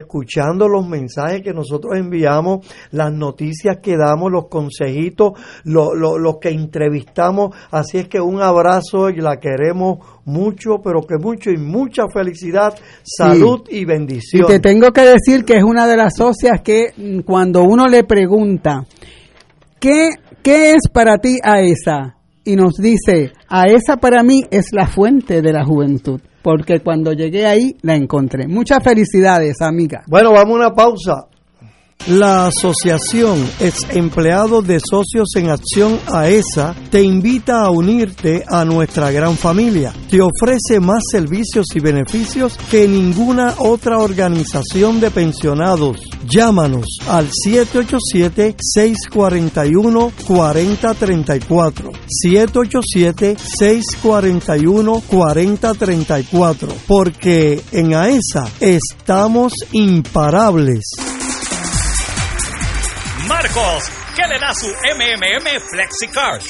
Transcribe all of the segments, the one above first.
escuchando los mensajes que nosotros enviamos, las noticias que damos, los consejitos, los que entrevistamos. Así es que un abrazo y la queremos mucho, pero que mucho y mucha felicidad, salud y bendición. Y te tengo que decir que es una de las socias que mm, cuando uno le pregunta, ¿qué, qué es para ti a esa? Y nos dice, a esa para mí es la fuente de la juventud porque cuando llegué ahí la encontré. Muchas felicidades, amiga. Bueno, vamos a una pausa. La Asociación Ex Empleados de Socios en Acción AESA te invita a unirte a nuestra gran familia. Te ofrece más servicios y beneficios que ninguna otra organización de pensionados. Llámanos al 787-641-4034. 787-641-4034. Porque en AESA estamos imparables. Marcos, ¿qué le da su MMM FlexiCard?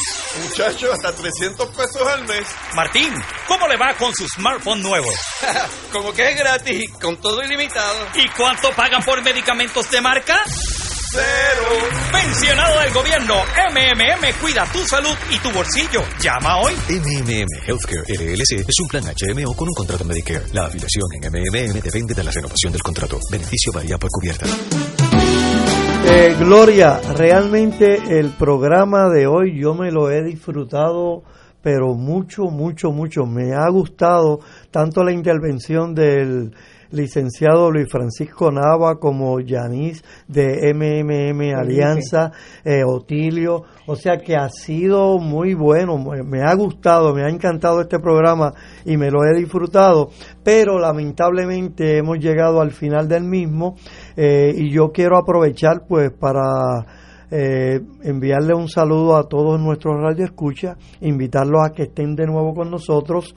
Muchacho, hasta 300 pesos al mes. Martín, ¿cómo le va con su smartphone nuevo? Como que es gratis, con todo ilimitado. ¿Y cuánto pagan por medicamentos de marca? Cero. Pensionado del gobierno, MMM cuida tu salud y tu bolsillo. Llama hoy. MMM Healthcare LLC es un plan HMO con un contrato Medicare. La afiliación en MMM depende de la renovación del contrato. Beneficio varía por cubierta. Eh, Gloria, realmente el programa de hoy yo me lo he disfrutado, pero mucho, mucho, mucho. Me ha gustado tanto la intervención del licenciado Luis Francisco Nava como Yanis de MMM Alianza, eh, Otilio. O sea que ha sido muy bueno, me ha gustado, me ha encantado este programa y me lo he disfrutado, pero lamentablemente hemos llegado al final del mismo eh, y yo quiero aprovechar pues para eh, enviarle un saludo a todos nuestros radioescuchas, invitarlos a que estén de nuevo con nosotros,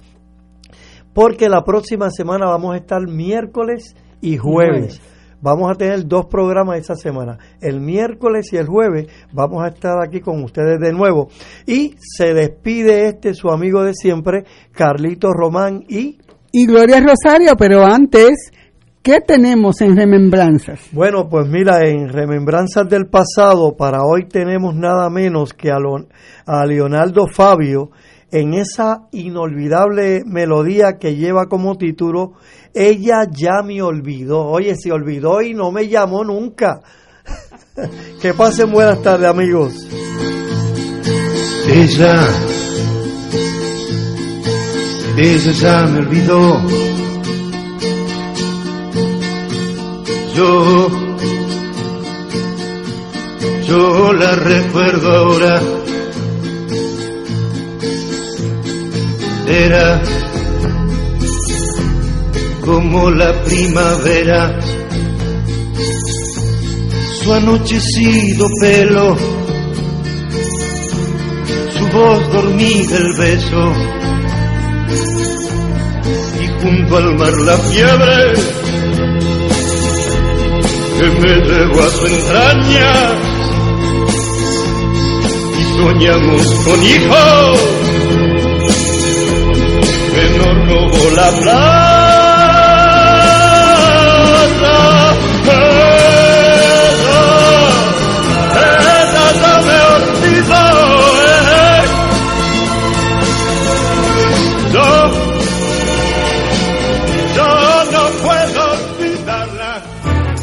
porque la próxima semana vamos a estar miércoles y jueves. Vamos a tener dos programas esa semana. El miércoles y el jueves vamos a estar aquí con ustedes de nuevo. Y se despide este su amigo de siempre, Carlito Román y... Y Gloria Rosario, pero antes ¿Qué tenemos en Remembranzas? Bueno, pues mira, en Remembranzas del pasado, para hoy tenemos nada menos que a, a Leonardo Fabio en esa inolvidable melodía que lleva como título Ella ya me olvidó. Oye, se olvidó y no me llamó nunca. que pasen buenas tardes, amigos. Ella, ella ya me olvidó yo, yo la recuerdo ahora. Era como la primavera, su anochecido pelo, su voz dormida el beso, y junto al mar la fiebre que me llevó a su entraña. Y soñamos con hijos nos robó la plata. Esa, esa me olvidó. Eh. Yo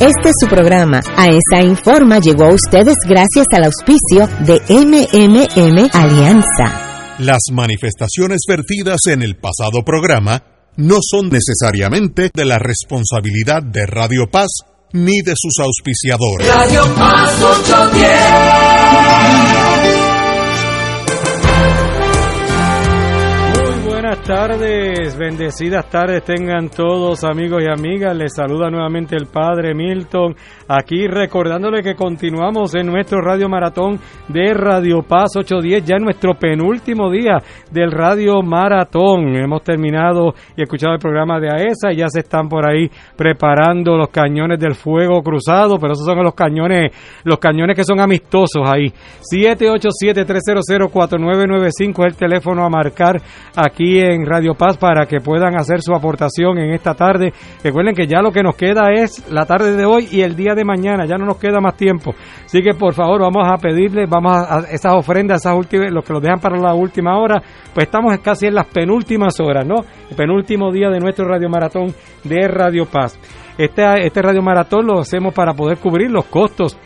Este es su programa. A esa informa llegó a ustedes gracias al auspicio de MMM Alianza. Las manifestaciones vertidas en el pasado programa no son necesariamente de la responsabilidad de Radio Paz ni de sus auspiciadores. Radio Paz 810. Tardes, bendecidas tardes tengan todos amigos y amigas. Les saluda nuevamente el Padre Milton, aquí recordándole que continuamos en nuestro Radio Maratón de Radio Paz 810, ya en nuestro penúltimo día del Radio Maratón. Hemos terminado y escuchado el programa de AESA y ya se están por ahí preparando los cañones del fuego cruzado, pero esos son los cañones, los cañones que son amistosos ahí. 787-300-4995 es el teléfono a marcar aquí en en Radio Paz para que puedan hacer su aportación en esta tarde. Recuerden que ya lo que nos queda es la tarde de hoy y el día de mañana, ya no nos queda más tiempo. Así que por favor vamos a pedirle, vamos a, esas ofrendas, esas últimas, los que los dejan para la última hora, pues estamos casi en las penúltimas horas, ¿no? El penúltimo día de nuestro Radio Maratón de Radio Paz. Este, este Radio Maratón lo hacemos para poder cubrir los costos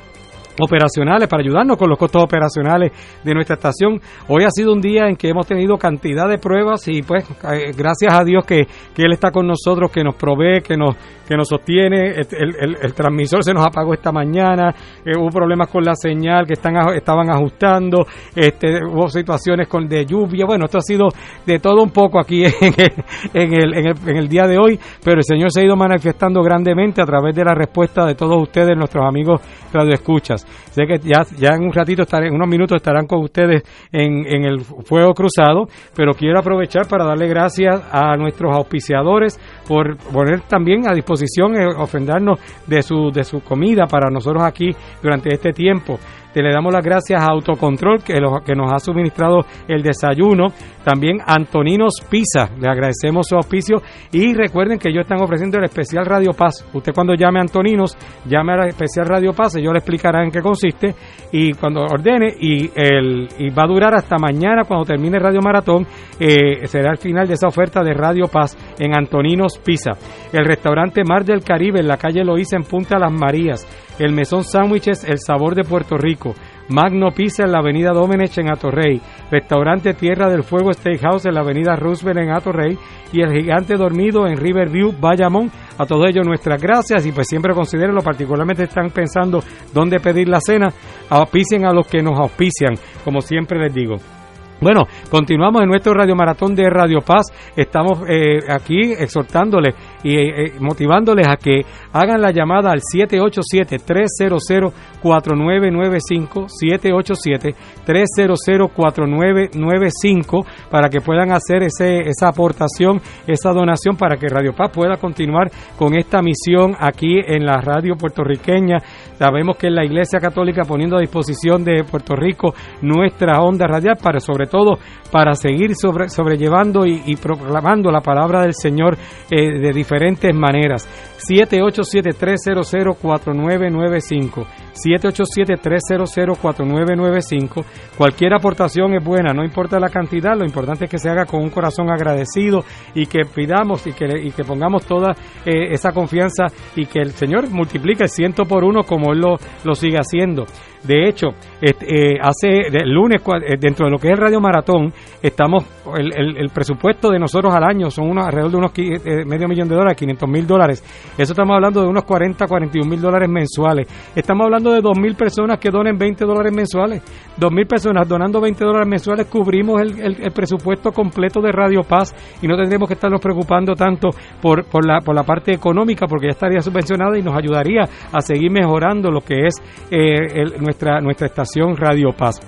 operacionales, para ayudarnos con los costos operacionales de nuestra estación. Hoy ha sido un día en que hemos tenido cantidad de pruebas y pues eh, gracias a Dios que, que Él está con nosotros, que nos provee, que nos, que nos sostiene. El, el, transmisor se nos apagó esta mañana, eh, hubo problemas con la señal que están, estaban ajustando, este, hubo situaciones con de lluvia. Bueno, esto ha sido de todo un poco aquí en en el, en el, en el día de hoy, pero el Señor se ha ido manifestando grandemente a través de la respuesta de todos ustedes, nuestros amigos radioescuchas. Sé que ya, ya en un ratito, estaré, en unos minutos estarán con ustedes en, en el fuego cruzado, pero quiero aprovechar para darle gracias a nuestros auspiciadores por poner también a disposición, eh, ofendernos de su, de su comida para nosotros aquí durante este tiempo le damos las gracias a Autocontrol que, que nos ha suministrado el desayuno. También Antoninos Pizza, le agradecemos su auspicio. Y recuerden que ellos están ofreciendo el especial Radio Paz. Usted cuando llame a Antoninos, llame al especial Radio Paz, ellos le explicarán en qué consiste. Y cuando ordene, y, el, y va a durar hasta mañana cuando termine Radio Maratón, eh, será el final de esa oferta de Radio Paz en Antoninos Pizza. El restaurante Mar del Caribe en la calle Loíza en Punta Las Marías el Mesón Sándwiches El Sabor de Puerto Rico, Magno Pizza en la avenida Domenech en Atorrey, Restaurante Tierra del Fuego Steakhouse en la avenida Roosevelt en Atorrey. Y El Gigante Dormido en Riverview, Bayamón. A todos ellos nuestras gracias. Y pues siempre considérenlo, particularmente están pensando dónde pedir la cena, auspicien a los que nos auspician, como siempre les digo. Bueno, continuamos en nuestro radio maratón de Radio Paz. Estamos eh, aquí exhortándoles y eh, eh, motivándoles a que hagan la llamada al 787-300-4995, 787-300-4995, para que puedan hacer ese, esa aportación, esa donación, para que Radio Paz pueda continuar con esta misión aquí en la radio puertorriqueña. Sabemos que es la Iglesia Católica poniendo a disposición de Puerto Rico nuestra onda radial para sobre todo para seguir sobre, sobrellevando y, proclamando la palabra del Señor eh, de diferentes maneras. 787-300-4995. 787-300-4995. Cualquier aportación es buena, no importa la cantidad, lo importante es que se haga con un corazón agradecido y que pidamos y que, y que pongamos toda eh, esa confianza y que el Señor multiplique el ciento por uno como Él lo, lo sigue haciendo. De hecho, eh, hace el lunes, eh, dentro de lo que es el Radio Maratón, estamos, el, el, presupuesto de nosotros al año son unos, alrededor de unos eh, medio millón de dólares, 500 mil dólares. Eso estamos hablando de unos 40, 41 mil dólares mensuales. Estamos hablando de 2 mil personas que donen 20 dólares mensuales. 2 mil personas donando 20 dólares mensuales, cubrimos el, el, presupuesto completo de Radio Paz y no tendremos que estarnos preocupando tanto por, por, la, por la parte económica, porque ya estaría subvencionada y nos ayudaría a seguir mejorando lo que es el, nuestra, nuestra estación Radio Paz.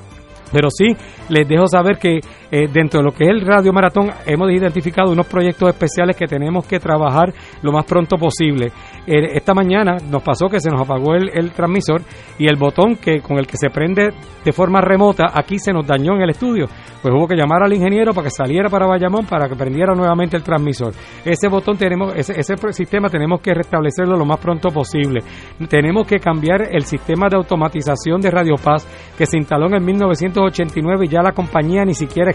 Pero sí, les dejo saber que eh, dentro de lo que es el Radio Maratón hemos identificado unos proyectos especiales que tenemos que trabajar lo más pronto posible. Eh, esta mañana nos pasó que se nos apagó el, transmisor y el botón que con el que se prende de forma remota aquí se nos dañó en el estudio. Pues hubo que llamar al ingeniero para que saliera para Bayamón para que prendiera nuevamente el transmisor. Ese botón tenemos, ese, sistema tenemos que restablecerlo lo más pronto posible. Tenemos que cambiar el sistema de automatización de Radio Paz que se instaló en el 1989 y ya la compañía ni siquiera.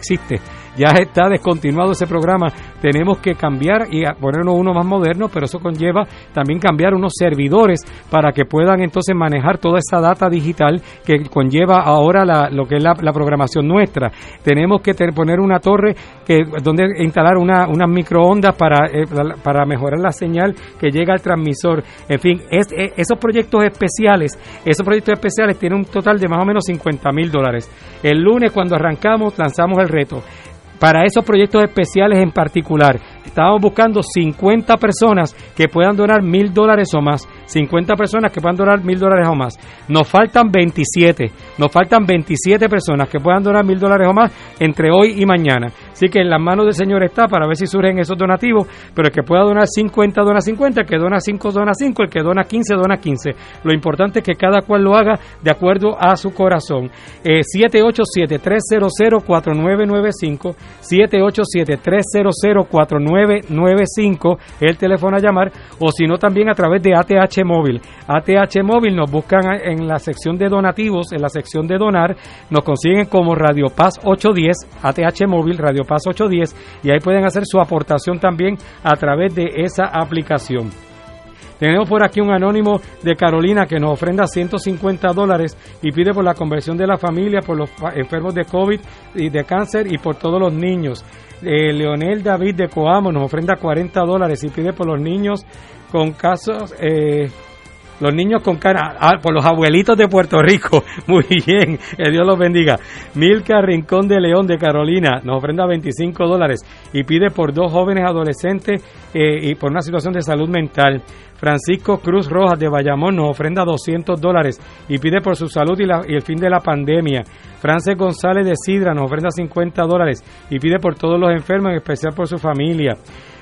Ya está descontinuado ese programa. Tenemos que cambiar y ponernos uno más moderno, pero eso conlleva también cambiar unos servidores para que puedan entonces manejar toda esa data digital que conlleva ahora la, lo que es la, programación nuestra. Tenemos que poner una torre que donde instalar una, unas microondas para, eh, para mejorar la señal que llega al transmisor. En fin, eh, esos proyectos especiales, esos proyectos especiales tienen un total de más o menos 50 mil dólares. El lunes cuando arrancamos lanzamos el para esos proyectos especiales en particular, estábamos buscando 50 personas que puedan donar mil dólares o más. 50 personas que puedan donar mil dólares o más. Nos faltan 27. Nos faltan 27 personas que puedan donar mil dólares o más entre hoy y mañana. Así que en las manos del Señor está para ver si surgen esos donativos. Pero el que pueda donar 50, dona 50. El que dona 5, dona 5. El que dona 15, dona 15. Lo importante es que cada cual lo haga de acuerdo a su corazón. Eh, 787-300-4995. 787-300-4995 es el teléfono a llamar. O si no, también a través de ATH Móvil. ATH Móvil nos buscan en la sección de donativos, en la sección de donar. Nos consiguen como Radio Paz 810. ATH Móvil, Radio Paz 810. Y ahí pueden hacer su aportación también a través de esa aplicación. Tenemos por aquí un anónimo de Carolina que nos ofrenda 150 dólares y pide por la conversión de la familia, por los enfermos de COVID y de cáncer y por todos los niños. Eh, Leonel David de Coamo nos ofrenda 40 dólares y pide por los niños con casos... Eh, los niños con cara, ah, por los abuelitos de Puerto Rico. Muy bien, que Dios los bendiga. Milka Rincón de León de Carolina nos ofrenda 25 dólares y pide por dos jóvenes adolescentes eh, y por una situación de salud mental. Francisco Cruz Rojas de Bayamón nos ofrenda 200 dólares y pide por su salud y, la, y el fin de la pandemia. Frances González de Sidra nos ofrenda 50 dólares y pide por todos los enfermos, en especial por su familia.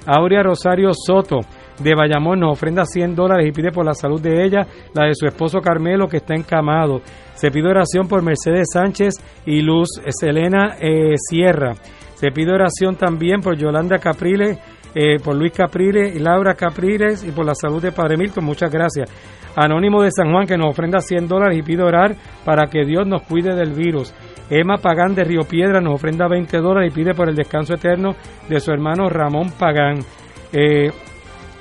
Aurea Rosario Soto de Bayamón nos ofrenda 100 dólares y pide por la salud de ella, la de su esposo Carmelo que está encamado. Se pide oración por Mercedes Sánchez y Luz Selena eh, Sierra. Se pide oración también por Yolanda Capriles, eh, por Luis Capriles y Laura Capriles y por la salud de Padre Milton. Muchas gracias. Anónimo de San Juan que nos ofrenda 100 dólares y pide orar para que Dios nos cuide del virus. Emma Pagán de Río Piedra nos ofrenda 20 dólares y pide por el descanso eterno de su hermano Ramón Pagán. Eh,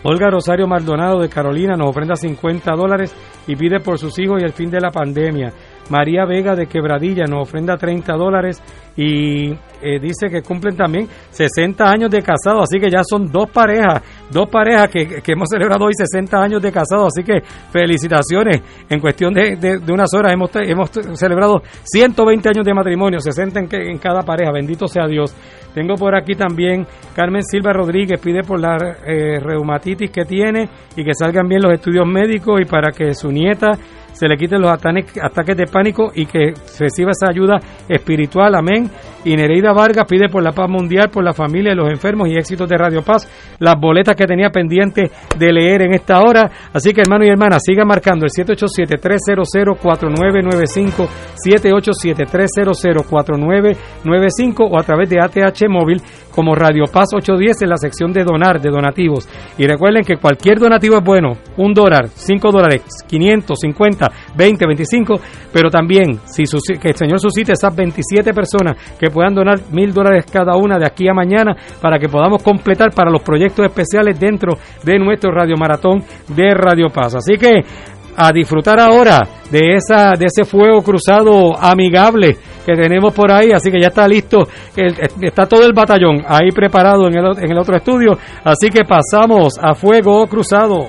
Olga Rosario Maldonado de Carolina nos ofrenda 50 dólares y pide por sus hijos y el fin de la pandemia. María Vega de Quebradilla nos ofrenda 30 dólares y eh, dice que cumplen también 60 años de casado, así que ya son dos parejas, dos parejas que, que hemos celebrado hoy 60 años de casado, así que felicitaciones, en cuestión de, de, unas horas hemos, hemos celebrado 120 años de matrimonio, 60 en, en cada pareja, bendito sea Dios. Tengo por aquí también Carmen Silva Rodríguez, pide por la eh, reumatitis que tiene y que salgan bien los estudios médicos y para que su nieta se le quiten los ataques de pánico y que reciba esa ayuda espiritual. Amén. Y Nereida Vargas pide por la paz mundial, por la familia, los enfermos y éxitos de Radio Paz, las boletas que tenía pendiente de leer en esta hora. Así que hermano y hermana, siga marcando el 787-300-4995, 787-300-4995 o a través de ATH móvil como Radio Paz 810 en la sección de donar, de donativos. Y recuerden que cualquier donativo es bueno, un dólar, cinco dólares, 500, 50, 20, 25, pero también si que el Señor suscite esas 27 personas que puedan donar mil dólares cada una de aquí a mañana para que podamos completar para los proyectos especiales dentro de nuestro Radio Maratón de Radio Paz. Así que a disfrutar ahora de esa de ese fuego cruzado amigable que tenemos por ahí, así que ya está listo, está todo el batallón ahí preparado en el, en el otro estudio, así que pasamos a fuego cruzado.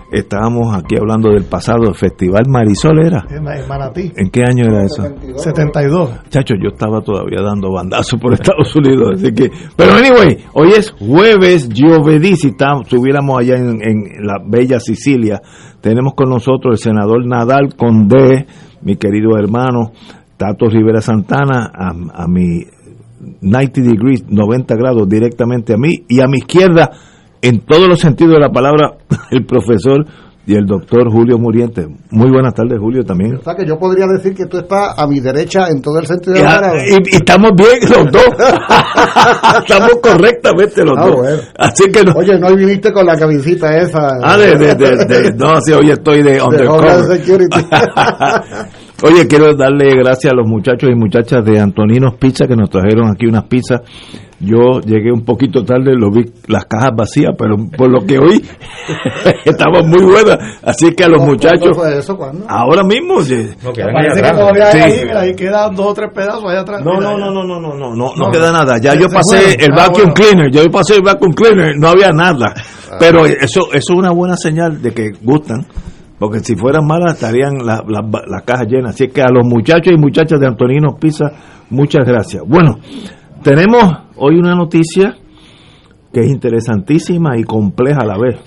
Estábamos aquí hablando del pasado, el Festival Marisol era. En Manatí. ¿En qué año era eso? 72. Chacho, yo estaba todavía dando bandazos por Estados Unidos, así que... Pero anyway, hoy es jueves Giovedì, si estuviéramos allá en, en, la bella Sicilia, tenemos con nosotros el senador Nadal Condé, mi querido hermano, Tato Rivera Santana, a, a mi 90 degrees, 90 grados directamente a mí y a mi izquierda, en todos los sentidos de la palabra, el profesor y el doctor Julio Muriente. Muy buenas tardes, Julio, también. O sea que yo podría decir que tú estás a mi derecha en todo el sentido de la palabra. y- y estamos bien los dos. estamos correctamente los Ah, dos. bueno. Así que no. Oye, no viniste con la camisita esa. Ah, de, de, de- no, sí, hoy estoy de undercover. Oye, quiero darle gracias a los muchachos y muchachas de Antoninos Pizza que nos trajeron aquí unas pizzas. Yo llegué un poquito tarde, lo vi las cajas vacías, pero por lo que oí, estaban muy buenas. Así que a los muchachos, ¿Cuándo fue eso? ¿Cuándo? ahora mismo, oye, Parece que todavía hay Sí. ahí, quedan dos o tres pedazos allá atrás. No, no, no, no, no, no, no, no, no No. queda nada. Ya yo pasé el Ah, vacuum bueno. cleaner, yo pasé el vacuum cleaner, no había nada. Pero eso, eso es una buena señal de que gustan, porque si fueran malas estarían las las- las cajas llenas. Así que a los muchachos y muchachas de Antonino Pizza, muchas gracias. Bueno, tenemos hoy una noticia que es interesantísima y compleja a la vez.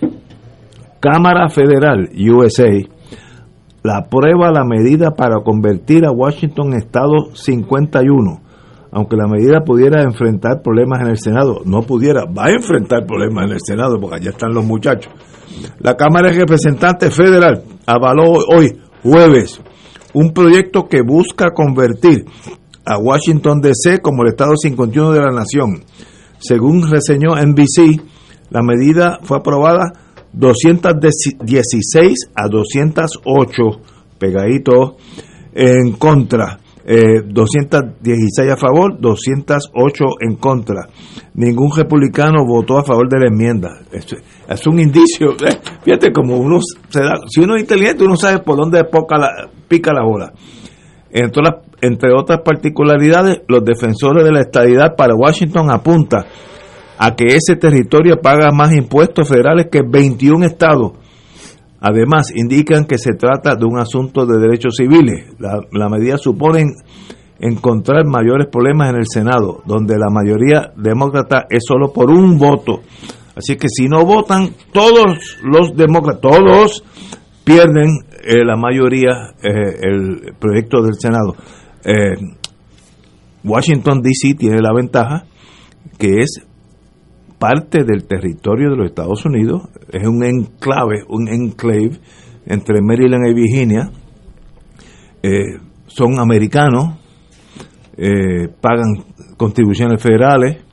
Cámara Federal, USA, la aprueba la medida para convertir a Washington Estado 51. Aunque la medida pudiera enfrentar problemas en el Senado, no pudiera, va a enfrentar problemas en el Senado porque allá están los muchachos. La Cámara de Representantes Federal avaló hoy, jueves, un proyecto que busca convertir a Washington DC como el Estado 51 de la nación. Según reseñó NBC, la medida fue aprobada 216 a 208 pegaditos en contra, eh, 216 a favor, 208 en contra. Ningún republicano votó a favor de la enmienda. Es, es un indicio, eh, fíjate como uno se da, si uno es inteligente uno sabe por dónde poca la- pica la bola. Entre, las- entre otras particularidades, los defensores de la estadidad para Washington apunta a que ese territorio paga más impuestos federales que 21 estados. Además, indican que se trata de un asunto de derechos civiles. La, la medida supone encontrar mayores problemas en el Senado, donde la mayoría demócrata es solo por un voto. Así que si no votan, todos los demócratas, todos pierden eh, la mayoría eh, el proyecto del Senado. Eh, Washington, D.C. tiene la ventaja que es parte del territorio de los Estados Unidos, es un enclave, un enclave entre Maryland y Virginia, son americanos, pagan contribuciones federales,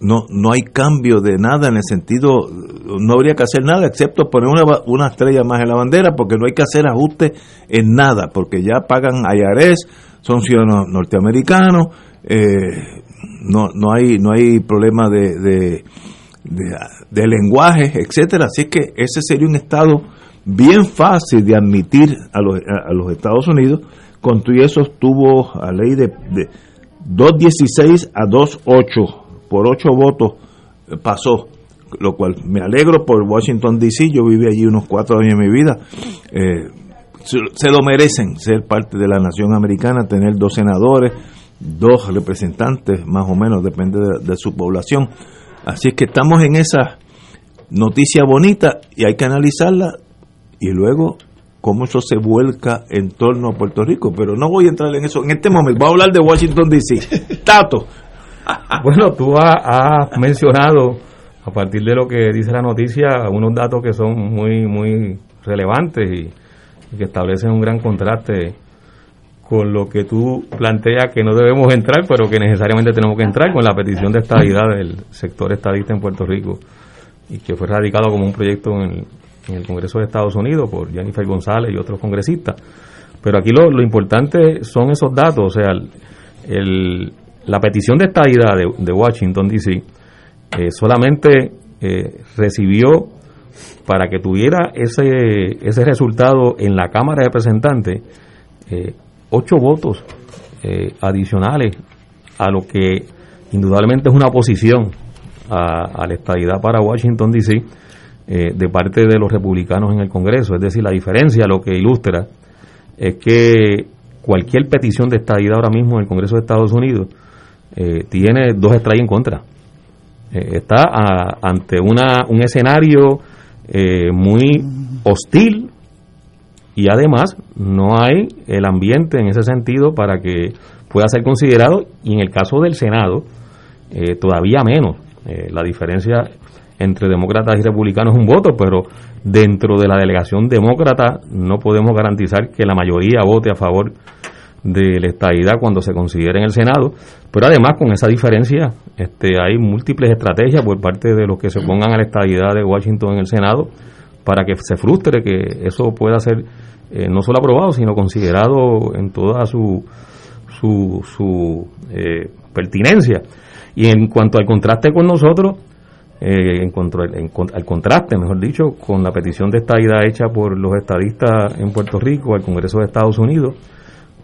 no, no hay cambio de nada en el sentido, no habría que hacer nada excepto poner una, una estrella más en la bandera porque no hay que hacer ajustes en nada, porque ya pagan IRS, son ciudadanos norteamericanos, eh, no, no hay no hay problema de, de, lenguaje, etcétera, así que ese sería un estado bien fácil de admitir a los, a, los Estados Unidos, con todo y eso estuvo a ley de, de 2.16 a 2.8, por 8 votos eh, pasó, lo cual me alegro por Washington DC, yo viví allí unos 4 años de mi vida, eh, se, lo merecen ser parte de la nación americana, tener dos senadores, dos representantes, más o menos, depende de, de su población. Así que estamos en esa noticia bonita y hay que analizarla y luego cómo eso se vuelca en torno a Puerto Rico. Pero no voy a entrar en eso en este momento. Voy a hablar de Washington DC. Tato. Bueno, tú has, mencionado, a partir de lo que dice la noticia, unos datos que son muy, muy relevantes y, que establecen un gran contraste con lo que tú planteas que no debemos entrar, pero que necesariamente tenemos que entrar con la petición de estabilidad del sector estadista en Puerto Rico y que fue radicado como un proyecto en en el Congreso de Estados Unidos por Jennifer González y otros congresistas. Pero aquí lo, lo importante son esos datos, o sea, el- la petición de estabilidad de, Washington, D.C., eh, solamente eh, recibió para que tuviera ese, ese resultado en la Cámara de Representantes eh, ocho votos adicionales a lo que indudablemente es una oposición a, la estadidad para Washington, D.C., de parte de los republicanos en el Congreso. Es decir, la diferencia, lo que ilustra, es que cualquier petición de estadidad ahora mismo en el Congreso de Estados Unidos eh, tiene dos estrellas en contra. Eh, está a- ante una, un escenario eh, muy hostil y además no hay el ambiente en ese sentido para que pueda ser considerado y en el caso del Senado eh, todavía menos. La diferencia entre demócratas y republicanos es un voto, pero dentro de la delegación demócrata no podemos garantizar que la mayoría vote a favor de la estadidad cuando se considere en el Senado, pero además con esa diferencia este, hay múltiples estrategias por parte de los que se pongan a la estadidad de Washington en el Senado para que se frustre que eso pueda ser eh, no solo aprobado, sino considerado en toda su, su, su eh, pertinencia. Y en cuanto al contraste con nosotros, eh, en cuanto al, al contraste, mejor dicho, con la petición de estadidad hecha por los estadistas en Puerto Rico al Congreso de Estados Unidos,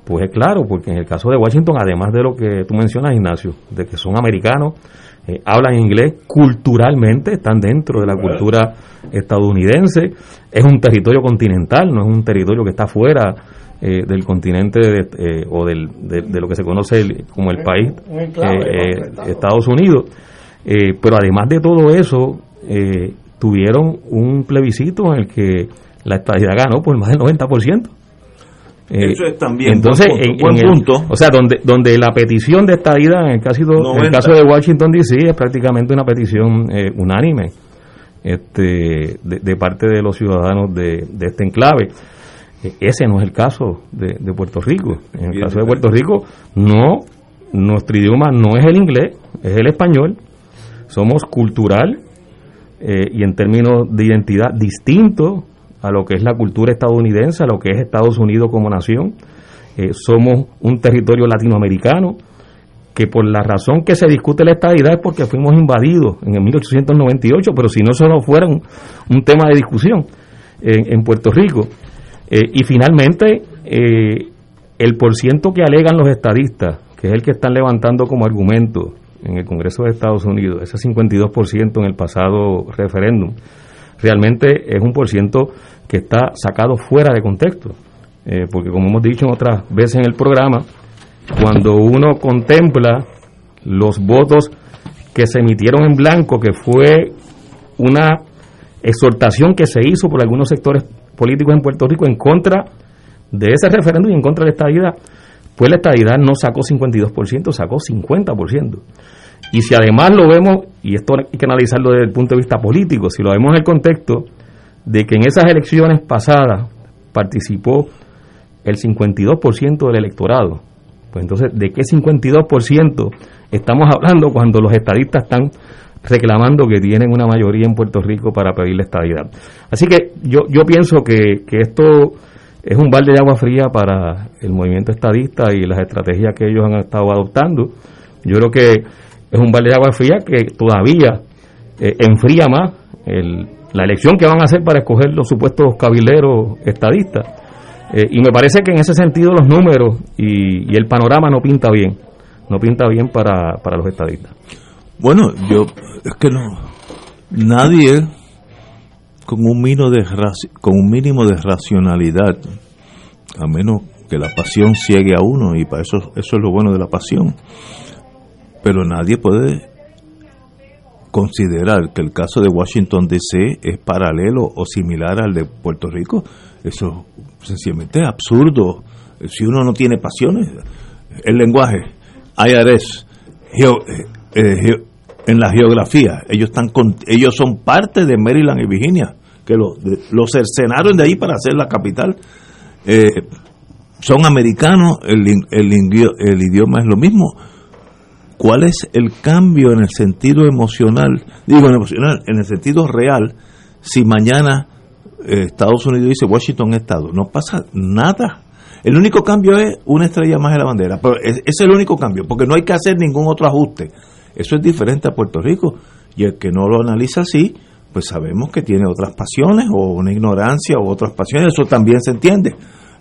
pues es claro, porque en el caso de Washington, además de lo que tú mencionas, Ignacio, de que son americanos, eh, hablan inglés, culturalmente están dentro de la cultura estadounidense, es un territorio continental, no es un territorio que está fuera eh, del continente eh, o del, de, lo que se conoce como el país, Estados Unidos. pero además de todo eso, tuvieron un plebiscito en el que la estadía ganó por más del 90%. Eh, Eso es también entonces en, punto. o sea donde donde la petición de estadía en el caso en el caso de Washington D.C. es prácticamente una petición eh, unánime este de, parte de los ciudadanos de, de este enclave. E, ese no es el caso de, Puerto Rico. En el caso de Puerto Rico no nuestro idioma no es el inglés es el español. Somos cultural eh, y en términos de identidad distintos a lo que es la cultura estadounidense, a lo que es Estados Unidos como nación. Eh, somos un territorio latinoamericano que por la razón que se discute la estadidad es porque fuimos invadidos en el 1898, pero si no eso no fuera un, tema de discusión en, Puerto Rico. Eh, y finalmente, eh, el porciento que alegan los estadistas, que es el que están levantando como argumento en el Congreso de Estados Unidos, ese 52% en el pasado referéndum, realmente es un porciento que está sacado fuera de contexto. Eh, porque como hemos dicho otras veces en el programa, cuando uno contempla los votos que se emitieron en blanco, que fue una exhortación que se hizo por algunos sectores políticos en Puerto Rico en contra de ese referéndum y en contra de la estadidad, pues la estadidad no sacó 52%, sacó 50%. Y si además lo vemos, y esto hay que analizarlo desde el punto de vista político, si lo vemos en el contexto de que en esas elecciones pasadas participó el 52% del electorado. Pues entonces, ¿de qué 52% estamos hablando cuando los estadistas están reclamando que tienen una mayoría en Puerto Rico para pedir la estadidad? Así que yo, yo pienso que, que esto es un balde de agua fría para el movimiento estadista y las estrategias que ellos han estado adoptando. Yo creo que es un balde de agua fría que todavía eh, enfría más el, la elección que van a hacer para escoger los supuestos cabileros estadistas. Eh, y me parece que en ese sentido los números y, el panorama no pinta bien, no pinta bien para, para los estadistas. Bueno, yo es que no, nadie con un mínimo de con un mínimo de racionalidad, a menos que la pasión ciegue a uno y para eso eso es lo bueno de la pasión. Pero nadie puede considerar que el caso de Washington DC es paralelo o similar al de Puerto Rico, eso sencillamente absurdo. Si uno no tiene pasiones, el lenguaje, IRS, eh, eh, en la geografía, ellos están ellos son parte de Maryland y Virginia, que los lo cercenaron de ahí para hacer la capital. Eh, son americanos, el, el idioma es lo mismo cuál es el cambio en el sentido emocional, digo en emocional, en el sentido real, si mañana eh, Estados Unidos dice Washington Estado, no pasa nada. El único cambio es una estrella más en la bandera, pero es, es el único cambio, porque no hay que hacer ningún otro ajuste. Eso es diferente a Puerto Rico, y el que no lo analiza así, pues sabemos que tiene otras pasiones o una ignorancia o otras pasiones, eso también se entiende,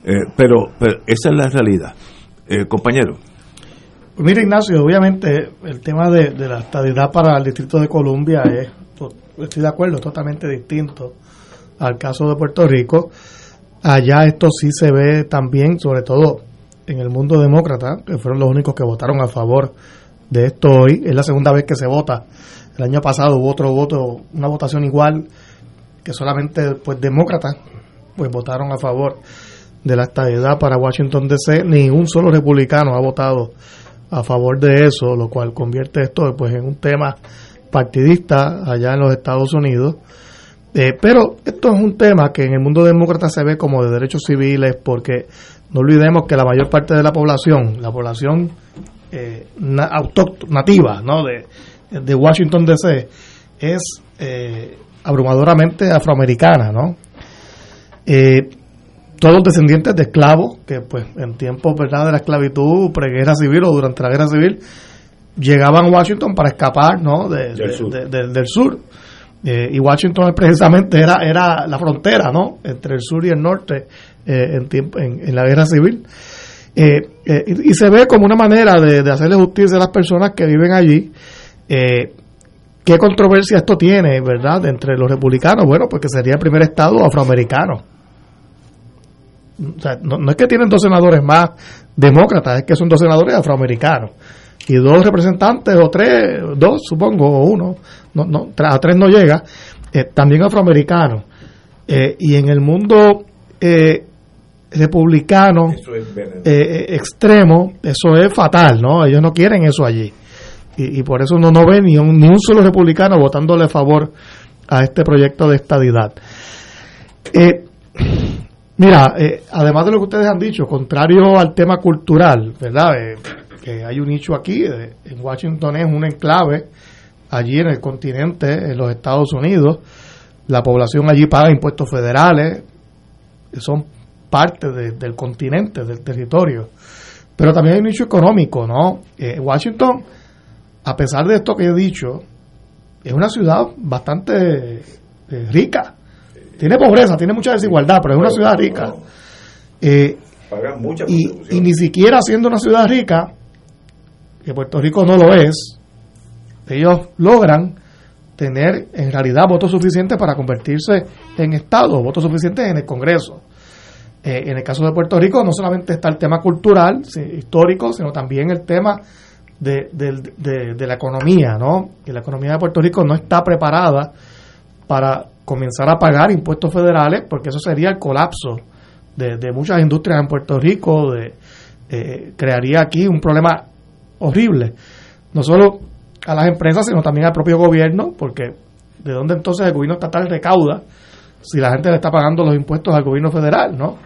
eh, pero, pero, esa es la realidad. Eh, compañero. Mira, Ignacio, obviamente el tema de, la estabilidad para el Distrito de Columbia es, estoy de acuerdo, totalmente distinto al caso de Puerto Rico. Allá esto sí se ve también, sobre todo en el mundo demócrata, que fueron los únicos que votaron a favor de esto hoy. Es la segunda vez que se vota. El año pasado hubo otro voto, una votación igual, que solamente pues demócratas pues votaron a favor de la estabilidad para Washington DC, ni un solo republicano ha votado a favor de eso, lo cual convierte esto pues en un tema partidista allá en los Estados Unidos. Eh, pero esto es un tema que en el mundo demócrata se ve como de derechos civiles porque no olvidemos que la mayor parte de la población, la población eh, nativa ¿no? de, Washington DC es eh, abrumadoramente afroamericana, ¿no? Eh, todos descendientes de esclavos que pues en tiempos ¿verdad? de la esclavitud, preguerra civil o durante la guerra civil, llegaban a Washington para escapar ¿no? del, sur. Eh, y Washington precisamente era, era la frontera ¿no? entre el sur y el norte eh, en, tiempo, en, la guerra civil. Eh, y, se ve como una manera de, de, hacerle justicia a las personas que viven allí. ¿Qué controversia esto tiene, verdad, entre los republicanos? Bueno, porque sería el primer estado afroamericano o sea, no, es que tienen dos senadores más demócratas, es que son dos senadores afroamericanos y dos representantes o tres, dos supongo, o uno, no, no, a tres no llega, eh, también afroamericanos. Eh, y en el mundo eh, republicano extremo, eso es fatal, ¿no? Ellos no quieren eso allí. Y, por eso uno no ve ni un, ni un solo republicano votándole a favor a este proyecto de estadidad. Eh, Mira, eh, además de lo que ustedes han dicho, contrario al tema cultural, ¿verdad? Eh, que hay un nicho aquí, eh, en Washington es un enclave, allí en el continente, en los Estados Unidos, la población allí paga impuestos federales, son parte del continente, del territorio. Pero también hay un nicho económico, ¿no? Washington, a pesar de esto que he dicho, es una ciudad bastante rica tiene pobreza, tiene mucha desigualdad, pero es una ciudad rica. Eh, y, ni siquiera siendo una ciudad rica, que Puerto Rico no lo es, ellos logran tener en realidad votos suficientes para convertirse en Estado, votos suficientes en el Congreso. Eh, en el caso de Puerto Rico no solamente está el tema cultural, histórico, sino también el tema de, de, la economía, ¿no? Que la economía de Puerto Rico no está preparada para comenzar a pagar impuestos federales, porque eso sería el colapso de, muchas industrias en Puerto Rico, de, eh, crearía aquí un problema horrible, no solo a las empresas, sino también al propio gobierno, porque ¿de dónde entonces el gobierno estatal recauda si la gente le está pagando los impuestos al gobierno federal, no?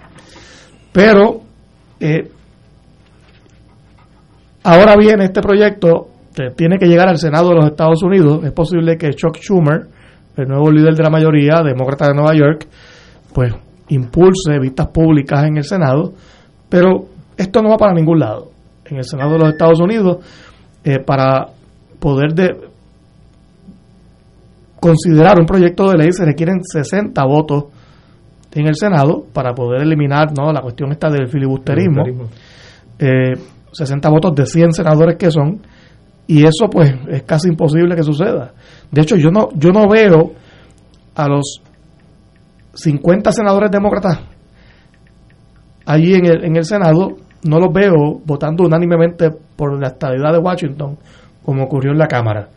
Pero eh, ahora bien, este proyecto tiene que llegar al Senado de los Estados Unidos. Es posible que Chuck Schumer el nuevo líder de la mayoría, demócrata de Nueva York, pues impulse vistas públicas en el Senado, pero esto no va para ningún lado. En el Senado de los Estados Unidos, eh, para poder de considerar un proyecto de ley se requieren 60 votos en el Senado para poder eliminar ¿no? la cuestión esta del filibusterismo. 60 eh, votos de 100 senadores que son, y eso pues es casi imposible que suceda. De hecho, yo no, yo no veo a los 50 senadores demócratas allí en el, en el Senado, no los veo votando unánimemente por la estabilidad de Washington, como ocurrió en la Cámara.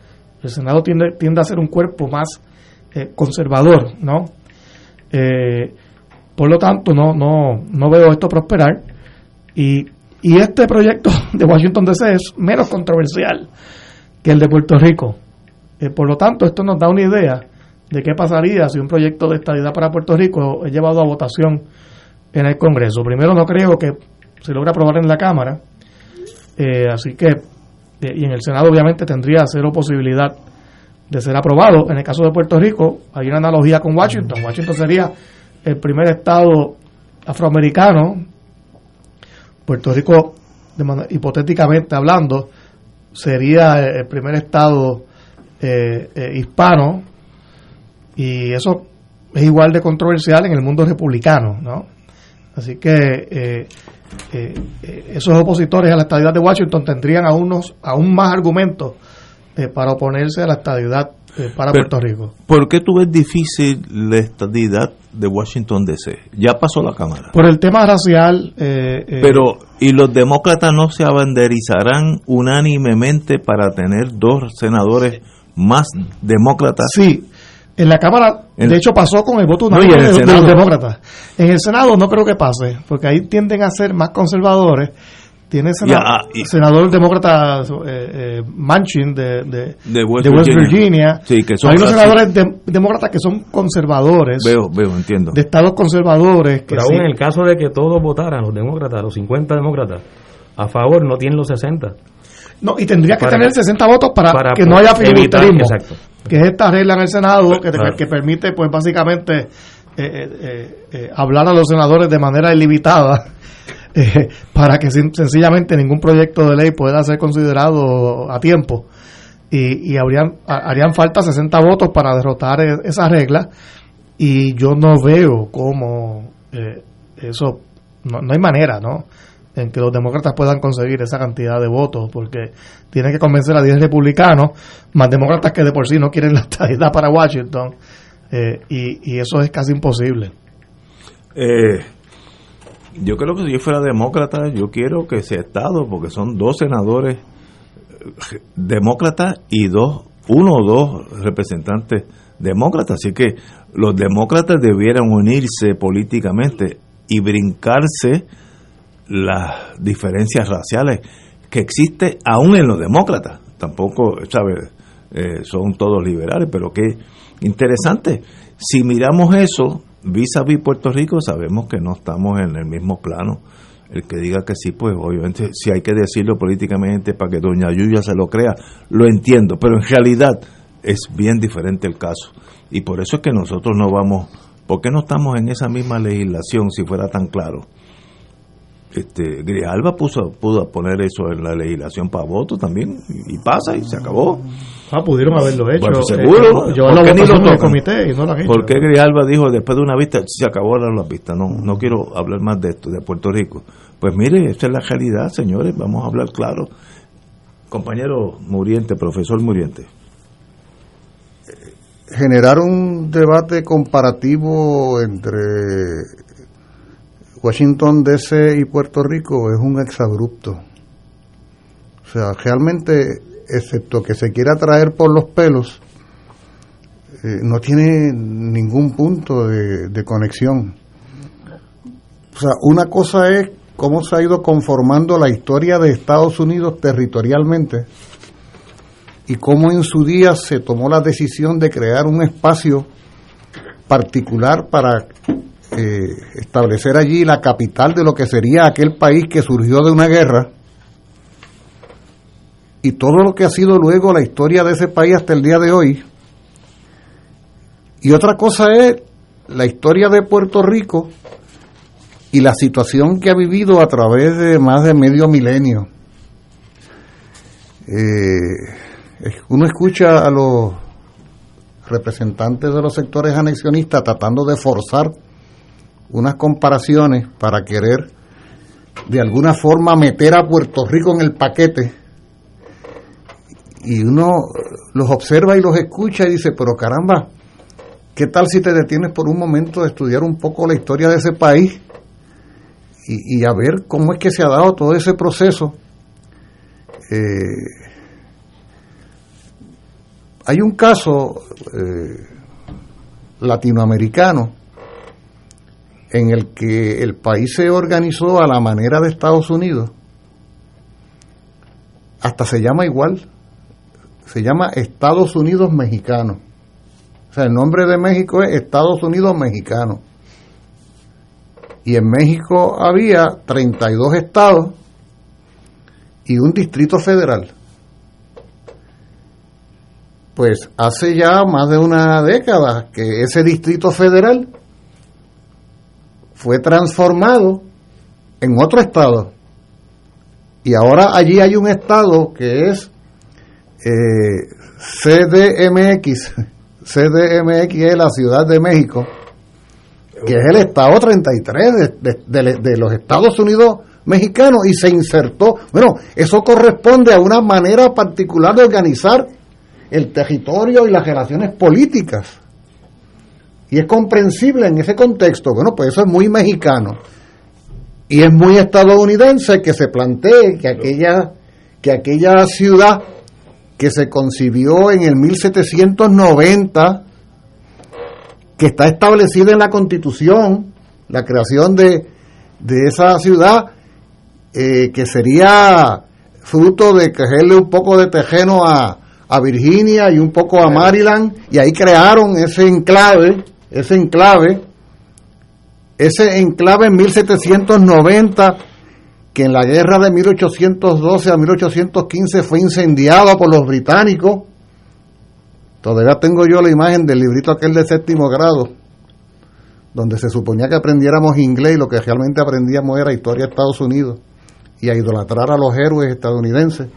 El Senado tiende, tiende a ser un cuerpo más eh, conservador, ¿no? Eh, por lo tanto, no, no, no veo esto prosperar. Y, y este proyecto de Washington DC es menos controversial que el de Puerto Rico. Eh, por lo tanto, esto nos da una idea de qué pasaría si un proyecto de estabilidad para Puerto Rico es llevado a votación en el Congreso. Primero, no creo que se logre aprobar en la Cámara, eh, así que, eh, y en el Senado obviamente tendría cero posibilidad de ser aprobado. En el caso de Puerto Rico, hay una analogía con Washington. Washington sería el primer estado afroamericano. Puerto Rico, hipotéticamente hablando, sería el primer estado eh, eh, hispano y eso es igual de controversial en el mundo republicano, ¿no? Así que eh, esos opositores a la estadidad de Washington tendrían aún, aún más argumentos para oponerse a la estadidad para Puerto Rico. ¿Por qué tú ves difícil la estadidad de Washington DC? Ya pasó la Cámara. Por el tema racial. Pero, ¿y los demócratas no se abanderizarán unánimemente para tener dos senadores más demócratas. Sí, En la Cámara, En- de hecho, pasó con el voto No, el de, los demócratas. En el Senado no creo que pase, porque ahí tienden a ser más conservadores. Tiene sena- Ya, y- senador demócrata eh, eh, Manchin de, de, De West de West Virginia. Virginia. Sí, que son Hay unos senadores de- demócratas que son conservadores, Veo, veo, entiendo. de estados conservadores. Que Pero sí- aún en el caso de que todos votaran, los demócratas, los 50 demócratas, a favor, no tienen los 60. No, y tendría que tener 60 votos para, para que no haya filibusterismo. Que es esta regla en el Senado que, Claro. que permite, pues básicamente, eh, eh, eh, hablar a los senadores de manera ilimitada para que sencillamente ningún proyecto de ley pueda ser considerado a tiempo. Y, y habrían, ha- harían falta 60 votos para derrotar e- esa regla. Y yo no veo cómo eh, eso, no, no hay manera, ¿no? En que los demócratas puedan conseguir esa cantidad de votos, porque tienen que convencer a 10 republicanos, más demócratas que de por sí no quieren la estadidad para Washington, eh, y, y eso es casi imposible. Eh, yo creo que si yo fuera demócrata, yo quiero que sea Estado, porque son dos senadores eh, demócratas y dos, uno o dos representantes demócratas. Así que los demócratas debieran unirse políticamente y brincarse las diferencias raciales que existe aún en los demócratas. Tampoco, ¿sabes? Eh, son todos liberales, pero qué interesante. Si miramos eso vis a vis Puerto Rico, sabemos que no estamos en el mismo plano. El que diga que sí, pues obviamente, si hay que decirlo políticamente para que doña Yuya se lo crea, lo entiendo, pero en realidad es bien diferente el caso. Y por eso es que nosotros no vamos, ¿por qué no estamos en esa misma legislación si fuera tan claro? Este Grijalva puso pudo poner eso en la legislación para voto también y pasa y se acabó Ah, pudieron haberlo hecho. Bueno, eh, seguro yo ¿Por la qué ni lo comité y no lo han hecho. ¿Por qué Grijalva dijo después de una vista se acabaron las vistas? No, no quiero hablar más de esto, de Puerto Rico. Pues mire, esta es la realidad, señores, vamos a hablar claro. Compañero Muriente, profesor Muriente. generar un debate comparativo entre Washington DC y Puerto Rico es un exabrupto. O sea, realmente, excepto que se quiera traer por los pelos, eh, no tiene ningún punto de, de conexión. O sea, una cosa es cómo se ha ido conformando la historia de Estados Unidos territorialmente y cómo en su día se tomó la decisión de crear un espacio particular para eh, establecer allí la capital de lo que sería aquel país que surgió de una guerra y todo lo que ha sido luego la historia de ese país hasta el día de hoy. Y otra cosa es la historia de Puerto Rico y la situación que ha vivido a través de más de medio milenio. Eh, uno escucha a los representantes de los sectores anexionistas tratando de forzar unas comparaciones para querer de alguna forma meter a Puerto Rico en el paquete y uno los observa y los escucha y dice, pero caramba, ¿qué tal si te detienes por un momento de estudiar un poco la historia de ese país y, y a ver cómo es que se ha dado todo ese proceso? Eh, hay un caso eh, latinoamericano en el que el país se organizó a la manera de Estados Unidos, hasta se llama igual, se llama Estados Unidos Mexicano. O sea, el nombre de México es Estados Unidos Mexicano. Y en México había 32 estados y un distrito federal. Pues hace ya más de una década que ese distrito federal fue transformado en otro estado. Y ahora allí hay un estado que es eh, CDMX. CDMX es la Ciudad de México, que es el estado 33 de, de- los Estados Unidos mexicanos y se insertó. Bueno, eso corresponde a una manera particular de organizar el territorio y las relaciones políticas. Y es comprensible en ese contexto. Bueno, pues eso es muy mexicano. Y es muy estadounidense que se plantee que aquella, que aquella ciudad que se concibió en el 1790 que está establecida en la Constitución, la creación de, de esa ciudad, eh, que sería fruto de cogerle un poco de tejeno a, a Virginia y un poco a Maryland, y ahí crearon ese enclave, ese enclave, ese enclave en 1790, que en la guerra de 1812 a 1815 fue incendiado por los británicos. Todavía tengo yo la imagen del librito aquel de séptimo grado, donde se suponía que aprendiéramos inglés y lo que realmente aprendíamos era historia de Estados Unidos y a idolatrar a los héroes estadounidenses.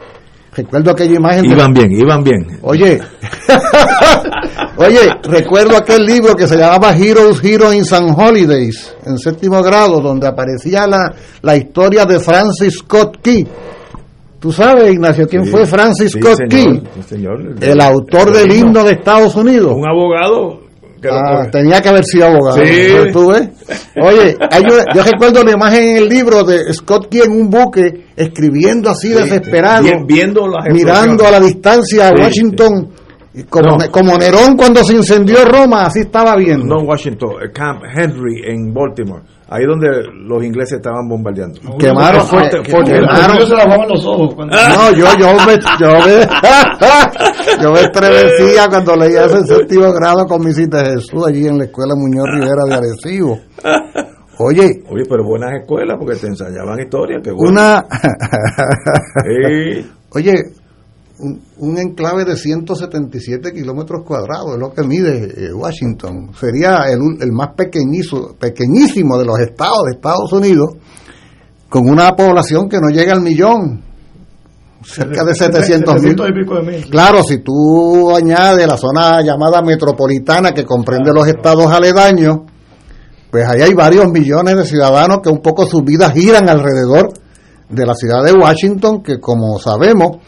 Recuerdo aquella imagen. Iban bien, iban bien. Oye, oye, recuerdo aquel libro que se llamaba Heroes, Heroes and Holidays, en séptimo grado, donde aparecía la, la historia de Francis Scott Key. ¿Tú sabes, Ignacio, quién Sí, fue Francis sí, Scott señor, Key? señor. El autor del himno de Estados Unidos. Un abogado. Que Ah, tenía que haber sido abogado. Sí. ¿no? ¿Tú ves? Oye, una- yo recuerdo la imagen en el libro de Scott Key en un buque, escribiendo así Sí, desesperado, vi- viendo las mirando a la distancia a Sí, Washington, como, No. como Nerón cuando se incendió Roma, así estaba viendo. No Washington, eh, Camp Henry en Baltimore. Ahí donde los ingleses estaban bombardeando. Quemaron, Eh, Fuerte- eh, Fuerte- quemaron. se lavaban los ojos. cuando- No, yo, yo me, yo me, yo me estremecía cuando leía ese séptimo grado con mis de Jesús allí en la escuela Muñoz Rivera de Arecibo. Oye, Oye, pero buenas escuelas porque te ensayaban historia. Que bueno. una, Sí. oye, un, un enclave de 177 kilómetros cuadrados es lo que mide eh, Washington. Sería el, el más pequeñizo, pequeñísimo de los estados de Estados Unidos, con una población que no llega al millón, cerca de 700 mil. y pico de mil. Claro, si tú añades la zona llamada metropolitana que comprende los estados aledaños, pues ahí hay varios millones de ciudadanos que un poco sus vidas giran alrededor de la ciudad de Washington, que como sabemos,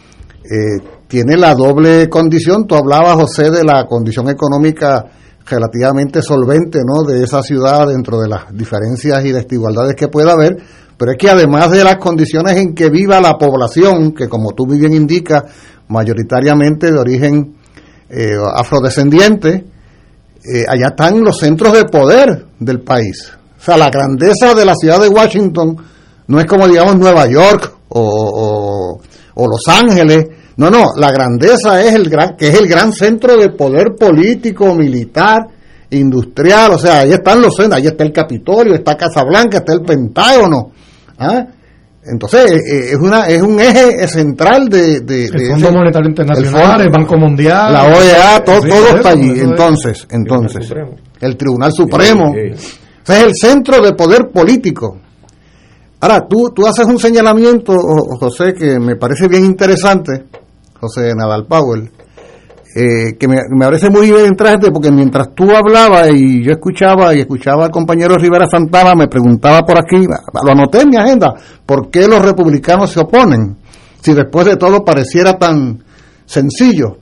eh, tiene la doble condición. Tú hablabas, José, de la condición económica relativamente solvente ¿no? de esa ciudad dentro de las diferencias y desigualdades que pueda haber, pero es que además de las condiciones en que viva la población, que como tú muy bien indicas, mayoritariamente de origen eh, afrodescendiente, eh, allá están los centros de poder del país. O sea, la grandeza de la ciudad de Washington no es como, digamos, Nueva York o, Los Ángeles. No, no, la grandeza es el gran, que es el gran centro de poder político, militar, industrial. O sea, ahí están los centros, ahí está el Capitolio, está Casablanca, está el Pentágono. ¿ah? Entonces, eh, eh, es, una, es un eje central de... de- El de Fondo ese- Monetario el Internacional, fondo- el Banco Mundial. la OEA, todo, Sí, todo está allí. Entonces, entonces, Supremo. el Tribunal Supremo. Sí, sí. O sea, es el centro de poder político. Ahora, tú, tú haces un señalamiento, José, que me parece bien interesante, Nadal Powell, eh, que me, parece muy bien interesante porque mientras tú hablabas y yo escuchaba y escuchaba al compañero Rivera Santana, me preguntaba por aquí, lo anoté en mi agenda, ¿por qué los republicanos se oponen? Si después de todo pareciera tan sencillo.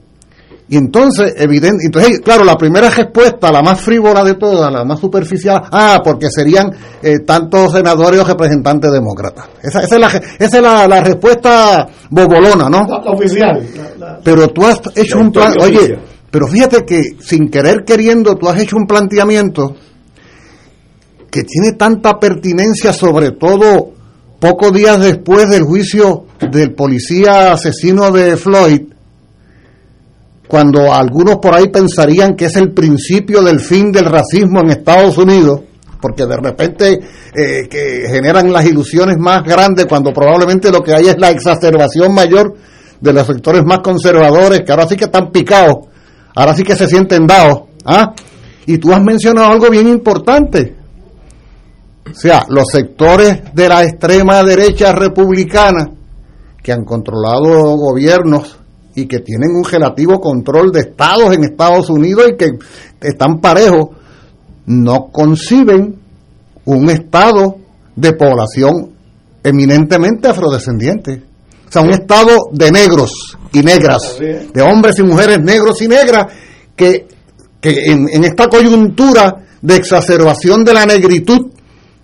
Y entonces, evidente, entonces, claro, la primera respuesta, la más frívola de todas, la más superficial, ah, porque serían eh, tantos senadores o representantes demócratas. Esa, esa es, la, esa es la, la respuesta bobolona, ¿no? La, la oficial. la- la- Pero tú has hecho un plan, oye, oficial. pero fíjate que sin querer queriendo, tú has hecho un planteamiento que tiene tanta pertinencia, sobre todo pocos días después del juicio del policía asesino de Floyd, cuando algunos por ahí pensarían que es el principio del fin del racismo en Estados Unidos, porque de repente eh, que generan las ilusiones más grandes cuando probablemente lo que hay es la exacerbación mayor de los sectores más conservadores, que ahora sí que están picados, ahora sí que se sienten dados. ¿ah? Y tú has mencionado algo bien importante. O sea, los sectores de la extrema derecha republicana que han controlado gobiernos y que tienen un relativo control de estados en Estados Unidos y que están parejos, no conciben un estado de población eminentemente afrodescendiente. O sea, un estado de negros y negras, de hombres y mujeres negros y negras, que, que en, en esta coyuntura de exacerbación de la negritud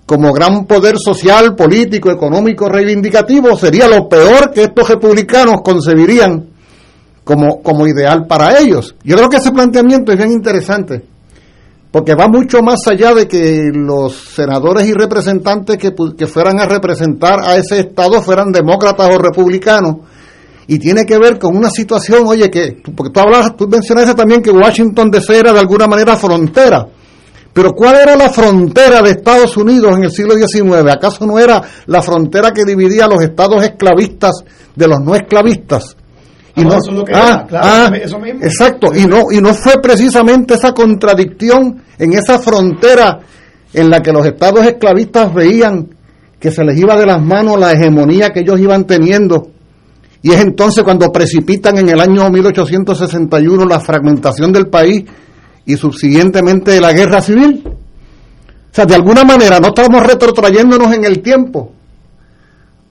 como gran poder social, político, económico, reivindicativo, sería lo peor que estos republicanos concebirían como, como ideal para ellos. Yo creo que ese planteamiento es bien interesante, porque va mucho más allá de que los senadores y representantes que, que fueran a representar a ese Estado fueran demócratas o republicanos, y tiene que ver con una situación, oye, que, porque tú hablas, tú mencionaste también que Washington DC era de alguna manera frontera, pero ¿cuál era la frontera de Estados Unidos en el siglo XIX? ¿Acaso no era la frontera que dividía los estados esclavistas de los no esclavistas? Y no, ah, ah, exacto, y no, y no fue precisamente esa contradicción en esa frontera en la que los estados esclavistas veían que se les iba de las manos la hegemonía que ellos iban teniendo y es entonces cuando precipitan en el año 1861 la fragmentación del país y subsiguientemente la guerra civil. O sea, de alguna manera no estamos retrotrayéndonos en el tiempo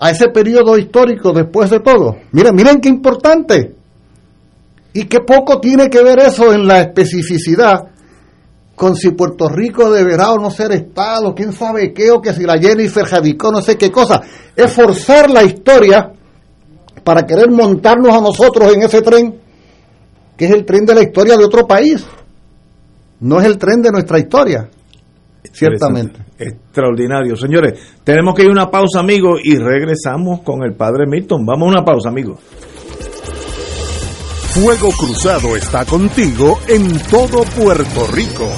a ese periodo histórico después de todo. Miren, miren qué importante. Y qué poco tiene que ver eso en la especificidad con si Puerto Rico deberá o no ser Estado, quién sabe qué, o que si la Jennifer Jadicó, no sé qué cosa. Es forzar la historia para querer montarnos a nosotros en ese tren, que es el tren de la historia de otro país. No es el tren de nuestra historia, ciertamente. Extraordinario. Señores, tenemos que ir a una pausa, amigos, y regresamos con el padre Milton. Vamos a una pausa, amigos. Fuego Cruzado está contigo en todo Puerto Rico.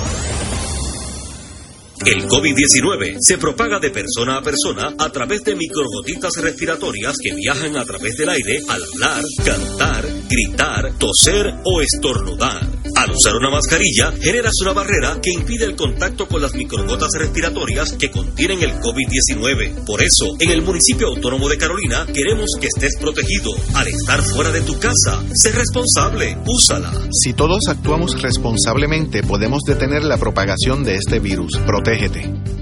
El COVID-19 se propaga de persona a persona a través de microgotitas respiratorias que viajan a través del aire al hablar, cantar, gritar, toser o estornudar. Al usar una mascarilla, generas una barrera que impide el contacto con las microgotas respiratorias que contienen el COVID-19. Por eso, en el municipio autónomo de Carolina, queremos que estés protegido. Al estar fuera de tu casa, sé responsable, úsala. Si todos actuamos responsablemente, podemos detener la propagación de este virus. Protégete.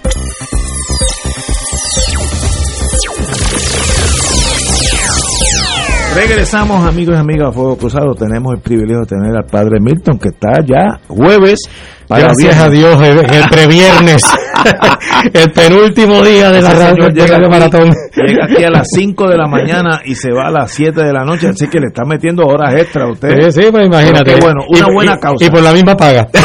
Regresamos, amigos y amigas a Fuego Cruzado. Tenemos el privilegio de tener al padre Milton, que está ya jueves. Gracias a Dios, el, el previernes, el penúltimo día de la radio, llega maratón. Llega aquí a las 5 de la mañana y se va a las 7 de la noche, así que le está metiendo horas extra a usted. Sí, sí, pues imagínate. bueno, una y, buena y, causa. Y por la misma paga.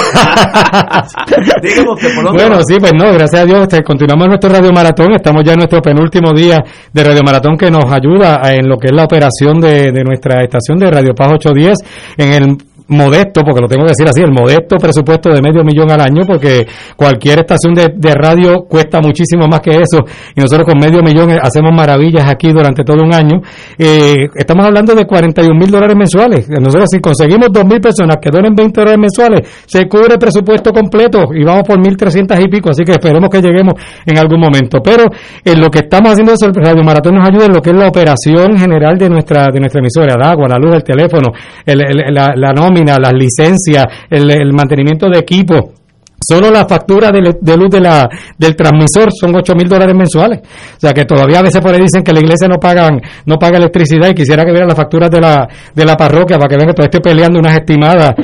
Que por bueno, va. sí, pues no, gracias a Dios, este, continuamos nuestro radio maratón, estamos ya en nuestro penúltimo día de radio maratón que nos ayuda en lo que es la operación de, de nuestra estación de Radio Paz 810 en el modesto, porque lo tengo que decir así, el modesto presupuesto de medio millón al año, porque cualquier estación de, de, radio cuesta muchísimo más que eso, y nosotros con medio millón hacemos maravillas aquí durante todo un año. Eh, estamos hablando de 41 mil dólares mensuales. Nosotros si conseguimos 2 mil personas que donen 20 dólares mensuales, se cubre el presupuesto completo y vamos por 1.300 y pico, así que esperemos que lleguemos en algún momento. Pero en lo que estamos haciendo es el Radio Maratón nos ayuda en lo que es la operación general de nuestra de nuestra emisora, el agua, la luz, el teléfono, el, el, la, la nómina, las licencias, el, mantenimiento de equipo. Solo la factura de, de, luz de la, del transmisor son 8 mil dólares mensuales. O sea que todavía a veces por ahí dicen que la iglesia no pagan, no paga electricidad y quisiera que vieran las facturas de la, de la parroquia para que vean que todavía estoy peleando unas estimadas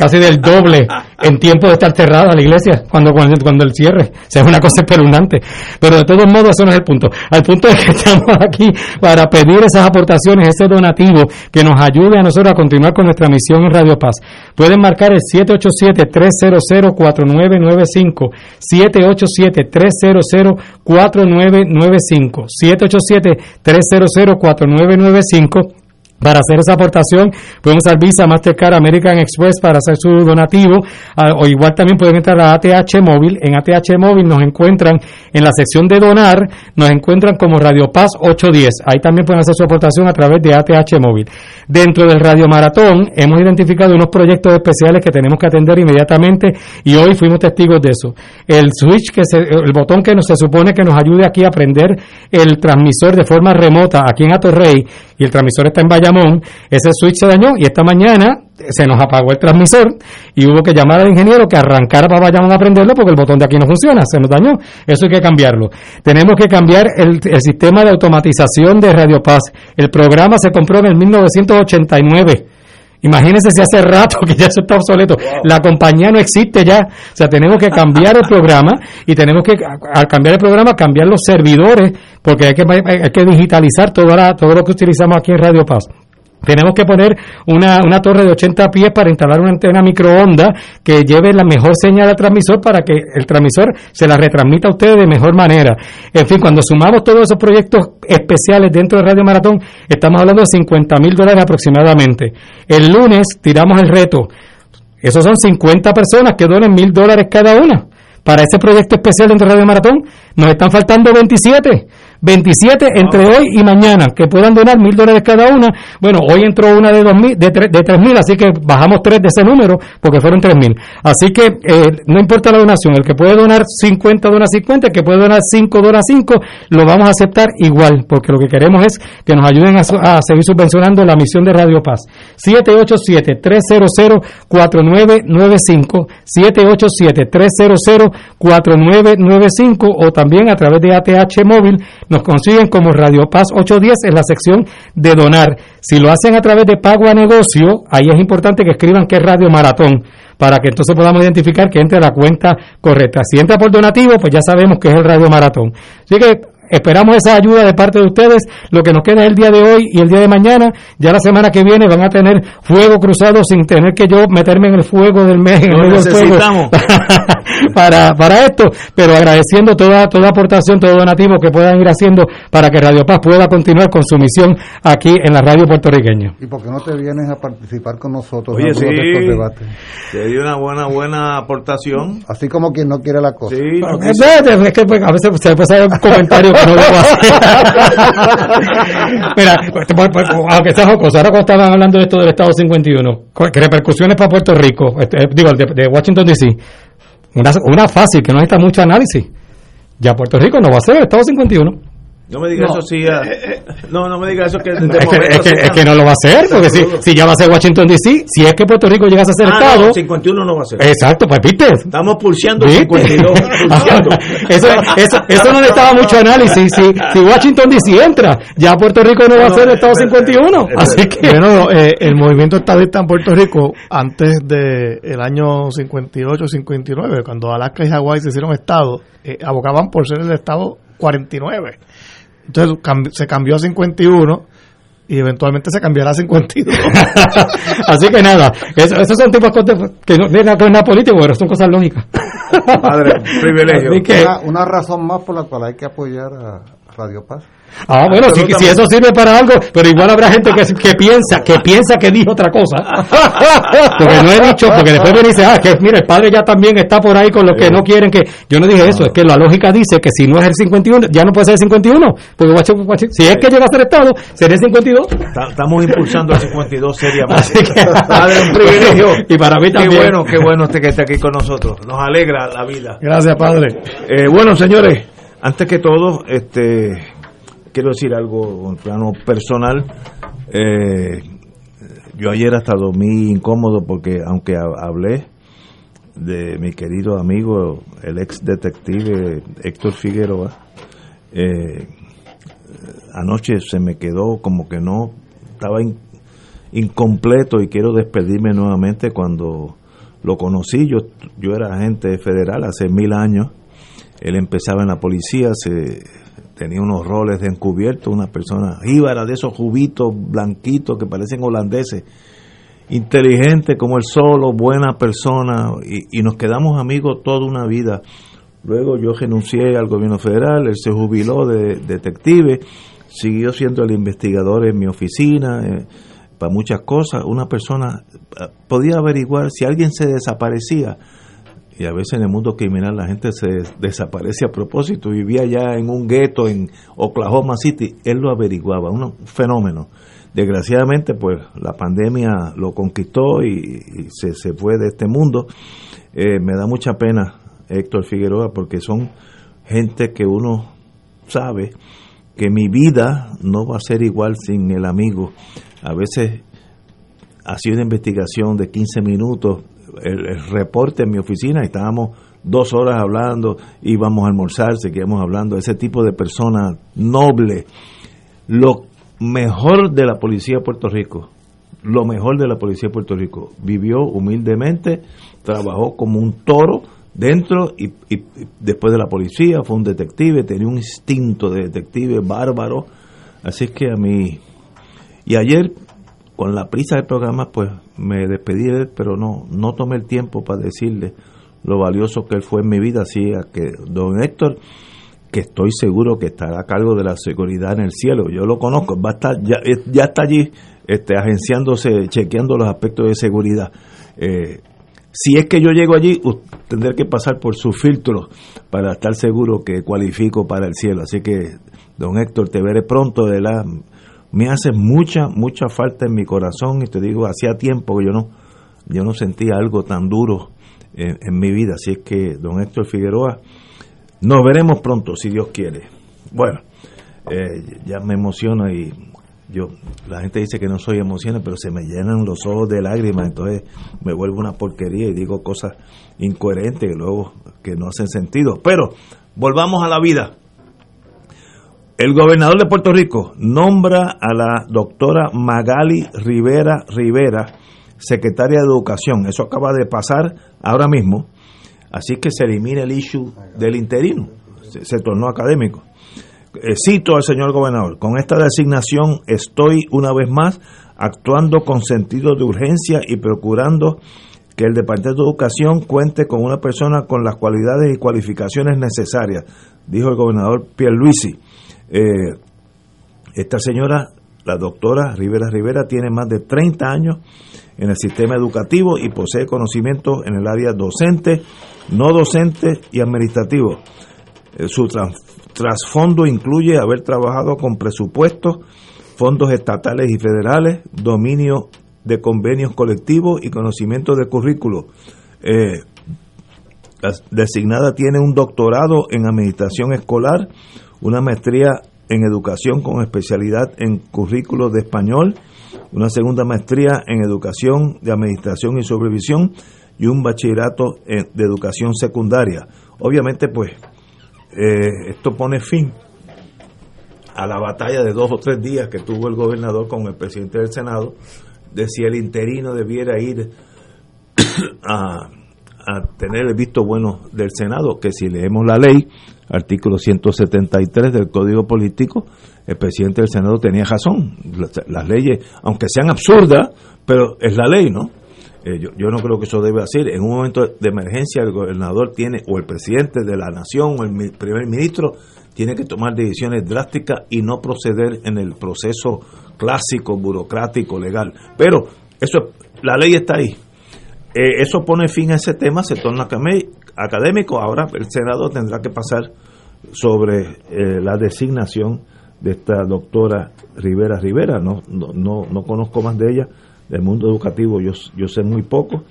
casi del doble en tiempo de estar cerrada la iglesia cuando, cuando, el cierre. O sea, es una cosa espeluznante. Pero de todos modos, eso no es el punto. Al punto es que estamos aquí para pedir esas aportaciones, ese donativo que nos ayude a nosotros a continuar con nuestra misión en Radio Paz. Pueden marcar el 787-300-4995. 787-300-4995. 787-300-4995 Para hacer esa aportación pueden usar Visa, Mastercard, American Express para hacer su donativo ah, o igual también pueden entrar a ATH Móvil. En ATH Móvil nos encuentran en la sección de donar, nos encuentran como Radio Paz 810. Ahí también pueden hacer su aportación a través de ATH Móvil. Dentro del Radio Maratón hemos identificado unos proyectos especiales que tenemos que atender inmediatamente y hoy fuimos testigos de eso. El switch, que se, el botón que nos, se supone que nos ayude aquí a prender el transmisor de forma remota aquí en Atorrey y el transmisor está en Bayamón, ese switch se dañó y esta mañana se nos apagó el transmisor y hubo que llamar al ingeniero que arrancara para Bayamón a prenderlo porque el botón de aquí no funciona, se nos dañó. Eso hay que cambiarlo. Tenemos que cambiar el, el sistema de automatización de Radio Paz. El programa se compró en el 1989. Imagínense si hace rato que ya se está obsoleto. La compañía no existe ya. O sea, tenemos que cambiar el programa y tenemos que, al cambiar el programa, cambiar los servidores, porque hay que, hay que digitalizar todo, ahora, todo lo que utilizamos aquí en Radio Paz. Tenemos que poner una, una torre de 80 pies para instalar una antena microondas que lleve la mejor señal al transmisor para que el transmisor se la retransmita a ustedes de mejor manera. En fin, cuando sumamos todos esos proyectos especiales dentro de Radio Maratón, estamos hablando de 50 mil dólares aproximadamente. El lunes tiramos el reto. Esos son 50 personas que donen mil dólares cada una. Para ese proyecto especial dentro de Radio Maratón nos están faltando 27. 27 entre hoy y mañana, que puedan donar mil dólares cada una. Bueno, hoy entró una de dos mil, de, tres, de tres mil, así que bajamos tres de ese número porque fueron tres mil. Así que eh, no importa la donación, el que puede donar 50 dona 50, el que puede donar 5 dona 5, lo vamos a aceptar igual, porque lo que queremos es que nos ayuden a, a seguir subvencionando la misión de Radio Paz. 787-300-4995, 787-300-4995 o también a través de ATH móvil nos consiguen como Radio Paz 810 en la sección de donar. Si lo hacen a través de pago a negocio, ahí es importante que escriban que es Radio Maratón para que entonces podamos identificar que entre la cuenta correcta. Si entra por donativo, pues ya sabemos que es el Radio Maratón. Así que Esperamos esa ayuda de parte de ustedes. Lo que nos queda es el día de hoy y el día de mañana. Ya la semana que viene van a tener fuego cruzado sin tener que yo meterme en el fuego del mes. En el medio del fuego necesitamos. para, para esto, pero agradeciendo toda, toda aportación, todo donativo que puedan ir haciendo para que Radio Paz pueda continuar con su misión aquí en la radio puertorriqueña. ¿Y por qué no te vienes a participar con nosotros Oye, en algunos de estos sí, debates? te dio una buena, buena aportación. Así como quien no quiere la cosa. Sí, Pero, espérate, es que pues, a veces se puede hacer un comentario no debo hacer. Mira, pues, pues, pues, aunque sea jocoso, ahora cuando estaban hablando de esto del Estado 51, ¿qué repercusiones para Puerto Rico? Este, eh, digo, de, de Washington DC. Una, una fácil, que no necesita mucho análisis. Ya Puerto Rico no va a ser el Estado 51. No me digas No. eso, sí. ah, no, no me digas eso que. de Es que, es, que, es que no lo va a hacer, porque si, si ya va a ser Washington DC, si es que Puerto Rico llegase a ser Ah, Estado. no, 51 no va a ser. Exacto, pues viste. Estamos pulseando ¿Viste? 52. pulseando. eso, eso, eso no necesitaba mucho análisis. Si, si Washington DC entra, ya Puerto Rico no va a ser el Estado 51. Así que. Bueno, eh, el movimiento estadista en Puerto Rico, antes del el año 58-59, cuando Alaska y Hawái se hicieron Estado, eh, abogaban por ser el Estado 49. Entonces cambi- se cambió a 51 y eventualmente se cambiará a 52. Así que nada, eso- esos son tipos de cosas que no tienen ver nada político, pero son cosas lógicas. Padre, privilegio. Que- Una, una razón más por la cual hay que apoyar a Radio Paz. Ah, bueno, si, si eso sirve para algo, pero igual habrá gente que, que piensa, que piensa que dijo otra cosa. Porque no he dicho, porque después me dice, ah, que mira, el padre ya también está por ahí con los que no quieren que. Yo no dije eso, es que la lógica dice que si no es el 51, ya no puede ser el 51. Porque guacho- guacho- si es que llega a ser Estado, sería el 52. Ta- Estamos impulsando el 52 seriamente. Así que- Padre, un privilegio. Y para mí también. Qué bueno, qué bueno este que esté aquí con nosotros. Nos alegra la vida. Gracias, padre. Eh, bueno, señores, antes que todo, este, quiero decir algo en plano personal. Eh, yo ayer hasta dormí incómodo porque aunque ha- hablé de mi querido amigo, el ex detective Héctor Figueroa, eh, anoche se me quedó como que no estaba in- incompleto y quiero despedirme nuevamente cuando lo conocí. Yo, yo era agente federal hace mil años. Él empezaba en la policía, se tenía unos roles de encubierto, una persona jíbara de esos jubitos blanquitos que parecen holandeses, inteligente como él solo, buena persona, y, y nos quedamos amigos toda una vida. Luego yo renuncié al gobierno federal, él se jubiló de detective, siguió siendo el investigador en mi oficina, eh, para muchas cosas. Una persona eh, podía averiguar si alguien se desaparecía. Y a veces en el mundo criminal la gente se desaparece a propósito. Vivía ya en un gueto en Oklahoma City. Él lo averiguaba, un fenómeno. Desgraciadamente, pues la pandemia lo conquistó y, se, se, fue de este mundo. Eh, me da mucha pena Héctor Figueroa porque son gente que uno sabe que mi vida no va a ser igual sin el amigo. A veces ha sido una investigación de 15 minutos, el, reporte en mi oficina, estábamos dos horas hablando, íbamos a almorzar, seguíamos hablando, ese tipo de persona noble. Lo mejor de la policía de Puerto Rico, lo mejor de la policía de Puerto Rico, vivió humildemente, trabajó como un toro, dentro y, después de la policía, fue un detective, tenía un instinto de detective bárbaro. Así es que a mí. Y ayer, con la prisa del programa, pues me despedí de él, pero no, no tomé el tiempo para decirle lo valioso que él fue en mi vida. Así que, don Héctor, que estoy seguro que estará a cargo de la seguridad en el cielo. Yo lo conozco, va a estar, ya, ya está allí este, agenciándose, chequeando los aspectos de seguridad. Eh, si es que yo llego allí, tendré que pasar por su filtro para estar seguro que cualifico para el cielo. Así que, don Héctor, te veré pronto. De la, me hace mucha, mucha falta en mi corazón y te digo, hacía tiempo que yo no, yo no sentía algo tan duro en, mi vida. Así es que, don Héctor Figueroa, nos veremos pronto, si Dios quiere. Bueno, eh, ya me emociona y yo la gente dice que no soy emocional, pero se me llenan los ojos de lágrimas, entonces me vuelvo una porquería y digo cosas incoherentes y luego que no hacen sentido. Pero volvamos a la vida. El gobernador de Puerto Rico nombra a la doctora Magali Rivera Rivera, secretaria de Educación. Eso acaba de pasar ahora mismo. Así que se elimina el issue del interino. se tornó académico. Eh, cito al señor gobernador, con esta designación estoy una vez más actuando con sentido de urgencia y procurando que el Departamento de Educación cuente con una persona con las cualidades y cualificaciones necesarias, dijo el gobernador Pierluisi. Eh, esta señora, la doctora Rivera Rivera, tiene más de 30 años en el sistema educativo y posee conocimientos en el área docente, no docente y administrativo. Eh, su trasfondo incluye haber trabajado con presupuestos, fondos estatales y federales, dominio de convenios colectivos y conocimiento de currículo. Eh, designada tiene un doctorado en administración escolar, una maestría en educación con especialidad en currículo de español, una segunda maestría en educación de administración y supervisión y un bachillerato de educación secundaria. Obviamente, pues eh, esto pone fin a la batalla de dos o tres días que tuvo el gobernador con el presidente del Senado de si el interino debiera ir a, tener el visto bueno del Senado, que si leemos la ley, artículo 173 del Código Político, el presidente del Senado tenía razón. Las, leyes, aunque sean absurdas, pero es la ley, ¿no? Eh, yo, no creo que eso debe hacer. En un momento de emergencia el gobernador tiene, o el presidente de la nación, o el primer ministro, tiene que tomar decisiones drásticas y no proceder en el proceso clásico, burocrático, legal. Pero eso, la ley está ahí. Eh, eso pone fin a ese tema, se torna académico. Ahora el Senado tendrá que pasar sobre eh, la designación de esta doctora Rivera Rivera. No, no, no, no conozco más de ella del mundo educativo yo, yo sé muy poco.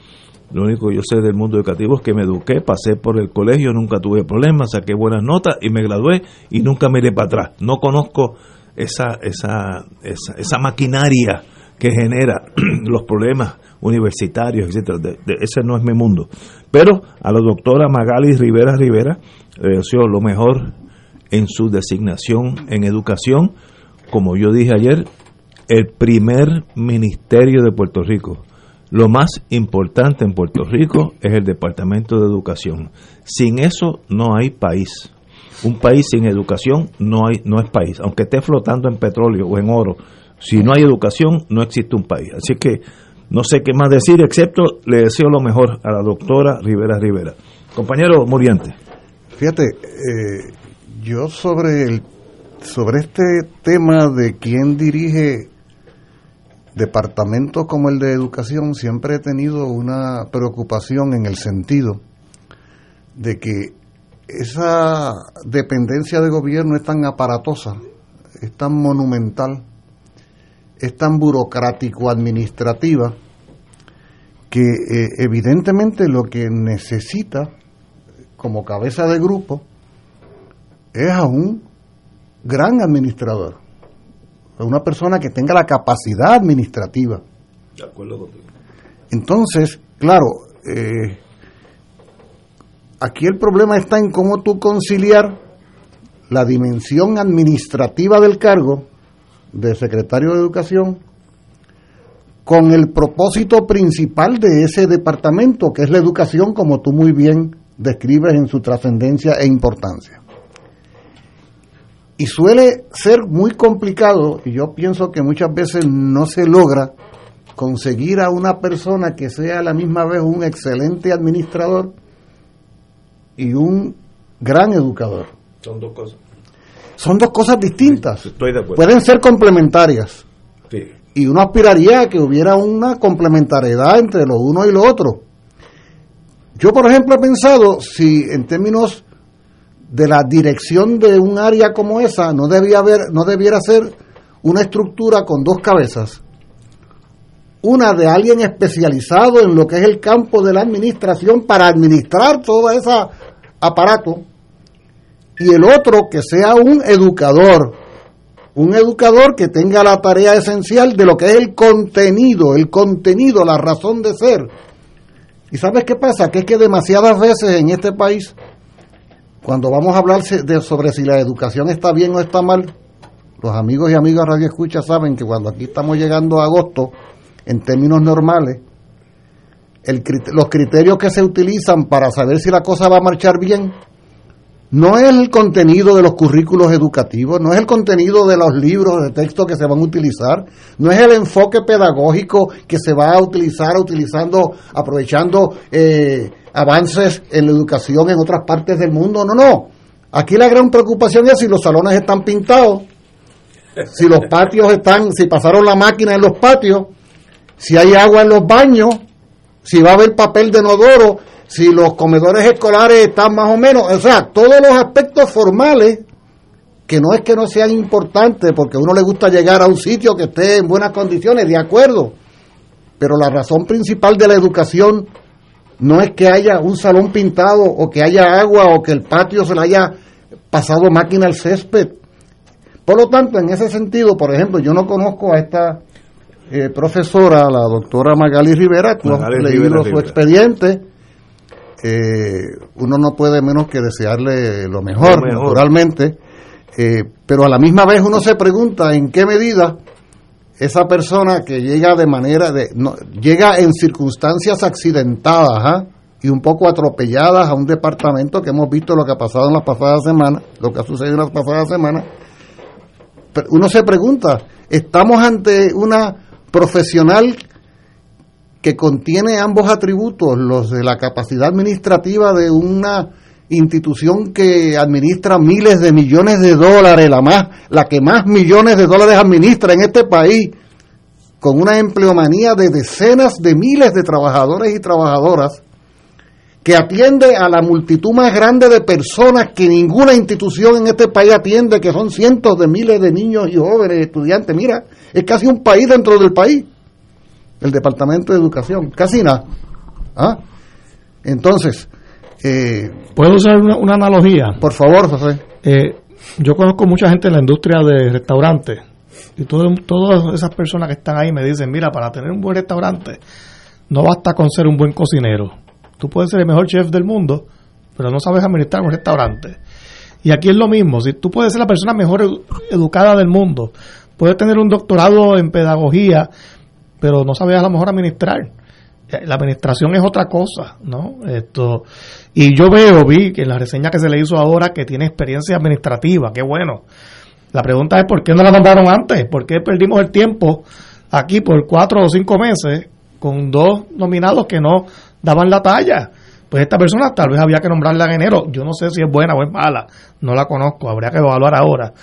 Lo único que yo sé del mundo educativo es que me eduqué, pasé por el colegio, nunca tuve problemas, saqué buenas notas y me gradué y nunca me iré para atrás. No conozco esa, esa, esa, esa maquinaria que genera los problemas universitarios, etcétera. ese no es mi mundo. Pero a la doctora Magali Rivera Rivera le deseo lo mejor en su designación en educación. Como yo dije ayer, el primer ministerio de Puerto Rico. Lo más importante en Puerto Rico es el Departamento de Educación. Sin eso no hay país. Un país sin educación no hay no es país, aunque esté flotando en petróleo o en oro. Si no hay educación, no existe un país. Así que no sé qué más decir, excepto le deseo lo mejor a la doctora Rivera Rivera. Compañero Muriente. Fíjate, eh, yo sobre el sobre este tema de quién dirige departamentos como el de educación siempre he tenido una preocupación en el sentido de que esa dependencia de gobierno es tan aparatosa, es tan monumental, es tan burocrático-administrativa, que eh, evidentemente lo que necesita como cabeza de grupo es a un gran administrador, a una persona que tenga la capacidad administrativa. De acuerdo contigo. Entonces, claro, eh, aquí el problema está en cómo tú conciliar la dimensión administrativa del cargo de secretario de Educación con el propósito principal de ese departamento, que es la educación, como tú muy bien describes en su trascendencia e importancia. Y suele ser muy complicado, y yo pienso que muchas veces no se logra conseguir a una persona que sea a la misma vez un excelente administrador y un gran educador. Son dos cosas. Son dos cosas distintas. Estoy de acuerdo. Pueden ser complementarias. Sí. Y uno aspiraría a que hubiera una complementariedad entre lo uno y lo otro. Yo, por ejemplo, he pensado si en términos de la dirección de un área como esa no debía haber, no debiera ser una estructura con dos cabezas. Una de alguien especializado en lo que es el campo de la administración para administrar todo ese aparato y el otro que sea un educador, un educador que tenga la tarea esencial de lo que es el contenido, el contenido, la razón de ser. ¿Y sabes qué pasa? Que es que demasiadas veces en este país, cuando vamos a hablar de, sobre si la educación está bien o está mal, los amigos y amigas Radio Escucha saben que cuando aquí estamos llegando a agosto, en términos normales, los criterios que se utilizan para saber si la cosa va a marchar bien no es el contenido de los currículos educativos, no es el contenido de los libros de texto que se van a utilizar, no es el enfoque pedagógico que se va a utilizar utilizando, aprovechando eh, avances en la educación en otras partes del mundo, no, no. Aquí la gran preocupación es si los salones están pintados, si los patios están, si pasaron la máquina en los patios, si hay agua en los baños, si va a haber papel de inodoro, si los comedores escolares están más o menos, o sea, todos los aspectos formales, que no es que no sean importantes, porque a uno le gusta llegar a un sitio que esté en buenas condiciones, de acuerdo, pero la razón principal de la educación no es que haya un salón pintado o que haya agua o que el patio se le haya pasado máquina al césped. Por lo tanto, en ese sentido, por ejemplo, yo no conozco a esta eh, profesora, la doctora Magali Rivera, tú has leído su expediente eh, uno no puede menos que desearle lo mejor, naturalmente, eh, pero a la misma vez uno se pregunta en qué medida esa persona que llega de manera de no, llega en circunstancias accidentadas ¿ah? y un poco atropelladas a un departamento que hemos visto lo que ha pasado en las pasadas semanas, lo que ha sucedido en las pasadas semanas. Pero uno se pregunta, ¿estamos ante una profesional que contiene ambos atributos, los de la capacidad administrativa de una institución que administra miles de millones de dólares, la más, la que más millones de dólares administra en este país, con una empleomanía de decenas de miles de trabajadores y trabajadoras, que atiende a la multitud más grande de personas que ninguna institución en este país atiende, que son cientos de miles de niños y jóvenes estudiantes. Mira, es casi un país dentro del país el Departamento de Educación, casi nada. ¿Ah? Entonces, eh, ¿puedo usar una, analogía? Por favor, José. Eh, yo conozco mucha gente en la industria de restaurantes y todo, todas esas personas que están ahí me dicen, mira, para tener un buen restaurante no basta con ser un buen cocinero. Tú puedes ser el mejor chef del mundo, pero no sabes administrar un restaurante. Y aquí es lo mismo, si tú puedes ser la persona mejor educada del mundo, puedes tener un doctorado en pedagogía, pero no sabía a lo mejor administrar. La administración es otra cosa, ¿no? Esto y yo veo, vi que en la reseña que se le hizo ahora que tiene experiencia administrativa, qué bueno. La pregunta es por qué no la mandaron antes, por qué perdimos el tiempo aquí por cuatro o cinco meses con dos nominados que no daban la talla. Pues esta persona tal vez había que nombrarla en enero. Yo no sé si es buena o es mala, no la conozco, habría que evaluar ahora.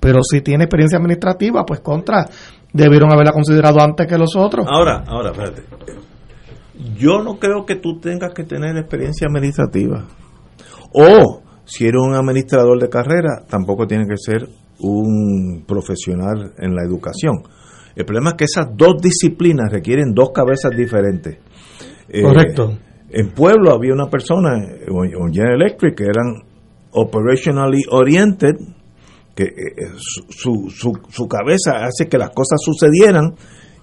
pero si tiene experiencia administrativa, pues contra, debieron haberla considerado antes que los otros. Ahora, ahora, espérate. Yo no creo que tú tengas que tener experiencia administrativa. O si eres un administrador de carrera, tampoco tiene que ser un profesional en la educación. El problema es que esas dos disciplinas requieren dos cabezas diferentes. Eh, Correcto. En Pueblo había una persona, en General Electric, que eran operationally oriented, que eh, su, su, su, cabeza hace que las cosas sucedieran,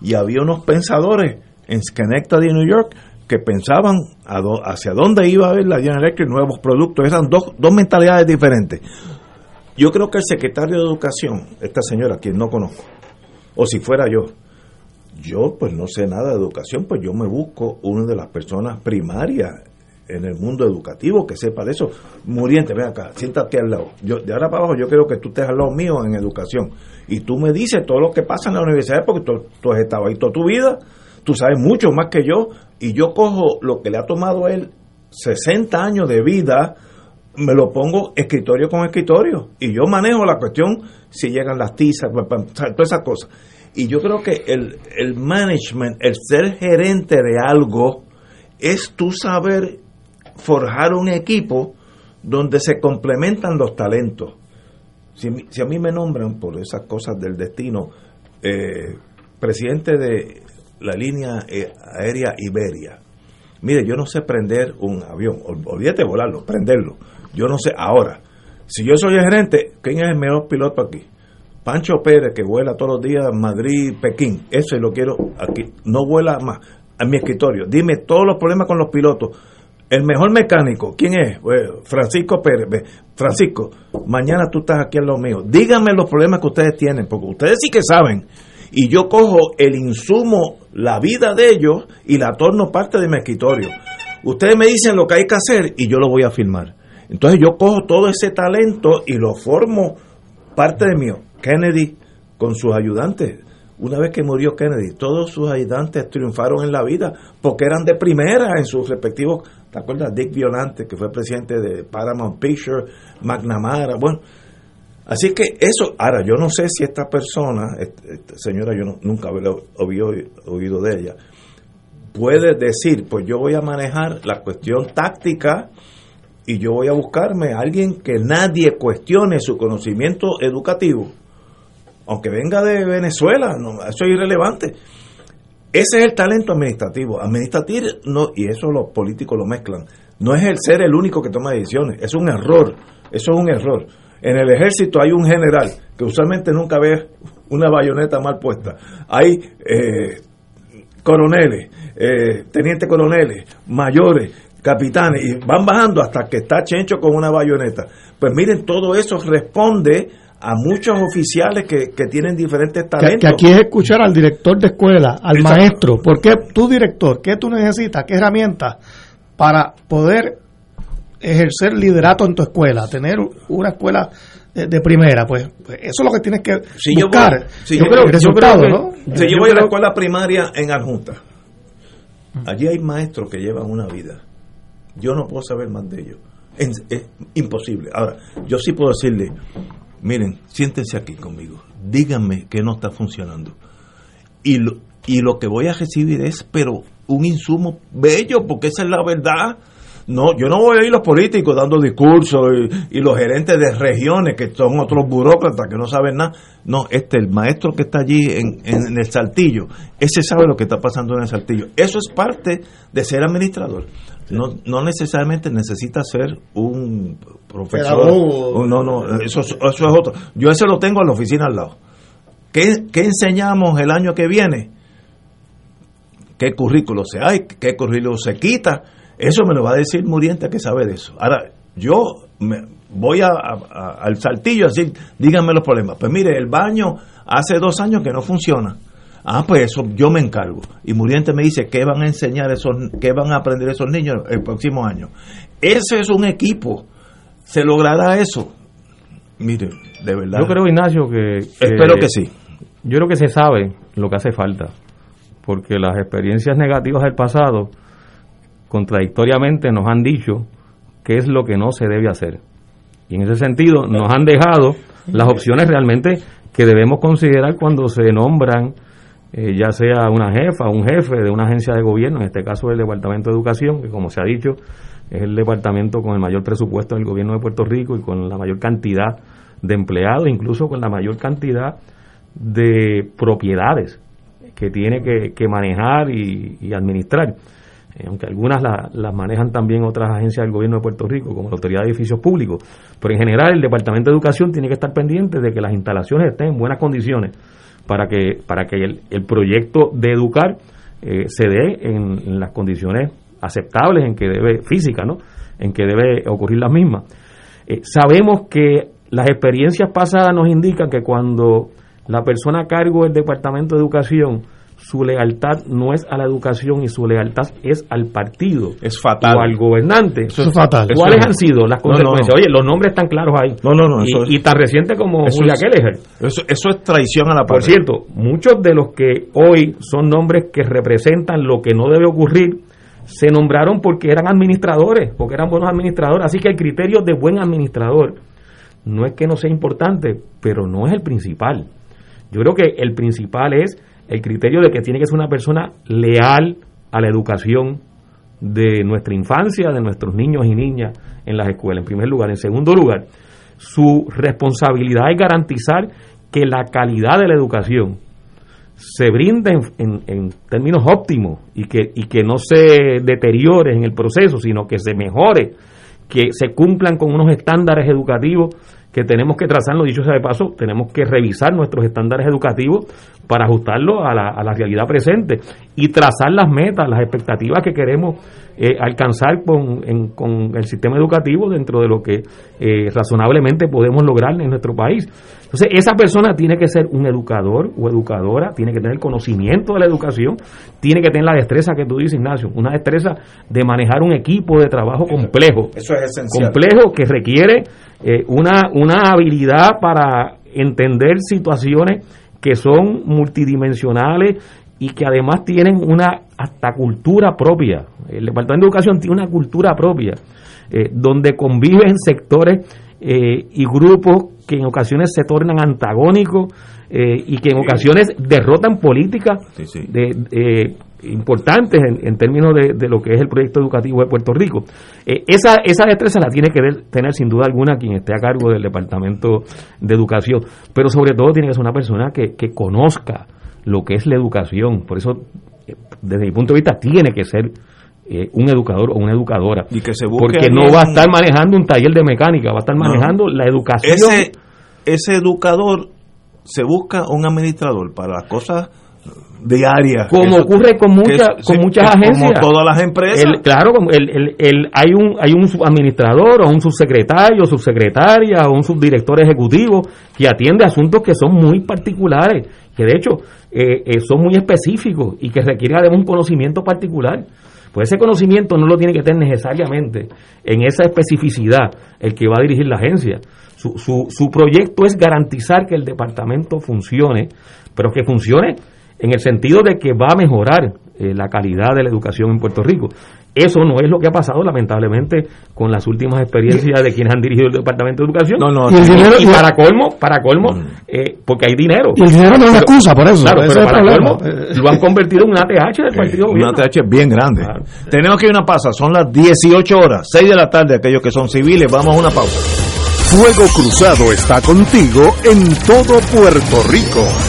y había unos pensadores en Schenectady, New York, que pensaban hacia dónde iba a ir la General Electric, nuevos productos, eran dos, dos mentalidades diferentes. Yo creo que el secretario de Educación, esta señora, quien no conozco, o si fuera yo, yo pues no sé nada de educación, pues yo me busco una de las personas primarias en el mundo educativo que sepa de eso. Muriente, ven acá, siéntate al lado. Yo, de ahora para abajo yo quiero que tú estés al lado mío en educación. Y tú me dices todo lo que pasa en la universidad porque tú, tú has estado ahí toda tu vida, tú sabes mucho más que yo, y yo cojo lo que le ha tomado a él 60 años de vida, me lo pongo escritorio con escritorio, y yo manejo la cuestión si llegan las tizas, todas esas cosas. Y yo creo que el, el management, el ser gerente de algo, es tú saber forjar un equipo donde se complementan los talentos. Si, si a mí me nombran por esas cosas del destino, eh, presidente de la línea eh, aérea Iberia, mire, yo no sé prender un avión, olvídate volarlo, prenderlo. Yo no sé ahora. Si yo soy el gerente, ¿quién es el mejor piloto aquí? Pancho Pérez, que vuela todos los días Madrid, Pekín, eso lo quiero aquí. No vuela más a mi escritorio. Dime todos los problemas con los pilotos. El mejor mecánico, ¿quién es? Francisco Pérez. Francisco, mañana tú estás aquí al lado mío. Díganme los problemas que ustedes tienen, porque ustedes sí que saben. Y yo cojo el insumo, la vida de ellos, y la torno parte de mi escritorio. Ustedes me dicen lo que hay que hacer y yo lo voy a firmar. Entonces yo cojo todo ese talento y lo formo parte de mío. Kennedy con sus ayudantes. Una vez que murió Kennedy, todos sus ayudantes triunfaron en la vida porque eran de primera en sus respectivos. ¿Te acuerdas? Dick Violante, que fue presidente de Paramount Pictures, McNamara. Bueno, así que eso. Ahora, yo no sé si esta persona, señora, yo nunca había oído, oído de ella, puede decir: Pues yo voy a manejar la cuestión táctica y yo voy a buscarme a alguien que nadie cuestione su conocimiento educativo aunque venga de Venezuela, no, eso es irrelevante. Ese es el talento administrativo. Administrativo, no, y eso los políticos lo mezclan. No es el ser el único que toma decisiones, es un error. Eso es un error. En el ejército hay un general que usualmente nunca ve una bayoneta mal puesta. Hay eh, coroneles, eh, teniente coroneles, mayores, capitanes, y van bajando hasta que está Chencho con una bayoneta. Pues miren, todo eso responde a muchos oficiales que, que tienen diferentes talentos. Que, aquí es escuchar al director de escuela, al maestro. ¿Por qué tu director? ¿Qué tú necesitas? ¿Qué herramientas para poder ejercer liderato en tu escuela? Tener una escuela de, primera, pues, pues, eso es lo que tienes que buscar. si yo, creo, ¿no? Si yo, voy a la escuela primaria en Adjunta, allí hay maestros que llevan una vida. Yo no puedo saber más de ellos. Es, es imposible. Ahora, yo sí puedo decirle, miren, siéntense aquí conmigo, díganme que no está funcionando. Y lo, y lo que voy a recibir es, pero un insumo bello, porque esa es la verdad. No, yo no voy a ir los políticos dando discursos y, los gerentes de regiones que son otros burócratas que no saben nada. No, este, el maestro que está allí en, en, el saltillo, ese sabe lo que está pasando en el saltillo. Eso es parte de ser administrador. No, no necesariamente necesita ser un profesor. No, no, eso, eso es otro. Yo ese lo tengo en la oficina al lado. ¿Qué, ¿Qué enseñamos el año que viene? ¿Qué currículo se hay? ¿Qué currículo se quita? Eso me lo va a decir Muriente que sabe de eso. Ahora, yo me voy a, al saltillo a decir, díganme los problemas. Pues mire, el baño hace dos años que no funciona. Ah, pues eso yo me encargo. Y Muriente me dice, ¿qué van a enseñar esos, qué van a aprender esos niños el próximo año? Ese es un equipo. ¿Se logrará eso? Mire, de verdad. Yo creo, Ignacio, que, que... Espero que sí. Yo creo que se sabe lo que hace falta. Porque las experiencias negativas del pasado contradictoriamente nos han dicho qué es lo que no se debe hacer. Y en ese sentido nos han dejado las opciones realmente que debemos considerar cuando se nombran, eh, ya sea una jefa un jefe de una agencia de gobierno, en este caso el Departamento de Educación, que como se ha dicho, es el departamento con el mayor presupuesto del gobierno de Puerto Rico y con la mayor cantidad de empleados, incluso con la mayor cantidad de propiedades que tiene que, manejar y, administrar. Eh, aunque algunas las manejan también otras agencias del gobierno de Puerto Rico, como la Autoridad de Edificios Públicos. Pero en general el Departamento de Educación tiene que estar pendiente de que las instalaciones estén en buenas condiciones para que, para que el, proyecto de educar eh, se dé en, las condiciones aceptables en que debe, física, ¿no? En que debe ocurrir las mismas. Eh, sabemos que las experiencias pasadas nos indican que cuando la persona a cargo del Departamento de Educación, su lealtad no es a la educación y su lealtad es al partido. Es fatal. O al gobernante. Eso es fatal. ¿Cuáles han sido las consecuencias? Oye, los nombres están claros ahí. No, no, no. Y, y tan reciente como Julia Kelleher. Eso, eso es traición a la Por cierto, muchos de los que hoy son nombres que representan lo que no debe ocurrir, se nombraron porque eran administradores, porque eran buenos administradores. Así que el criterio de buen administrador no es que no sea importante, pero no es el principal. Yo creo que el principal es el criterio de que tiene que ser una persona leal a la educación de nuestra infancia, de nuestros niños y niñas en las escuelas, en primer lugar. En segundo lugar, su responsabilidad es garantizar que la calidad de la educación se brinde en, en, términos óptimos y que, y que no se deteriore en el proceso, sino que se mejore, que se cumplan con unos estándares educativos que tenemos que trazarlo, dicho sea de paso, tenemos que revisar nuestros estándares educativos para ajustarlo a la, a la realidad presente y trazar las metas, las expectativas que queremos eh, alcanzar con, con, el sistema educativo dentro de lo que eh, razonablemente podemos lograr en nuestro país. Entonces, esa persona tiene que ser un educador o educadora, tiene que tener conocimiento de la educación, tiene que tener la destreza que tú dices, Ignacio, una destreza de manejar un equipo de trabajo complejo. Eso es esencial. Complejo que requiere eh, una, una habilidad para entender situaciones que son multidimensionales y que además tienen una hasta cultura propia. El Departamento de Educación tiene una cultura propia, eh, donde conviven sectores eh, y grupos que en ocasiones se tornan antagónicos y que en ocasiones derrotan políticas de, importantes en, términos de, lo que es el proyecto educativo de Puerto Rico. Eh, esa, esa destreza la tiene que tener sin duda alguna quien esté a cargo del Departamento de Educación, pero sobre todo tiene que ser una persona que, que conozca lo que es la educación. Por eso, eh, desde mi punto de vista, tiene que ser eh, un educador o una educadora. Y que se porque no va a estar manejando un taller de mecánica, va a estar manejando la educación. Ese, ese educador se busca un administrador para las cosas diaria. Como ocurre con, muchas con muchas agencias. Como todas las empresas. claro, el, el, el, hay, un, hay un administrador o un subsecretario, subsecretaria o un subdirector ejecutivo que atiende asuntos que son muy particulares, que de hecho eh, eh, son muy específicos y que requieren además un conocimiento particular. Pues ese conocimiento no lo tiene que tener necesariamente en esa especificidad el que va a dirigir la agencia. Su, su, su proyecto es garantizar que el departamento funcione, pero que funcione en el sentido de que va a mejorar eh, la calidad de la educación en Puerto Rico. Eso no es lo que ha pasado, lamentablemente, con las últimas experiencias de quienes han dirigido el Departamento de Educación. No, no, y, para colmo, para colmo, mm. eh, porque hay dinero. Y el dinero no es una excusa por eso. Claro, pero para colmo, lo han convertido en un ATH del partido Un ATH bien grande. Tenemos que ir a una pausa, son las 18 horas, 6 de la tarde, aquellos que son civiles, vamos a una pausa. Fuego Cruzado está contigo en todo Puerto Rico.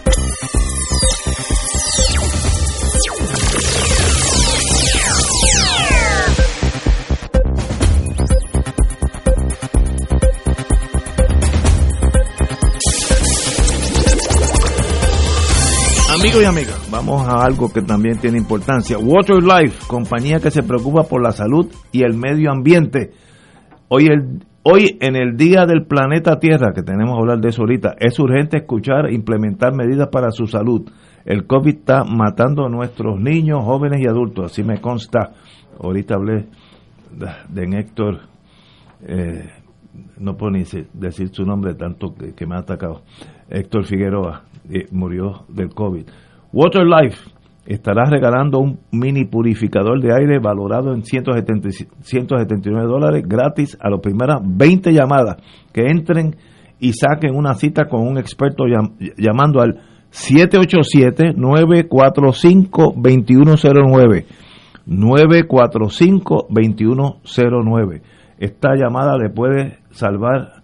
Amigos y amigas, vamos a algo que también tiene importancia. Water Life, compañía que se preocupa por la salud y el medio ambiente. Hoy, el, hoy en el Día del Planeta Tierra, que tenemos que hablar de eso ahorita, es urgente escuchar e implementar medidas para su salud. El COVID está matando a nuestros niños, jóvenes y adultos, así me consta. Ahorita hablé de, Héctor, eh, no puedo ni decir su nombre tanto que, que me ha atacado, Héctor Figueroa murió del COVID. Water Life estará regalando un mini purificador de aire valorado en 170, 179 dólares gratis a las primeras 20 llamadas que entren y saquen una cita con un experto llam, llamando al 787-945-2109. 945-2109. Esta llamada le puede salvar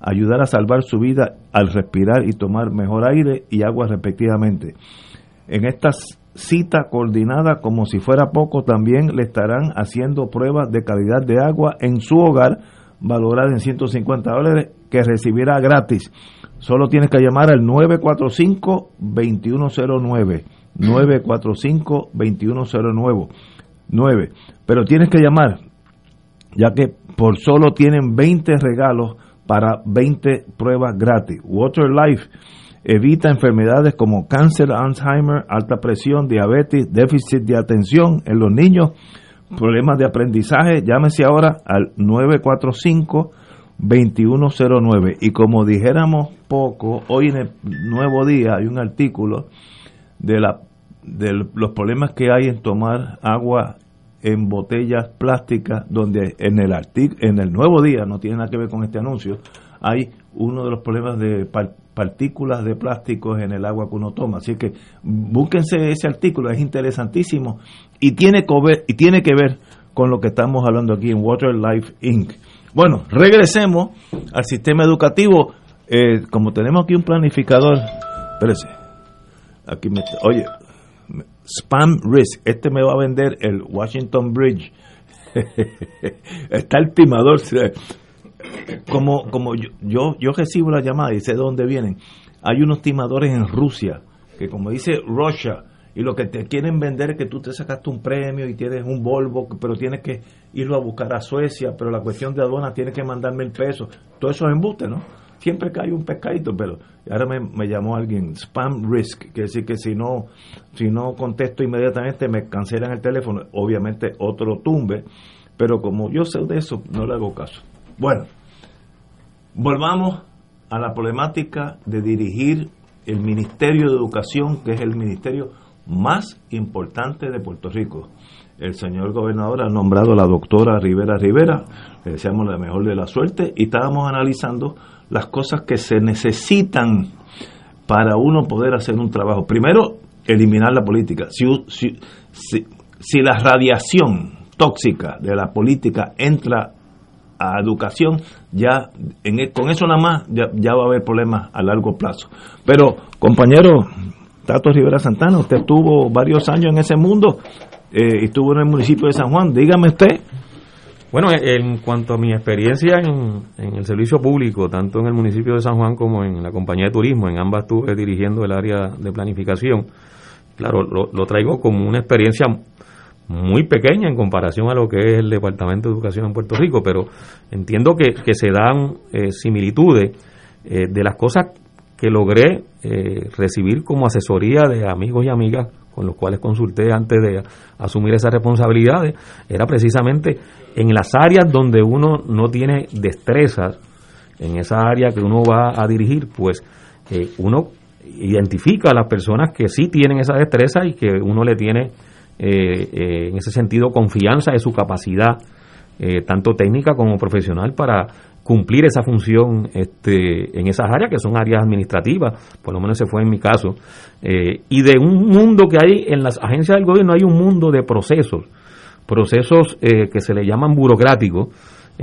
ayudar a salvar su vida al respirar y tomar mejor aire y agua respectivamente. En esta cita coordinada, como si fuera poco, también le estarán haciendo pruebas de calidad de agua en su hogar, valorada en 150 dólares, que recibirá gratis. Solo tienes que llamar al 945-2109. 945-2109. 9. Pero tienes que llamar, ya que por solo tienen 20 regalos para 20 pruebas gratis. Water Life evita enfermedades como cáncer, Alzheimer, alta presión, diabetes, déficit de atención en los niños, problemas de aprendizaje. Llámese ahora al 945-2109. Y como dijéramos poco, hoy en el Nuevo Día hay un artículo de, la, de los problemas que hay en tomar agua en botellas plásticas donde en el en el nuevo día no tiene nada que ver con este anuncio hay uno de los problemas de partículas de plásticos en el agua que uno toma así que búsquense ese artículo es interesantísimo y tiene que ver, y tiene que ver con lo que estamos hablando aquí en Water Life Inc. Bueno, regresemos al sistema educativo. Eh, como tenemos aquí un planificador, espérese, aquí me, oye, Spam Risk. Este me va a vender el Washington Bridge. Está el timador. Como, como yo, yo, yo recibo la llamada y sé de dónde vienen. Hay unos timadores en Rusia que, como dice Russia, y lo que te quieren vender es que tú te sacaste un premio y tienes un Volvo, pero tienes que irlo a buscar a Suecia, pero la cuestión de aduana tienes que mandarme el peso. Todo eso es embuste, ¿no? Siempre cae un pescadito, pero ahora me, me, llamó alguien, spam risk, que decir que si no, si no contesto inmediatamente me cancelan el teléfono, obviamente otro tumbe, pero como yo sé de eso, no le hago caso. Bueno, volvamos a la problemática de dirigir el Ministerio de Educación, que es el ministerio más importante de Puerto Rico. El señor gobernador ha nombrado a la doctora Rivera Rivera, le deseamos la mejor de la suerte, y estábamos analizando las cosas que se necesitan para uno poder hacer un trabajo. Primero, eliminar la política. Si, si, si, si la radiación tóxica de la política entra a educación, ya en, e, con eso nada más ya, ya, va a haber problemas a largo plazo. Pero, compañero Tato Rivera Santana, usted estuvo varios años en ese mundo, eh, estuvo en el municipio de San Juan. Dígame usted, bueno, en cuanto a mi experiencia en, en, el servicio público, tanto en el municipio de San Juan como en la compañía de turismo, en ambas estuve dirigiendo el área de planificación, claro, lo, traigo como una experiencia muy pequeña en comparación a lo que es el Departamento de Educación en Puerto Rico, pero entiendo que, que se dan eh, similitudes eh, de las cosas que logré eh, recibir como asesoría de amigos y amigas con los cuales consulté antes de asumir esas responsabilidades, era precisamente en las áreas donde uno no tiene destrezas, en esa área que uno va a dirigir, pues uno identifica a las personas que sí tienen esa destreza y que uno le tiene eh, eh, en ese sentido confianza de su capacidad, eh, tanto técnica como profesional, para cumplir esa función este, en esas áreas que son áreas administrativas, por lo menos se fue en mi caso, y de un mundo que hay en las agencias del gobierno, hay un mundo de procesos, procesos que se le llaman burocráticos,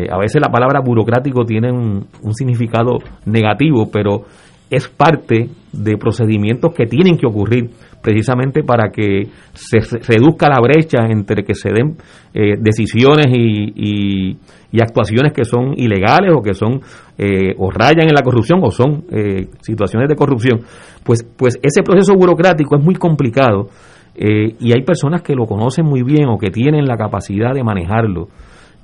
a veces la palabra burocrático tiene un, un significado negativo, pero es parte de procedimientos que tienen que ocurrir precisamente para que se reduzca la brecha entre que se den eh, decisiones y, actuaciones que son ilegales o que son eh, o rayan en la corrupción o son eh, situaciones de corrupción. Pues pues ese proceso burocrático es muy complicado y hay personas que lo conocen muy bien o que tienen la capacidad de manejarlo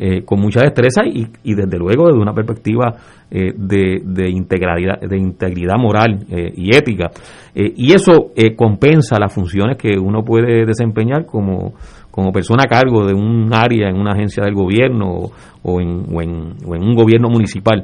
eh, con mucha destreza y, y, desde luego desde una perspectiva eh, de, de, integridad, de integridad moral eh, y ética. y eso compensa las funciones que uno puede desempeñar como, como persona a cargo de un área en una agencia del gobierno o, en, o, en, o en un gobierno municipal.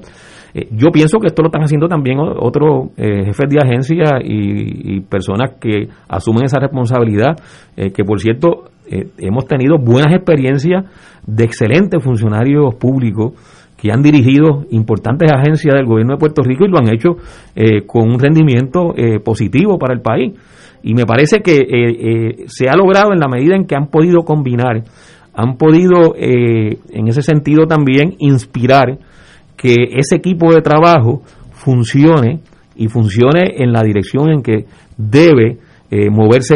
yo pienso que esto lo están haciendo también otros jefes de agencia y, personas que asumen esa responsabilidad, que por cierto hemos tenido buenas experiencias de excelentes funcionarios públicos que han dirigido importantes agencias del gobierno de Puerto Rico y lo han hecho eh, con un rendimiento eh, positivo para el país. Y me parece que eh, se ha logrado en la medida en que han podido combinar, han podido en ese sentido también inspirar que ese equipo de trabajo funcione y funcione en la dirección en que debe moverse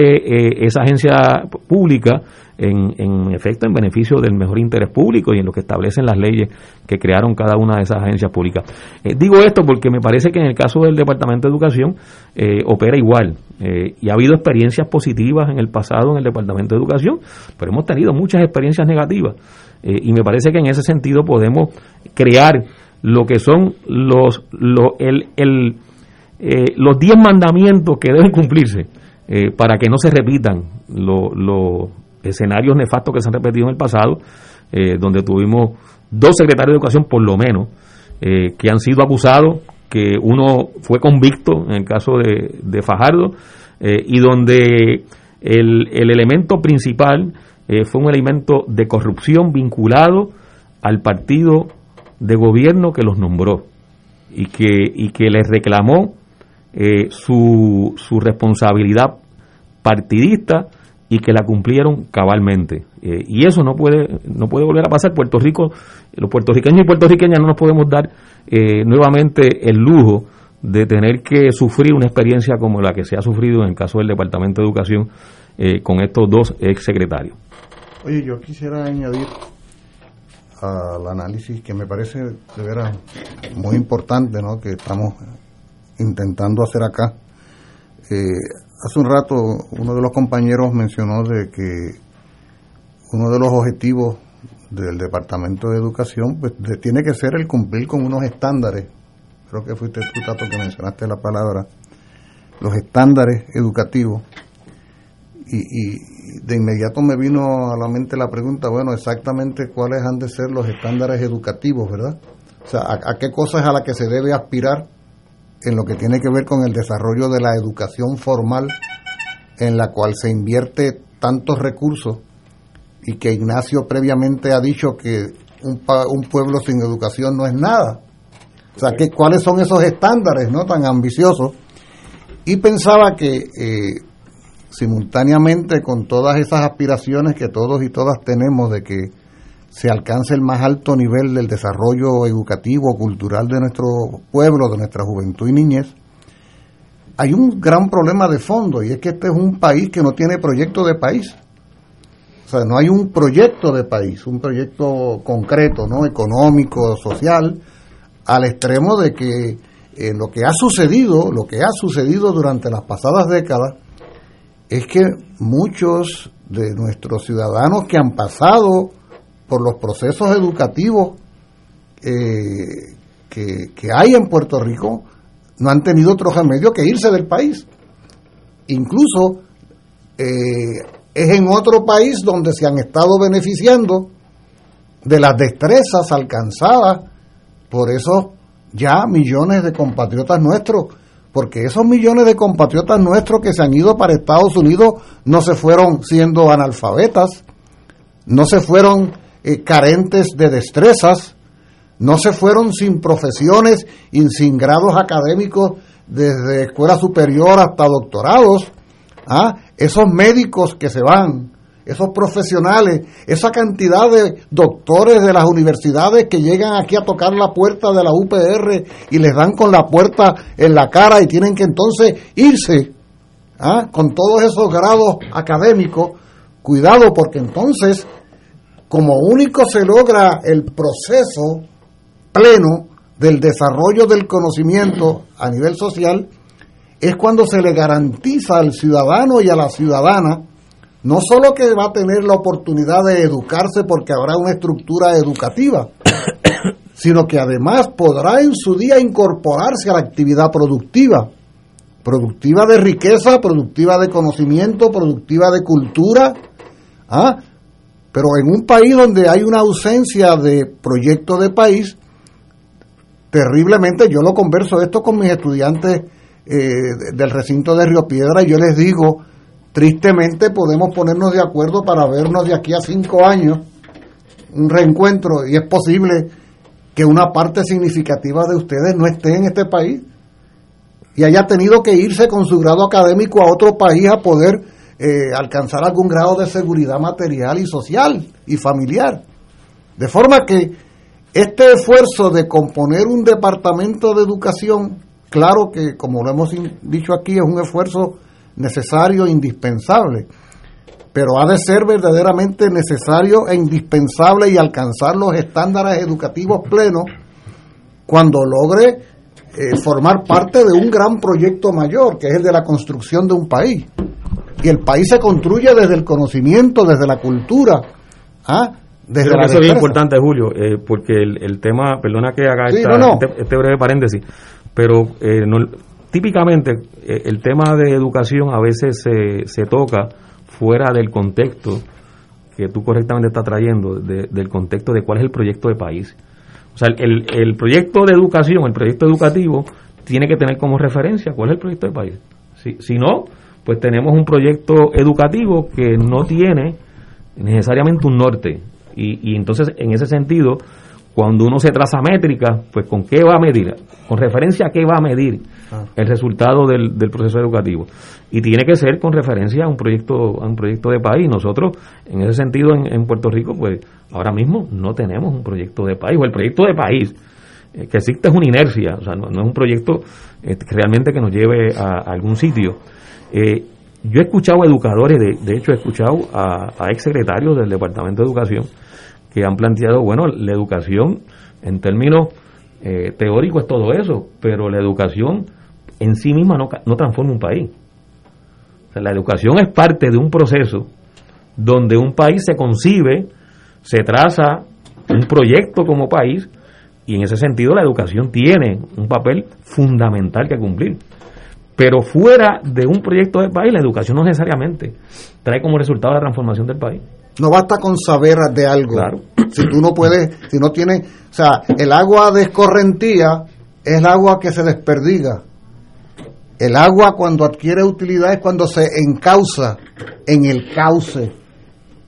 esa agencia pública en, en efecto en beneficio del mejor interés público y en lo que establecen las leyes que crearon cada una de esas agencias públicas. Eh, digo esto porque me parece que en el caso del Departamento de Educación eh, opera igual. Eh, y ha habido experiencias positivas en el pasado en el Departamento de Educación, pero hemos tenido muchas experiencias negativas. Y me parece que en ese sentido podemos crear lo que son los, el, el, los 10 mandamientos que deben cumplirse para que no se repitan lo, lo, escenarios nefastos que se han repetido en el pasado, eh, donde tuvimos dos secretarios de educación por lo menos, eh, que han sido acusados, que uno fue convicto en el caso de, Fajardo, eh, y donde el, el elemento principal fue un elemento de corrupción vinculado al partido de gobierno que los nombró y que, y que les reclamó su, su responsabilidad partidista y que la cumplieron cabalmente. Eh, y eso no puede, no puede volver a pasar. Puerto Rico, los puertorriqueños y puertorriqueñas no nos podemos dar eh, nuevamente el lujo de tener que sufrir una experiencia como la que se ha sufrido en el caso del Departamento de Educación eh, con estos dos ex secretarios. Oye, yo quisiera añadir al análisis que me parece de veras muy importante, ¿no? Que estamos intentando hacer acá. Eh, Hace un rato uno de los compañeros mencionó de que uno de los objetivos del Departamento de Educación pues, tiene que ser el cumplir con unos estándares. Creo que fuiste tú, Tato, que mencionaste la palabra. Los estándares educativos. Y, de inmediato me vino a la mente la pregunta, bueno, exactamente cuáles han de ser los estándares educativos, ¿verdad? O sea, a, a qué cosas a las que se debe aspirar en lo que tiene que ver con el desarrollo de la educación formal, en la cual se invierte tantos recursos y que Ignacio previamente ha dicho que un, un pueblo sin educación no es nada. O sea, que, ¿cuáles son esos estándares no tan ambiciosos? Y pensaba que eh, simultáneamente con todas esas aspiraciones que todos y todas tenemos de que se alcance el más alto nivel del desarrollo educativo, cultural de nuestro pueblo, de nuestra juventud y niñez, hay un gran problema de fondo y es que este es un país que no tiene proyecto de país. O sea, no hay un proyecto de país, un proyecto concreto, ¿no? económico, social, al extremo de que eh, lo que ha sucedido, lo que ha sucedido durante las pasadas décadas, es que muchos de nuestros ciudadanos que han pasado por los procesos educativos eh, que, que hay en Puerto Rico no han tenido otro remedio que irse del país. Incluso eh, es en otro país donde se han estado beneficiando de las destrezas alcanzadas por esos ya millones de compatriotas nuestros, porque esos millones de compatriotas nuestros que se han ido para Estados Unidos no se fueron siendo analfabetas, no se fueron eh, carentes de destrezas, no se fueron sin profesiones y sin grados académicos desde escuela superior hasta doctorados. ¿ah? Esos médicos que se van, esos profesionales, esa cantidad de doctores de las universidades que llegan aquí a tocar la puerta de la UPR y les dan con la puerta en la cara y tienen que entonces irse ¿ah? con todos esos grados académicos. Cuidado porque entonces, como único se logra el proceso pleno del desarrollo del conocimiento a nivel social, es cuando se le garantiza al ciudadano y a la ciudadana no solo que va a tener la oportunidad de educarse porque habrá una estructura educativa, sino que además podrá en su día incorporarse a la actividad productiva, productiva de riqueza, productiva de conocimiento, productiva de cultura, ¿ah? Pero en un país donde hay una ausencia de proyecto de país, terriblemente, yo lo converso esto con mis estudiantes eh, del recinto de Río Piedra y yo les digo, tristemente podemos ponernos de acuerdo para vernos de aquí a cinco años, un reencuentro, y es posible que una parte significativa de ustedes no esté en este país y haya tenido que irse con su grado académico a otro país a poder eh, alcanzar algún grado de seguridad material y social y familiar. De forma que este esfuerzo de componer un departamento de educación, claro que como lo hemos dicho aquí, es un esfuerzo necesario e indispensable, pero ha de ser verdaderamente necesario e indispensable y alcanzar los estándares educativos plenos cuando logre eh, formar parte de un gran proyecto mayor, que es el de la construcción de un país. Y el país se construye desde el conocimiento, desde la cultura. ¿ah? Desde Creo la que eso es bien importante, Julio, eh, porque el, el tema, perdona que haga Sí, esta- no, no. Este, este breve paréntesis, pero eh, no- típicamente eh, el tema de educación a veces se, se toca fuera del contexto que tú correctamente estás trayendo, de- del contexto de cuál es el proyecto de país. O sea, el, el proyecto de educación, el proyecto educativo, tiene que tener como referencia cuál es el proyecto de país. Si, si no, pues tenemos un proyecto educativo que no tiene necesariamente un norte. Y, y entonces, en ese sentido, cuando uno se traza métrica, pues con qué va a medir, con referencia a qué va a medir Ah. el resultado del, del proceso educativo. Y tiene que ser con referencia a un proyecto, a un proyecto de país. Nosotros, en ese sentido, en, en Puerto Rico, pues ahora mismo no tenemos un proyecto de país, o el proyecto de país eh, que existe es una inercia, o sea, no, no es un proyecto eh, realmente que nos lleve a, a algún sitio. Eh, yo he escuchado educadores, de, de hecho he escuchado a, a exsecretarios del Departamento de Educación que han planteado, bueno, la educación en términos eh, teóricos es todo eso, pero la educación en sí misma no, no transforma un país. La educación es parte de un proceso donde un país se concibe, se traza un proyecto como país y en ese sentido la educación tiene un papel fundamental que cumplir. Pero fuera de un proyecto de país, la educación no necesariamente trae como resultado la transformación del país. No basta con saber de algo. Si tú no puedes, si no tienes, o sea, el agua de escorrentía es el agua que se desperdiga. El agua cuando adquiere utilidad es cuando se encausa en el cauce.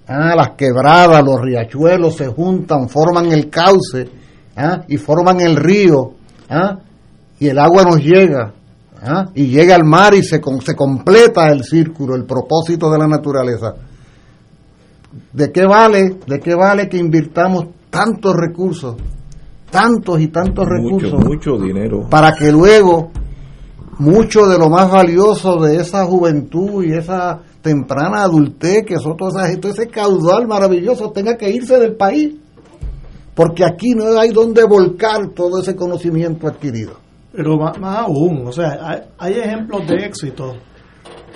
Ah, las quebradas, los riachuelos se juntan, forman el cauce ah, y forman el río. Ah, y el agua nos llega. Ah, y llega al mar y se, se completa el círculo, el propósito de la naturaleza. ¿De qué vale, de qué vale que invirtamos tantos recursos, tantos y tantos Mucho, recursos, mucho dinero. para que luego mucho de lo más valioso de esa juventud y esa temprana adultez, que son todas esas, todo ese caudal maravilloso, tenga que irse del país? Porque aquí no hay donde volcar todo ese conocimiento adquirido. Pero más, más aún, o sea, hay, hay ejemplos de éxito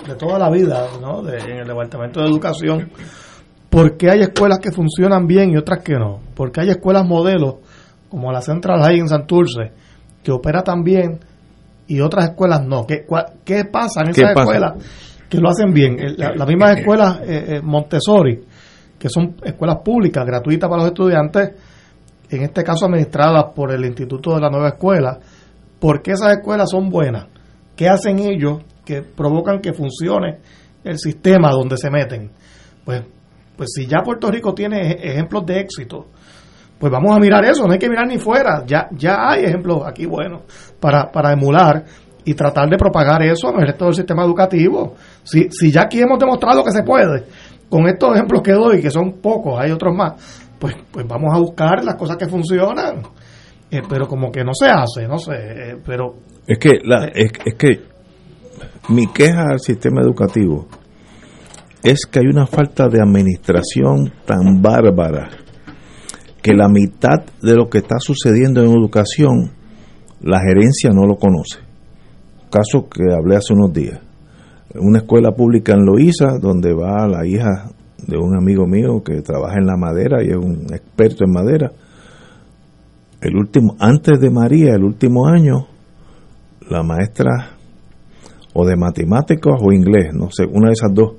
de toda la vida, ¿no? De- en el Departamento de Educación, ¿por qué hay escuelas que funcionan bien y otras que no? Porque hay escuelas modelos, como la Central High en Santurce, que opera tan bien y otras escuelas no. ¿Qué, cua- qué pasa en ¿Qué esas escuelas que lo hacen bien? La- Las mismas escuelas eh, eh, Montessori, que son escuelas públicas, gratuitas para los estudiantes, en este caso administradas por el Instituto de la Nueva Escuela, ¿por qué esas escuelas son buenas? ¿Qué hacen ellos que provocan que funcione el sistema donde se meten? Pues, pues si ya Puerto Rico tiene ej- ejemplos de éxito, pues vamos a mirar eso, no hay que mirar ni fuera, ya, ya hay ejemplos aquí buenos para, para emular y tratar de propagar eso en el resto del sistema educativo. Si, si ya aquí hemos demostrado que se puede, con estos ejemplos que doy, que son pocos, hay otros más, pues, pues vamos a buscar las cosas que funcionan. Eh, pero como que no se hace, no sé, eh, pero Es que, la, es, es que mi queja al sistema educativo es que hay una falta de administración tan bárbara que la mitad de lo que está sucediendo en educación la gerencia no lo conoce. Caso que hablé hace unos días. Una escuela pública en Loíza, donde va la hija de un amigo mío que trabaja en la madera y es un experto en madera. El último, antes de María, el último año, la maestra o de matemáticas o inglés, no sé, una de esas dos,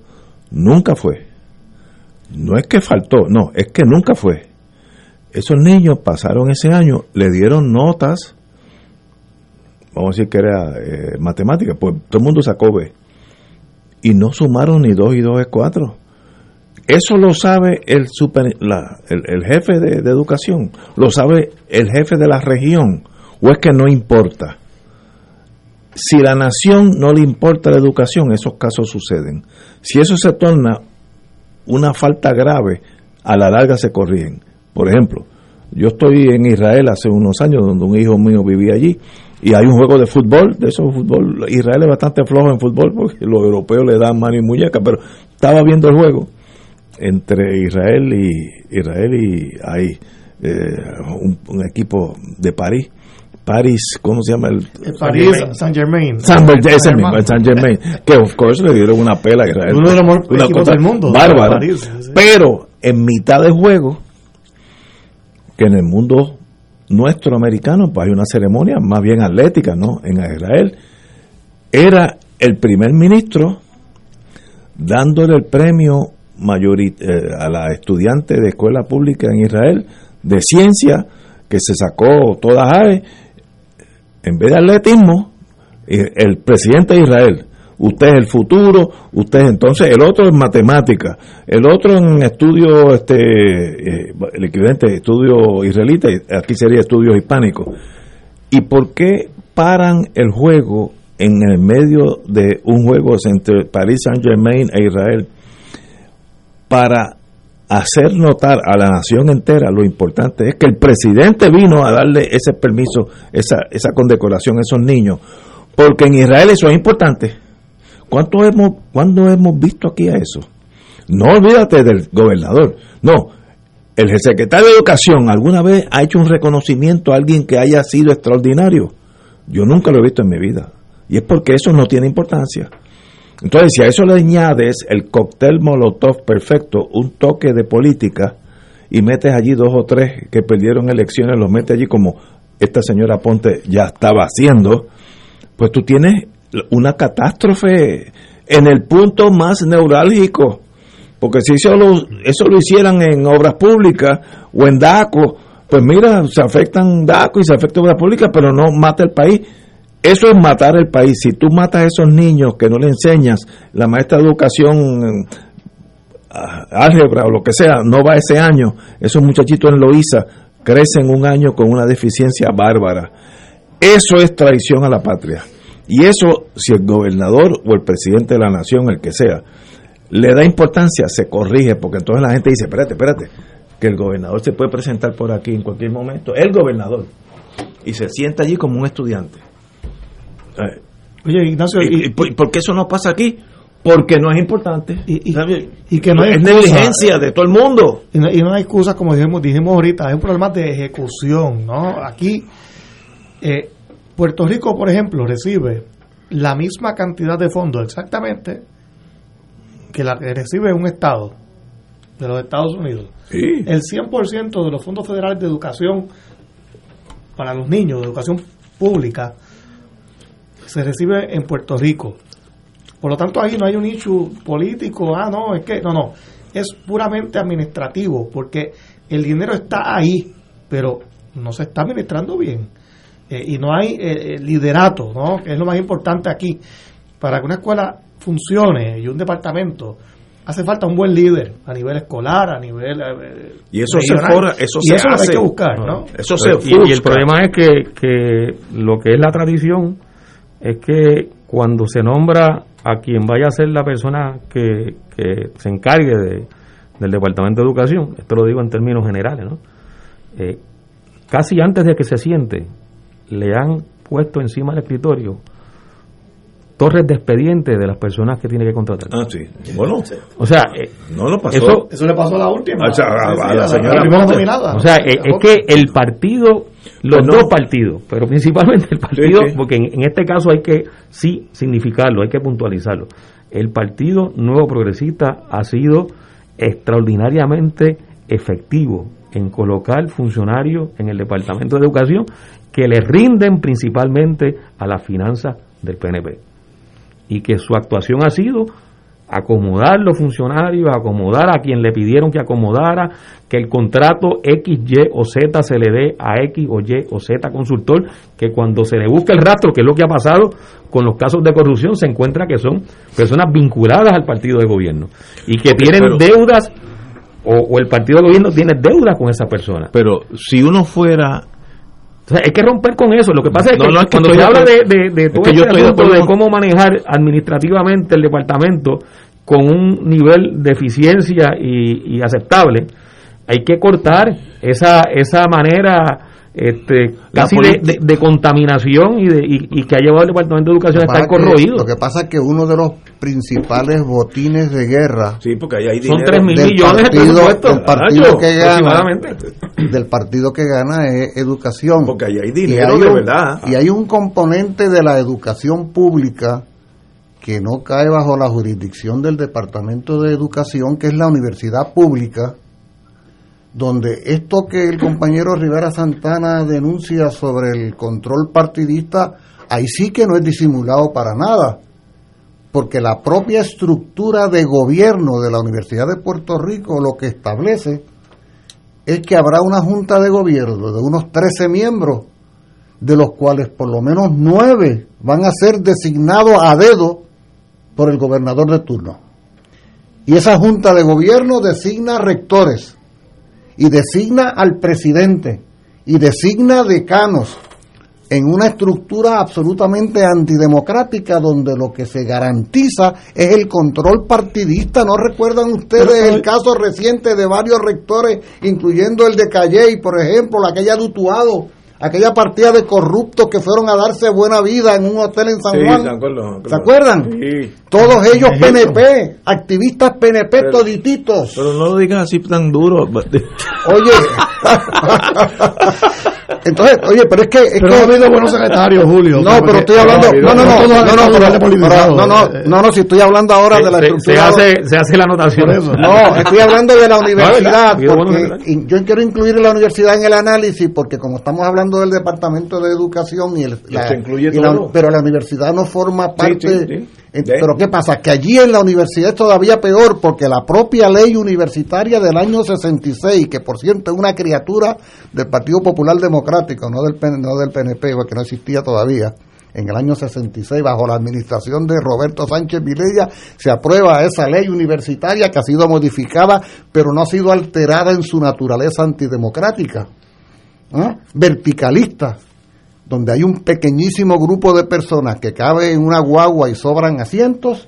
nunca fue. No es que faltó, no, es que nunca fue. Esos niños pasaron ese año, le dieron notas, vamos a decir que era eh, matemática, pues todo el mundo sacó B. Y no sumaron ni dos y dos es cuatro. Eso lo sabe el, super, la- el, jefe de, de educación, lo sabe el jefe de la región, o es que no importa. Si la nación no le importa la educación, esos casos suceden. Si eso se torna una falta grave, a la larga se corrigen. Por ejemplo, yo estoy en Israel hace unos años, donde un hijo mío vivía allí, y hay un juego de fútbol, de esos fútbol, Israel es bastante flojo en fútbol, porque los europeos le dan mano y muñeca, pero estaba viendo el juego entre Israel y Israel y ahí eh, un, un equipo de París París ¿cómo se llama el el París, Saint Germain. San Germain, que of course le dieron una pela a Israel. Uno de los mejores Una equipos cosa del mundo, Bárbara. París, sí. Pero en mitad de juego, que en el mundo nuestro americano, pues hay una ceremonia más bien atlética, ¿no? En Israel, era el primer ministro dándole el premio mayori- eh, a la estudiante de escuela pública en Israel de ciencia que se sacó todas AVE en vez de atletismo eh, el presidente de Israel. Usted es el futuro usted es entonces el otro en matemática el otro en estudio este eh, el equivalente estudio israelita aquí sería estudios hispánicos y por qué paran el juego en el medio de un juego entre Paris Saint Germain e Israel para hacer notar a la nación entera lo importante es que el presidente vino a darle ese permiso, esa, esa condecoración a esos niños, porque en Israel eso es importante. ¿Cuánto hemos, ¿Cuándo hemos visto aquí a eso? No olvídate del gobernador, no. El secretario de Educación alguna vez ha hecho un reconocimiento a alguien que haya sido extraordinario. Yo nunca lo he visto en mi vida. Y es porque eso no tiene importancia. Entonces, si a eso le añades el cóctel Molotov perfecto, un toque de política, y metes allí dos o tres que perdieron elecciones, los metes allí como esta señora Ponte ya estaba haciendo, pues tú tienes una catástrofe en el punto más neurálgico. Porque si eso lo, eso lo hicieran en obras públicas o en DACO, pues mira, se afectan DACO y se afecta obras públicas, pero no mata el país. Eso es matar el país. Si tú matas a esos niños que no le enseñas, la maestra de educación, ah, álgebra o lo que sea, no va ese año, esos muchachitos en Loíza crecen un año con una deficiencia bárbara. Eso es traición a la patria. Y eso, si el gobernador o el presidente de la nación, el que sea, le da importancia, se corrige, porque entonces la gente dice, espérate, espérate, que el gobernador se puede presentar por aquí en cualquier momento, el gobernador, y se sienta allí como un estudiante. Eh, Oye, Ignacio, ¿y, y por, por qué eso no pasa aquí? Porque no es importante. Y, y que no hay es excusa. negligencia de todo el mundo. Y no, hay excusas, como dijimos, dijimos ahorita, hay un problema de ejecución, ¿no? Aquí, eh, Puerto Rico, por ejemplo, recibe la misma cantidad de fondos exactamente que la que recibe un Estado de los Estados Unidos, el 100% de los fondos federales de educación para los niños, de educación pública, se recibe en Puerto Rico. Por lo tanto, ahí no hay un issue político, ah, no, es que, no, no, es puramente administrativo, porque el dinero está ahí, pero no se está administrando bien. Eh, y no hay eh, eh, liderato, ¿no? que es lo más importante aquí. Para que una escuela funcione y un departamento, hace falta un buen líder a nivel escolar, a nivel. eh, Y eso se regional. fora- eso y se eso es lo que hay que buscar, ¿no? Eso se y, y el problema es que, que lo que es la tradición es que cuando se nombra a quien vaya a ser la persona que, que se encargue de, del Departamento de Educación, esto lo digo en términos generales, ¿no? Eh, casi antes de que se siente, le han puesto encima del escritorio torres de expediente de las personas que tiene que contratar. Ah, sí. Bueno, O sea, eh, no lo pasó. Eso, Eso le pasó a la última. O sea, a- la señora nominada. O sea, es, es que el partido, los no. dos partidos, pero principalmente el partido, Sí, sí. porque en, en este caso hay que sí significarlo, hay que puntualizarlo. El partido nuevo progresista ha sido extraordinariamente efectivo en colocar funcionarios en el Departamento de Educación que le rinden principalmente a las finanzas del PNP. Y que su actuación ha sido acomodar los funcionarios, acomodar a quien le pidieron que acomodara, que el contrato X, Y o Z se le dé a X o Y o Z consultor, que cuando se le busca el rastro, que es lo que ha pasado con los casos de corrupción, se encuentra que son personas vinculadas al partido de gobierno y que tienen pero- deudas o, o el partido de gobierno tiene deudas con esa persona. Pero si uno fuera O sea, hay que romper con eso. Lo que pasa es que no, es que cuando se habla de, Es todo que yo este asunto de cómo manejar administrativamente el departamento con un nivel de eficiencia y, y aceptable, hay que cortar esa, esa manera este, casi de, de- de contaminación y, de, y, y que ha llevado el Departamento de Educación a estar corroído. Lo que pasa es que uno de los principales botines de guerra Sí, porque ahí hay Son dinero. 3 mil del millones de partido, del partido que gana del partido que gana es educación Porque ahí hay dinero hay de un- verdad. y hay un componente de la educación pública que no cae bajo la jurisdicción del Departamento de Educación, que es la universidad pública, donde esto que el compañero Rivera Santana denuncia sobre el control partidista, ahí sí que no es disimulado para nada, porque la propia estructura de gobierno de la Universidad de Puerto Rico lo que establece es que habrá una junta de gobierno de unos 13 miembros, de los cuales por lo menos 9 van a ser designados a dedo por el gobernador de turno. Y esa junta de gobierno designa rectores y designa al presidente y designa decanos en una estructura absolutamente antidemocrática donde lo que se garantiza es el control partidista. ¿No recuerdan ustedes el caso reciente de varios rectores, incluyendo el de Calley, por ejemplo, aquella de Utuado, aquella partida de corruptos que fueron a darse buena vida en un hotel en San Sí, Juan? de acuerdo, ¿Se acuerdan? Sí. Todos ellos. PNP, activistas PNP Pero- todititos. Pero no lo digas así tan duro. Oye, entonces, oye, pero es que. Es Pero que ha habido buenos secretarios, Julio. No, Porque- pero estoy hablando. No, no, no, no, no, no, no, no, no, si estoy hablando ahora de la estructura. hace, se hace la anotación. Eso. No, estoy hablando de la universidad, porque yo quiero incluir la universidad en el análisis, porque como estamos hablando del departamento de educación y, el, la- incluye y la- todo. pero la universidad no forma parte. Pero qué pasa, que allí en la universidad es todavía peor, porque la propia ley universitaria del año 66, que por cierto es una criatura del Partido Popular Democrático, no del, no del PNP, porque no existía todavía. En el año 66, bajo la administración de Roberto Sánchez Vilella, se aprueba esa ley universitaria que ha sido modificada, pero no ha sido alterada en su naturaleza antidemocrática, ¿ah? verticalista, donde hay un pequeñísimo grupo de personas que cabe en una guagua y sobran asientos,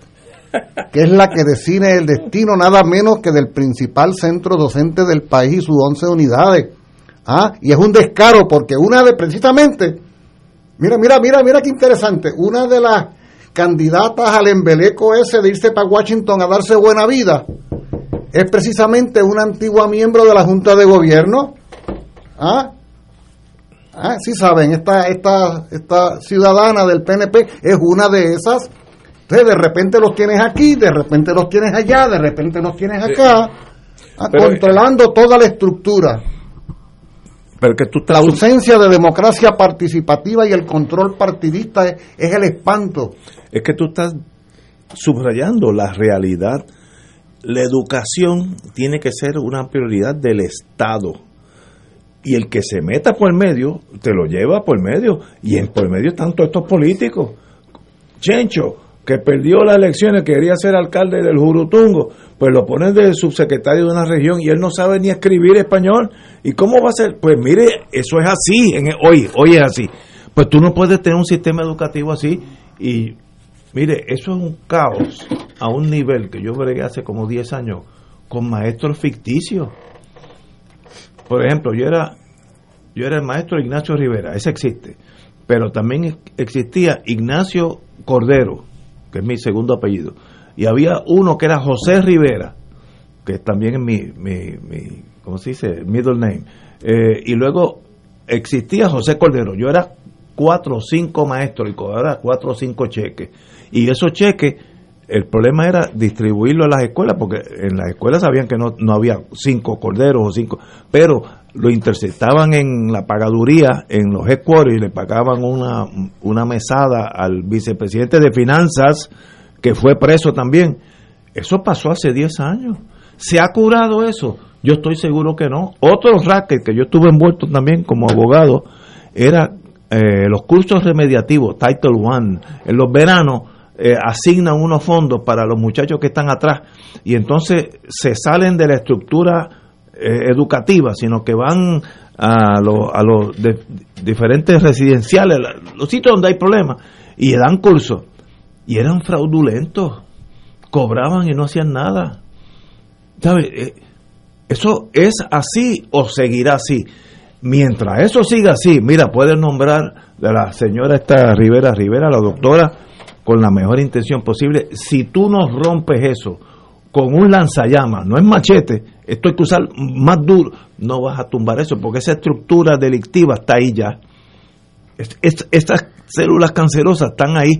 que es la que decide el destino nada menos que del principal centro docente del país y sus 11 unidades. ¿Ah? Y es un descaro porque una de precisamente, mira, mira, mira, mira qué interesante, una de las candidatas al embeleco ese de irse para Washington a darse buena vida es precisamente una antigua miembro de la Junta de Gobierno. ¿Ah? Ah, sí saben, esta, esta, esta ciudadana del PNP es una de esas Entonces de repente los tienes aquí, de repente los tienes allá, de repente los tienes acá, ah, Pero- controlando toda la estructura. Pero que tú La ausencia de democracia participativa y el control partidista es, es el espanto. Es que tú estás subrayando la realidad. La educación tiene que ser una prioridad del Estado. Y el que se meta por el medio, te lo lleva por el medio. Y en por el medio están todos estos políticos. Chencho, que perdió las elecciones, quería ser alcalde del Jurutungo, pues lo ponen de subsecretario de una región y él no sabe ni escribir español. ¿Y cómo va a ser? Pues mire, eso es así, en, hoy, hoy es así. Pues tú no puedes tener un sistema educativo así y mire, eso es un caos a un nivel que yo bregué hace como 10 años con maestros ficticios. Por ejemplo, yo era yo era el maestro Ignacio Rivera, ese existe, pero también ex- existía Ignacio Cordero, que es mi segundo apellido, y había uno que era José Rivera, que también es mi, mi, mi ¿cómo se dice? Middle name. Eh, y luego existía José Cordero, yo era cuatro o cinco maestros y cobraba cuatro o cinco cheques. Y esos cheques, el problema era distribuirlo a las escuelas, porque en las escuelas sabían que no, no había cinco corderos o cinco, pero lo interceptaban en la pagaduría, en los headquarters, y le pagaban una, una mesada al vicepresidente de finanzas, que fue preso también. Eso pasó hace 10 años. ¿Se ha curado eso? Yo estoy seguro que no. Otro racket que yo estuve envuelto también como abogado era eh, los cursos remediativos, Title One. En los veranos eh, asignan unos fondos para los muchachos que están atrás y entonces se salen de la estructura eh, educativa, sino que van a los a los diferentes residenciales, los sitios donde hay problemas, y dan cursos. Y eran fraudulentos, cobraban y no hacían nada. ¿Sabe? Eh, Eso es así o seguirá así. Mientras eso siga así, mira, puedes nombrar de la señora esta Rivera Rivera, la doctora, con la mejor intención posible. Si tú no rompes eso con un lanzallamas, no es machete, esto hay usar más duro, no vas a tumbar eso, porque esa estructura delictiva está ahí ya. Es- es- estas células cancerosas están ahí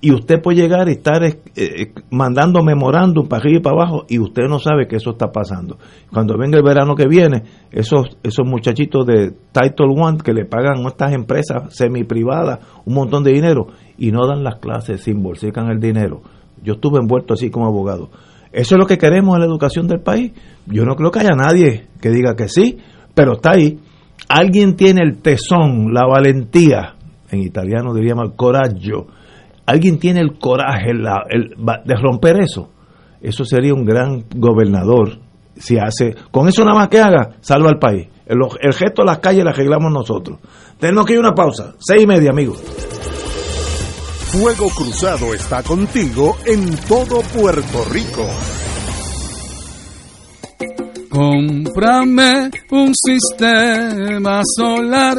y usted puede llegar y estar eh, eh, mandando memorándum para arriba y para abajo y usted no sabe que eso está pasando. Cuando venga el verano que viene, esos, esos muchachitos de Title One que le pagan a estas empresas semi privadas un montón de dinero y no dan las clases, se embolsican el dinero. Yo estuve envuelto así como abogado. Eso es lo que queremos en la educación del país. Yo no creo que haya nadie que diga que sí, pero está ahí. Alguien tiene el tesón, la valentía, en italiano diríamos el coraggio, alguien tiene el coraje la- el- de romper eso. Eso sería un gran gobernador. Si hace, con eso nada más que haga, salva al país. El, el gesto de las calles lo arreglamos nosotros. Tenemos que ir a una pausa. Seis y media, amigos. Fuego Cruzado está contigo en todo Puerto Rico. Cómprame un sistema solar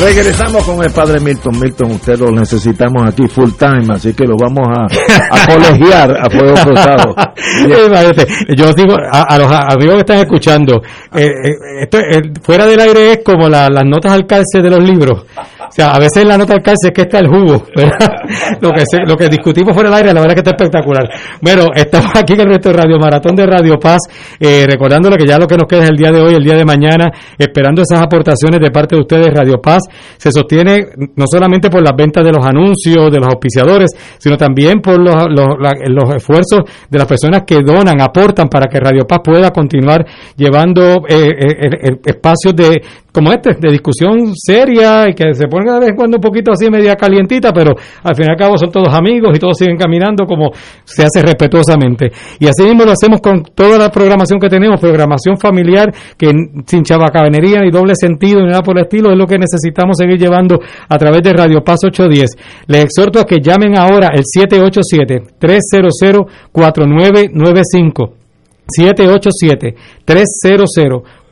Regresamos con el padre Milton. Milton, usted lo necesitamos aquí full time, así que lo vamos a, a colegiar a fuego cruzado. Yo digo a, los amigos que están escuchando, eh, eh, esto, fuera del aire es como las notas al calce de los libros. O sea, a veces la nota al calce es que está el jugo, lo que lo que discutimos fuera del aire, la verdad que está espectacular. Bueno, estamos aquí en el resto de Radio Maratón de Radio Paz, eh, recordándole que ya lo que nos queda es el día de hoy, el día de mañana, esperando esas aportaciones de parte de ustedes, Radio Paz se sostiene no solamente por las ventas de los anuncios, de los auspiciadores, sino también por los, los, esfuerzos de las personas que donan, aportan para que Radio Paz pueda continuar llevando eh, eh, espacios de, como este, de discusión seria y que se ponga de vez cuando un poquito así media calientita, pero al fin y al cabo son todos amigos y todos siguen caminando como se hace respetuosamente. Y así mismo lo hacemos con toda la programación que tenemos, programación familiar que sin chabacanería ni doble sentido ni nada por el estilo, es lo que necesitamos seguir llevando a través de Radio Paz 810. Les exhorto a que llamen ahora el 787 300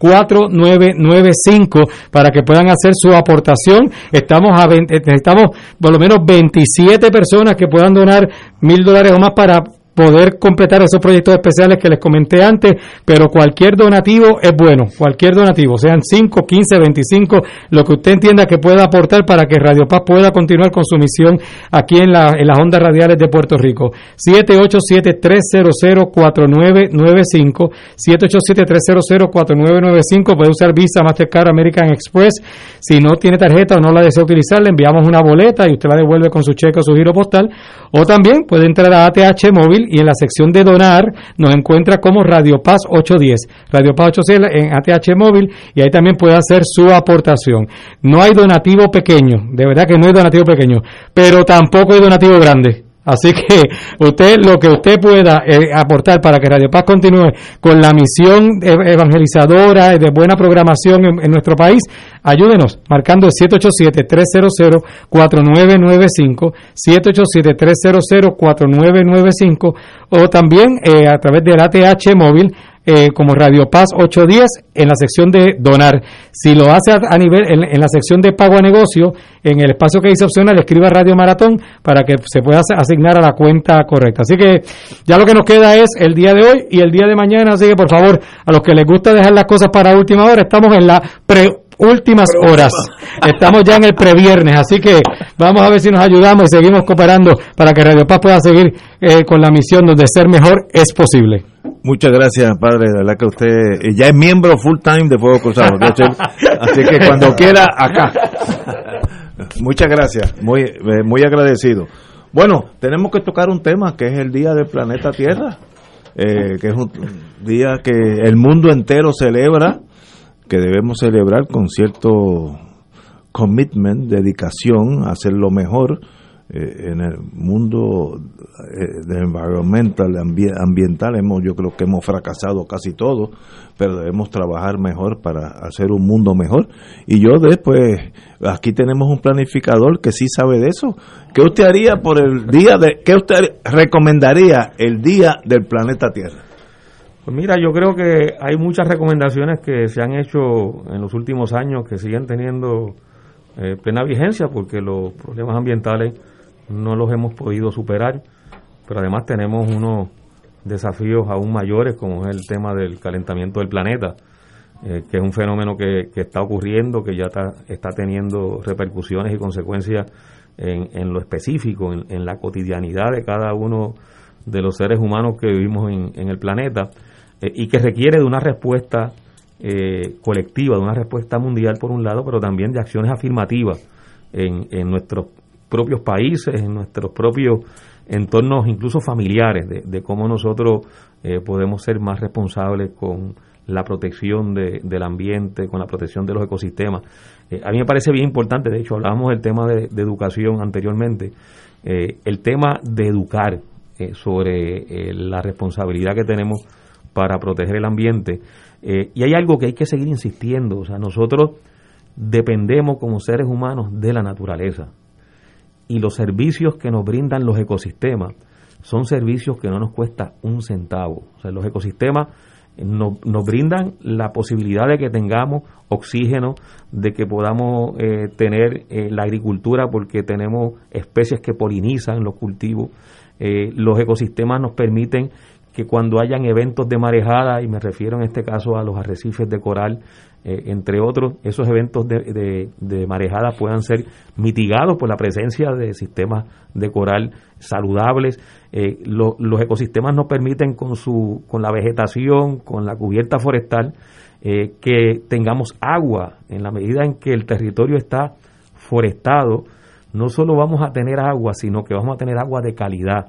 4995 787 300 4995 para que puedan hacer su aportación. Estamos a necesitamos por lo menos 27 personas que puedan donar mil dólares o más para poder completar esos proyectos especiales que les comenté antes, pero cualquier donativo es bueno, cualquier donativo, sean 5, 15, 25, lo que usted entienda que pueda aportar para que Radio Paz pueda continuar con su misión aquí en, la, en las ondas radiales de Puerto Rico. 787-300-4995, 787-300-4995, puede usar Visa, Mastercard, American Express, si no tiene tarjeta o no la desea utilizar, le enviamos una boleta y usted la devuelve con su cheque o su giro postal, o también puede entrar a ATH Móvil y en la sección de donar nos encuentra como Radio Paz 810. Radio Paz 810 en ATH móvil y ahí también puede hacer su aportación. No hay donativo pequeño, de verdad que no hay donativo pequeño, pero tampoco hay donativo grande. Así que usted lo que usted pueda eh, aportar para que Radio Paz continúe con la misión evangelizadora de buena programación en, nuestro país, ayúdenos marcando el 787-300-4995, 787-300-4995 o también eh, a través del ATH móvil eh, como Radio Paz 810 en la sección de donar. Si lo hace a, nivel, en, la sección de pago a negocio, en el espacio que dice opcional, escriba Radio Maratón para que se pueda asignar a la cuenta correcta. Así que ya lo que nos queda es el día de hoy y el día de mañana. Así que por favor, a los que les gusta dejar las cosas para última hora, estamos en la pre últimas horas. Estamos ya en el previernes, así que vamos a ver si nos ayudamos y seguimos cooperando para que Radio Paz pueda seguir eh, con la misión donde ser mejor es posible. Muchas gracias, padre. De verdad que usted eh, ya es miembro full time de Fuego Cruzado. así que cuando quiera, acá. Muchas gracias. Muy, eh, muy agradecido. Bueno, tenemos que tocar un tema que es el Día del Planeta Tierra, que es un día que el mundo entero celebra que debemos celebrar con cierto commitment, dedicación hacer lo mejor eh, en el mundo eh, de environmental, ambiental, hemos, yo creo que hemos fracasado casi todo, pero debemos trabajar mejor para hacer un mundo mejor. Y yo después, aquí tenemos un planificador que sí sabe de eso. ¿Qué usted haría por el día de, qué usted recomendaría el día del planeta Tierra? Pues mira, yo creo que hay muchas recomendaciones que se han hecho en los últimos años que siguen teniendo eh, plena vigencia porque los problemas ambientales no los hemos podido superar, pero además tenemos unos desafíos aún mayores como es el tema del calentamiento del planeta, eh, que es un fenómeno que, está ocurriendo, que ya está, está teniendo repercusiones y consecuencias en, en lo específico, en, en, la cotidianidad de cada uno de los seres humanos que vivimos en, en el planeta. Eh, y que requiere de una respuesta eh, colectiva, de una respuesta mundial por un lado, pero también de acciones afirmativas en, en nuestros propios países, en nuestros propios entornos incluso familiares, de, cómo nosotros eh, podemos ser más responsables con la protección de, del ambiente, con la protección de los ecosistemas. Eh, a mí me parece bien importante, de hecho hablábamos del tema de, educación anteriormente, eh, el tema de educar sobre la responsabilidad que tenemos para proteger el ambiente. y hay algo que hay que seguir insistiendo, o sea, nosotros dependemos como seres humanos de la naturaleza y los servicios que nos brindan los ecosistemas son servicios que no nos cuesta un centavo. O sea, los ecosistemas nos, brindan la posibilidad de que tengamos oxígeno, de que podamos eh, tener eh, la agricultura porque tenemos especies que polinizan los cultivos. Eh, los ecosistemas nos permiten que cuando hayan eventos de marejada, y me refiero en este caso a los arrecifes de coral, eh, entre otros, esos eventos de, de, marejada puedan ser mitigados por la presencia de sistemas de coral saludables. Eh, los ecosistemas nos permiten con, su, con la vegetación, con la cubierta forestal, eh, que tengamos agua. En la medida en que el territorio está forestado, no solo vamos a tener agua, sino que vamos a tener agua de calidad,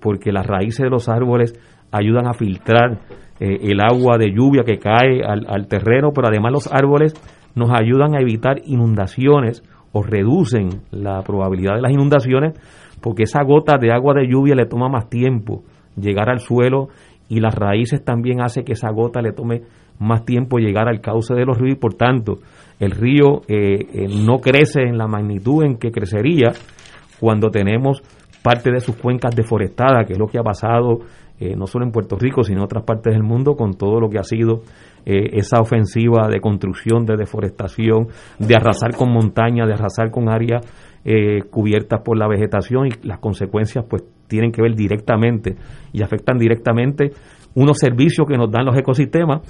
porque las raíces de los árboles ayudan a filtrar eh, el agua de lluvia que cae al, terreno, pero además los árboles nos ayudan a evitar inundaciones o reducen la probabilidad de las inundaciones porque esa gota de agua de lluvia le toma más tiempo llegar al suelo y las raíces también hace que esa gota le tome más tiempo llegar al cauce de los ríos y por tanto el río eh, eh, no crece en la magnitud en que crecería cuando tenemos parte de sus cuencas deforestadas, que es lo que ha pasado eh, no solo en Puerto Rico, sino en otras partes del mundo, con todo lo que ha sido eh, esa ofensiva de construcción, de deforestación, de arrasar con montañas, de arrasar con áreas eh, cubiertas por la vegetación y las consecuencias pues tienen que ver directamente y afectan directamente unos servicios que nos dan los ecosistemas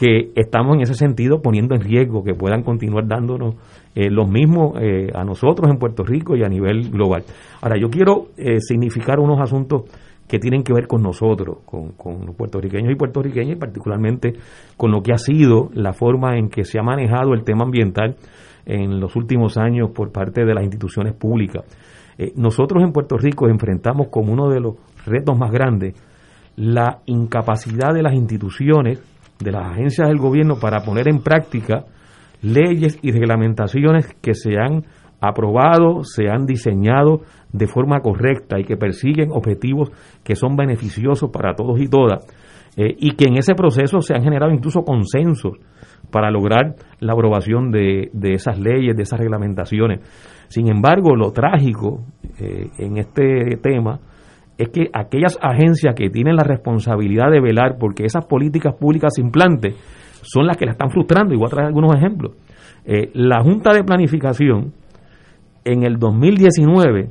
que estamos en ese sentido poniendo en riesgo que puedan continuar dándonos los mismos a nosotros en Puerto Rico y a nivel global. Ahora, yo quiero significar unos asuntos que tienen que ver con nosotros, con, los puertorriqueños y puertorriqueñas, y particularmente con lo que ha sido la forma en que se ha manejado el tema ambiental en los últimos años por parte de las instituciones públicas. Eh, nosotros en Puerto Rico enfrentamos como uno de los retos más grandes la incapacidad de las instituciones, de las agencias del gobierno para poner en práctica leyes y reglamentaciones que se han aprobado, se han diseñado de forma correcta y que persiguen objetivos que son beneficiosos para todos y todas, eh, y que en ese proceso se han generado incluso consensos para lograr la aprobación de, esas leyes, de esas reglamentaciones. Sin embargo, lo trágico eh, en este tema es que aquellas agencias que tienen la responsabilidad de velar porque esas políticas públicas se implanten son las que la están frustrando. Y voy a traer algunos ejemplos. Eh, la Junta de Planificación en el 2019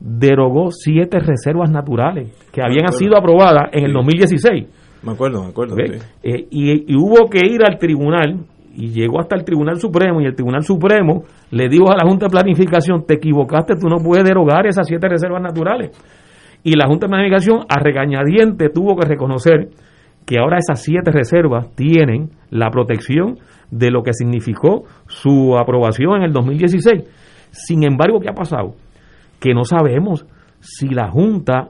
derogó siete reservas naturales que habían sido aprobadas en el 2016. Me acuerdo, me acuerdo. Eh, y, hubo que ir al tribunal y llegó hasta el Tribunal Supremo y el Tribunal Supremo le dijo a la Junta de Planificación, te equivocaste, tú no puedes derogar esas siete reservas naturales. Y la Junta de Planificación a regañadiente tuvo que reconocer que ahora esas siete reservas tienen la protección de lo que significó su aprobación en el 2016. Sin embargo, ¿qué ha pasado? Que no sabemos si la Junta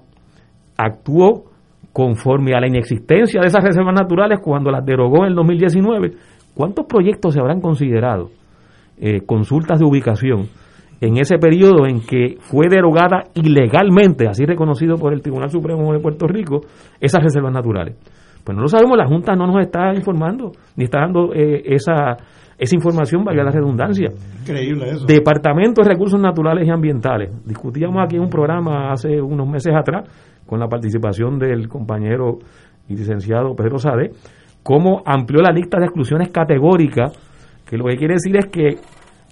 actuó conforme a la inexistencia de esas reservas naturales cuando las derogó en el 2019. ¿Cuántos proyectos se habrán considerado eh, consultas de ubicación en ese periodo en que fue derogada ilegalmente, así reconocido por el Tribunal Supremo de Puerto Rico, esas reservas naturales? Pues no lo sabemos, la Junta no nos está informando, ni está dando eh, esa, esa información, valga la redundancia. Increíble eso. Departamento de Recursos Naturales y Ambientales. Discutíamos aquí en un programa hace unos meses atrás, con la participación del compañero y licenciado Pedro Sade, cómo amplió la lista de exclusiones categóricas, que lo que quiere decir es que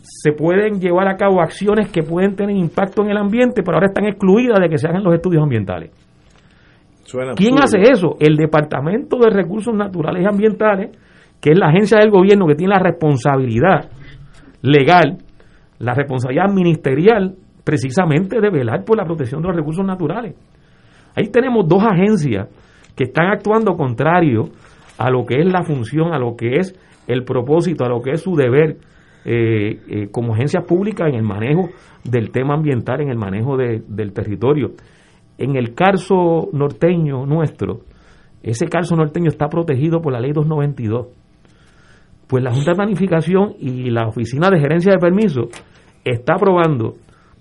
se pueden llevar a cabo acciones que pueden tener impacto en el ambiente, pero ahora están excluidas de que se hagan los estudios ambientales. ¿Quién hace eso? El Departamento de Recursos Naturales y Ambientales, que es la agencia del gobierno que tiene la responsabilidad legal, la responsabilidad ministerial precisamente de velar por la protección de los recursos naturales. Ahí tenemos dos agencias que están actuando contrario a lo que es la función, a lo que es el propósito, a lo que es su deber eh, eh, como agencia pública en el manejo del tema ambiental, en el manejo del territorio. En el caso norteño nuestro, ese caso norteño está protegido por la ley 292. Pues la Junta de Planificación y la Oficina de Gerencia de Permisos está aprobando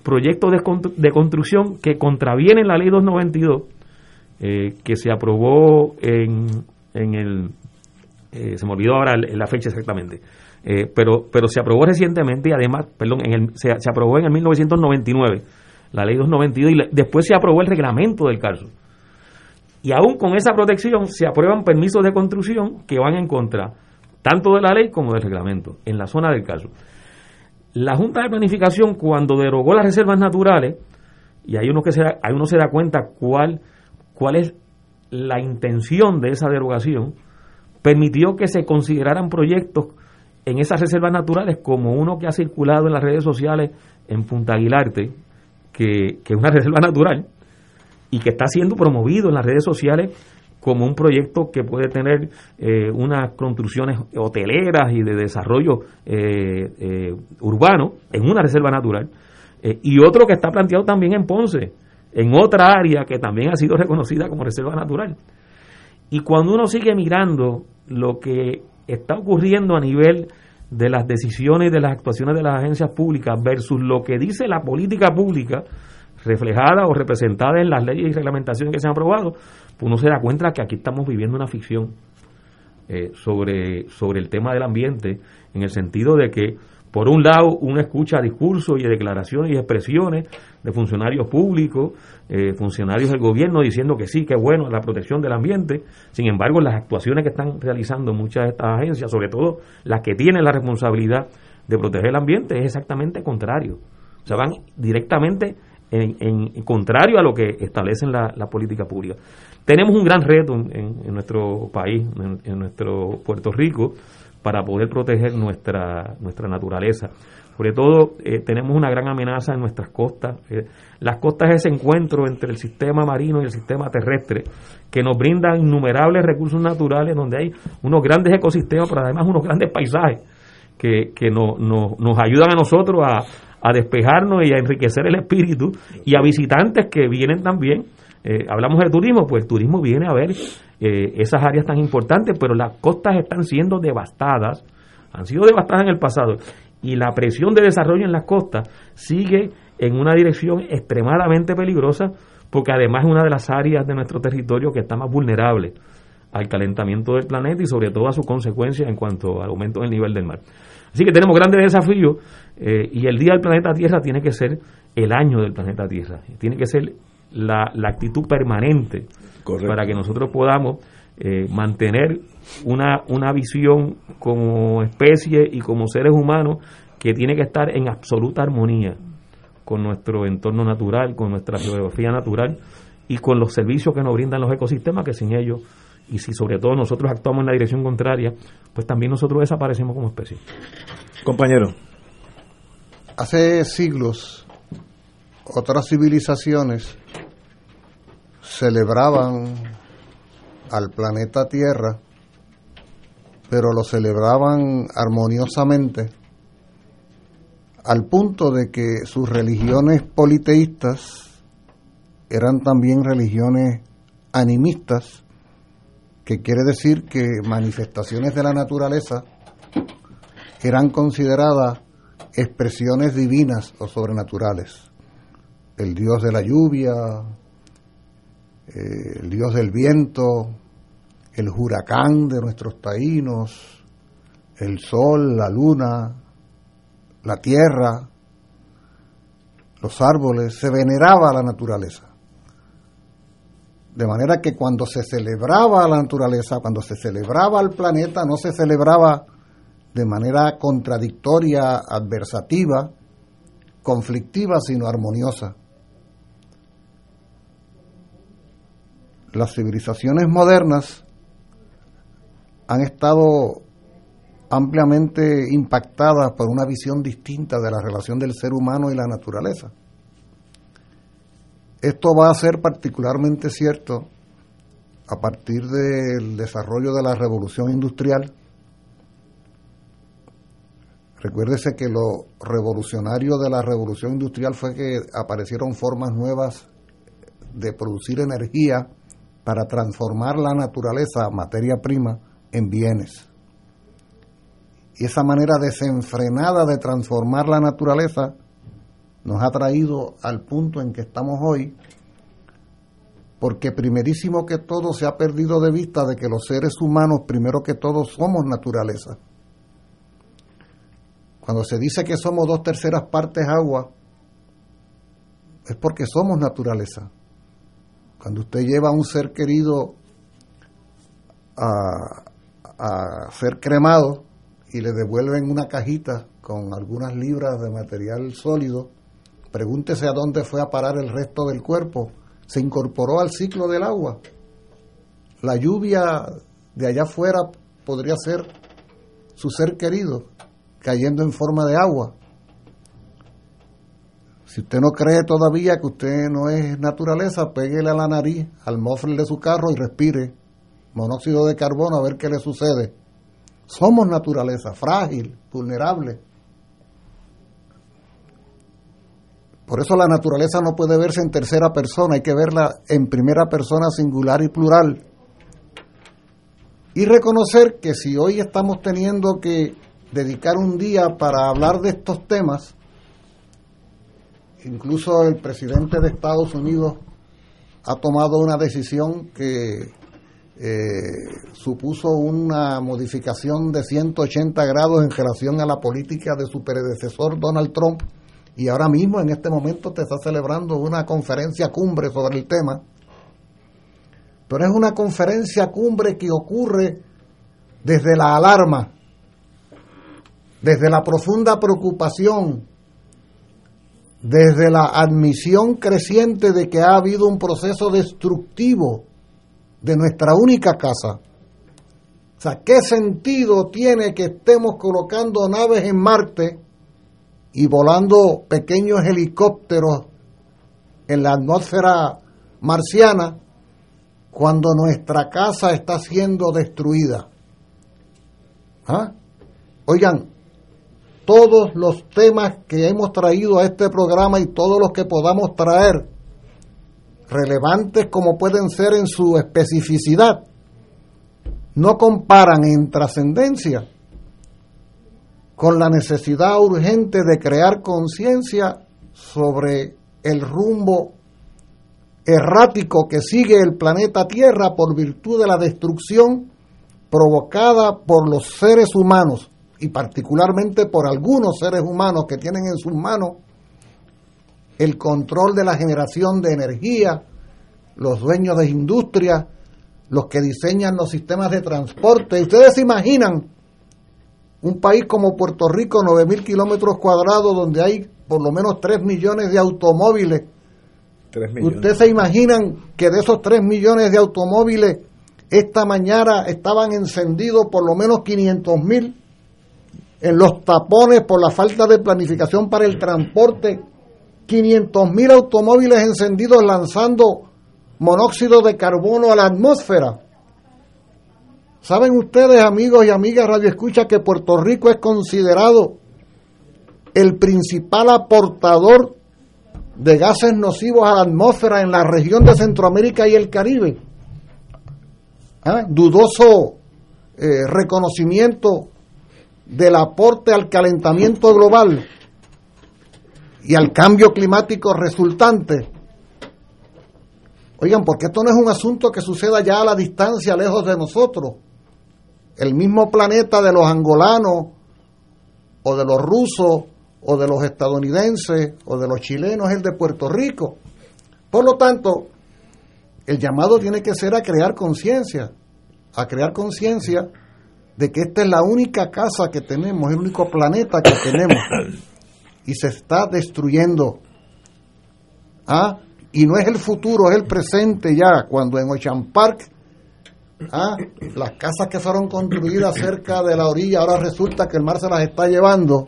proyectos de, construcción que contravienen la ley 292, eh, que se aprobó en, en el... Eh, se me olvidó ahora la fecha exactamente, eh, pero, pero se aprobó recientemente y además, perdón, en el, se, se aprobó en el 1999, la ley 292, y después se aprobó el reglamento del caso. Y aún con esa protección se aprueban permisos de construcción que van en contra tanto de la ley como del reglamento en la zona del caso. La Junta de Planificación, cuando derogó las reservas naturales, y hay uno, que se da, hay uno se da cuenta cuál, cuál es la intención de esa derogación, permitió que se consideraran proyectos en esas reservas naturales como uno que ha circulado en las redes sociales en Punta Aguilarte, que, que es una reserva natural, y que está siendo promovido en las redes sociales como un proyecto que puede tener eh, unas construcciones hoteleras y de desarrollo eh, eh, urbano en una reserva natural, y otro que está planteado también en Ponce, en otra área que también ha sido reconocida como reserva natural. Y cuando uno sigue mirando lo que está ocurriendo a nivel de las decisiones y de las actuaciones de las agencias públicas versus lo que dice la política pública, reflejada o representada en las leyes y reglamentaciones que se han aprobado, pues uno se da cuenta que aquí estamos viviendo una ficción eh, sobre, sobre el tema del ambiente, en el sentido de que, por un lado, uno escucha discursos y declaraciones y expresiones de funcionarios públicos, eh, funcionarios del gobierno diciendo que sí, que bueno la protección del ambiente, sin embargo, las actuaciones que están realizando muchas de estas agencias, sobre todo las que tienen la responsabilidad de proteger el ambiente, es exactamente contrario. O sea, van directamente en, contrario a lo que establecen la, la política pública. Tenemos un gran reto en, nuestro país, en, nuestro Puerto Rico, para poder proteger nuestra, nuestra naturaleza. Sobre todo, eh, tenemos una gran amenaza en nuestras costas. Eh, las costas es ese encuentro entre el sistema marino y el sistema terrestre, que nos brinda innumerables recursos naturales, donde hay unos grandes ecosistemas, pero además unos grandes paisajes que, que nos ayudan a nosotros a, a despejarnos y a enriquecer el espíritu y a visitantes que vienen también. Eh, hablamos de turismo, pues el turismo viene a ver eh, esas áreas tan importantes, pero las costas están siendo devastadas, han sido devastadas en el pasado, y la presión de desarrollo en las costas sigue en una dirección extremadamente peligrosa, porque además es una de las áreas de nuestro territorio que está más vulnerable al calentamiento del planeta y sobre todo a sus consecuencias en cuanto al aumento del nivel del mar. Así que tenemos grandes desafíos eh, y el Día del Planeta Tierra tiene que ser el año del planeta Tierra, tiene que ser la, actitud permanente para que nosotros podamos eh, mantener una, una visión como especie y como seres humanos que tiene que estar en absoluta armonía con nuestro entorno natural, con nuestra geografía natural y con los servicios que nos brindan los ecosistemas, que sin ellos y si sobre todo nosotros actuamos en la dirección contraria, pues también nosotros desaparecemos como especie. Compañero. Hace siglos otras civilizaciones celebraban al planeta Tierra, pero lo celebraban armoniosamente, al punto de que sus religiones politeístas eran también religiones animistas que quiere decir que manifestaciones de la naturaleza eran consideradas expresiones divinas o sobrenaturales. El dios de la lluvia, el dios del viento, el huracán de nuestros taínos, el sol, la luna, la tierra, los árboles, se veneraba la naturaleza. De manera que cuando se celebraba la naturaleza, cuando se celebraba el planeta, no se celebraba de manera contradictoria, adversativa, conflictiva, sino armoniosa. Las civilizaciones modernas han estado ampliamente impactadas por una visión distinta de la relación del ser humano y la naturaleza. Esto va a ser particularmente cierto a partir del desarrollo de la revolución industrial, recuérdese que lo revolucionario de la revolución industrial fue que aparecieron formas nuevas de producir energía para transformar la naturaleza, materia prima, en bienes. Y esa manera desenfrenada de transformar la naturaleza nos ha traído al punto en que estamos hoy, porque primerísimo que todo se ha perdido de vista de que los seres humanos, primero que todo, somos naturaleza. Cuando se dice que somos dos terceras partes agua, es porque somos naturaleza. Cuando usted lleva a un ser querido a, a ser cremado y le devuelven una cajita con algunas libras de material sólido, pregúntese a dónde fue a parar el resto del cuerpo. Se incorporó al ciclo del agua. La lluvia de allá afuera podría ser su ser querido cayendo en forma de agua. Si usted no cree todavía que usted no es naturaleza, péguele a la nariz al mofle de su carro y respire monóxido de carbono a ver qué le sucede. Somos naturaleza, frágil, vulnerable. Por eso la naturaleza no puede verse en tercera persona, hay que verla en primera persona singular y plural. Y reconocer que si hoy estamos teniendo que dedicar un día para hablar de estos temas, incluso el presidente de Estados Unidos ha tomado una decisión que eh, supuso una modificación de 180 grados en relación a la política de su predecesor Donald Trump y ahora mismo en este momento te está celebrando una conferencia cumbre sobre el tema. Pero es una conferencia cumbre que ocurre desde la alarma, desde la profunda preocupación, desde la admisión creciente de que ha habido un proceso destructivo de nuestra única casa. O sea, ¿qué sentido tiene que estemos colocando naves en Marte y volando pequeños helicópteros en la atmósfera marciana cuando nuestra casa está siendo destruida? ¿Ah? Oigan, todos los temas que hemos traído a este programa y todos los que podamos traer, relevantes como pueden ser en su especificidad, no comparan en trascendencia con la necesidad urgente de crear conciencia sobre el rumbo errático que sigue el planeta Tierra por virtud de la destrucción provocada por los seres humanos y particularmente por algunos seres humanos que tienen en sus manos el control de la generación de energía, los dueños de industria, los que diseñan los sistemas de transporte. Ustedes se imaginan un país como Puerto Rico, 9.000 kilómetros cuadrados, donde hay por lo menos 3 millones de automóviles. ¿Ustedes se imaginan que de esos 3 millones de automóviles, esta mañana estaban encendidos por lo menos 500 mil en los tapones por la falta de planificación para el transporte? 500 mil automóviles encendidos lanzando monóxido de carbono a la atmósfera. ¿Saben ustedes, amigos y amigas Radio Escucha, que Puerto Rico es considerado el principal aportador de gases nocivos a la atmósfera en la región de Centroamérica y el Caribe? ¿Ah? Dudoso eh, reconocimiento del aporte al calentamiento global y al cambio climático resultante. Oigan, porque esto no es un asunto que suceda ya a la distancia, lejos de nosotros. El mismo planeta de los angolanos, o de los rusos, o de los estadounidenses, o de los chilenos es el de Puerto Rico. Por lo tanto, el llamado tiene que ser a crear conciencia, a crear conciencia de que esta es la única casa que tenemos, el único planeta que tenemos, y se está destruyendo. ¿Ah? Y no es el futuro, es el presente ya, cuando en Ocean Park, ¿ah? las casas que fueron construidas cerca de la orilla, ahora resulta que el mar se las está llevando.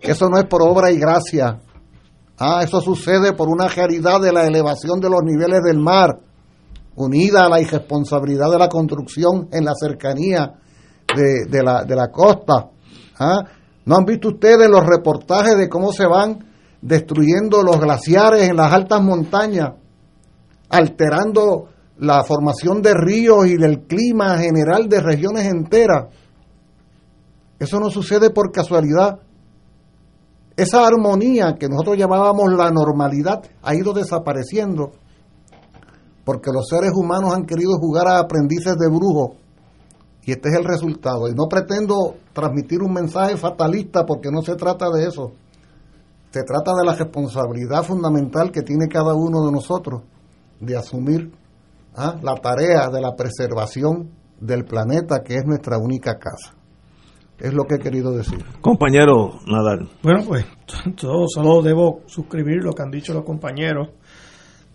Eso no es por obra y gracia. Ah, eso sucede por una realidad de la elevación de los niveles del mar. unida a la irresponsabilidad de la construcción en la cercanía de, la, de la costa. ¿ah? ¿No han visto ustedes los reportajes de cómo se van destruyendo los glaciares en las altas montañas, alterando la formación de ríos y del clima general de regiones enteras? Eso no sucede por casualidad. Esa armonía que nosotros llamábamos la normalidad ha ido desapareciendo porque los seres humanos han querido jugar a aprendices de brujo y este es el resultado. Y no pretendo transmitir un mensaje fatalista porque no se trata de eso. Se trata de la responsabilidad fundamental que tiene cada uno de nosotros de asumir ¿ah? la tarea de la preservación del planeta que es nuestra única casa. Es lo que he querido decir. Compañero Nadal. Bueno, pues yo solo debo suscribir lo que han dicho los compañeros.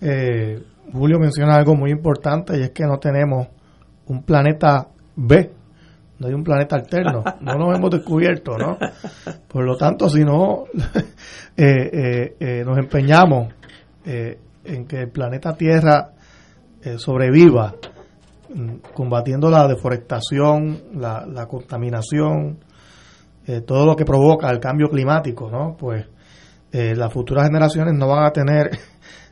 Eh, Julio menciona algo muy importante y es que no tenemos un planeta B, no hay un planeta alterno, no lo hemos descubierto, ¿no? Por lo tanto, si no eh, eh, eh, nos empeñamos en que el planeta Tierra sobreviva, mm, combatiendo la deforestación, la, contaminación, todo lo que provoca el cambio climático, ¿no? Pues las futuras generaciones no van a tener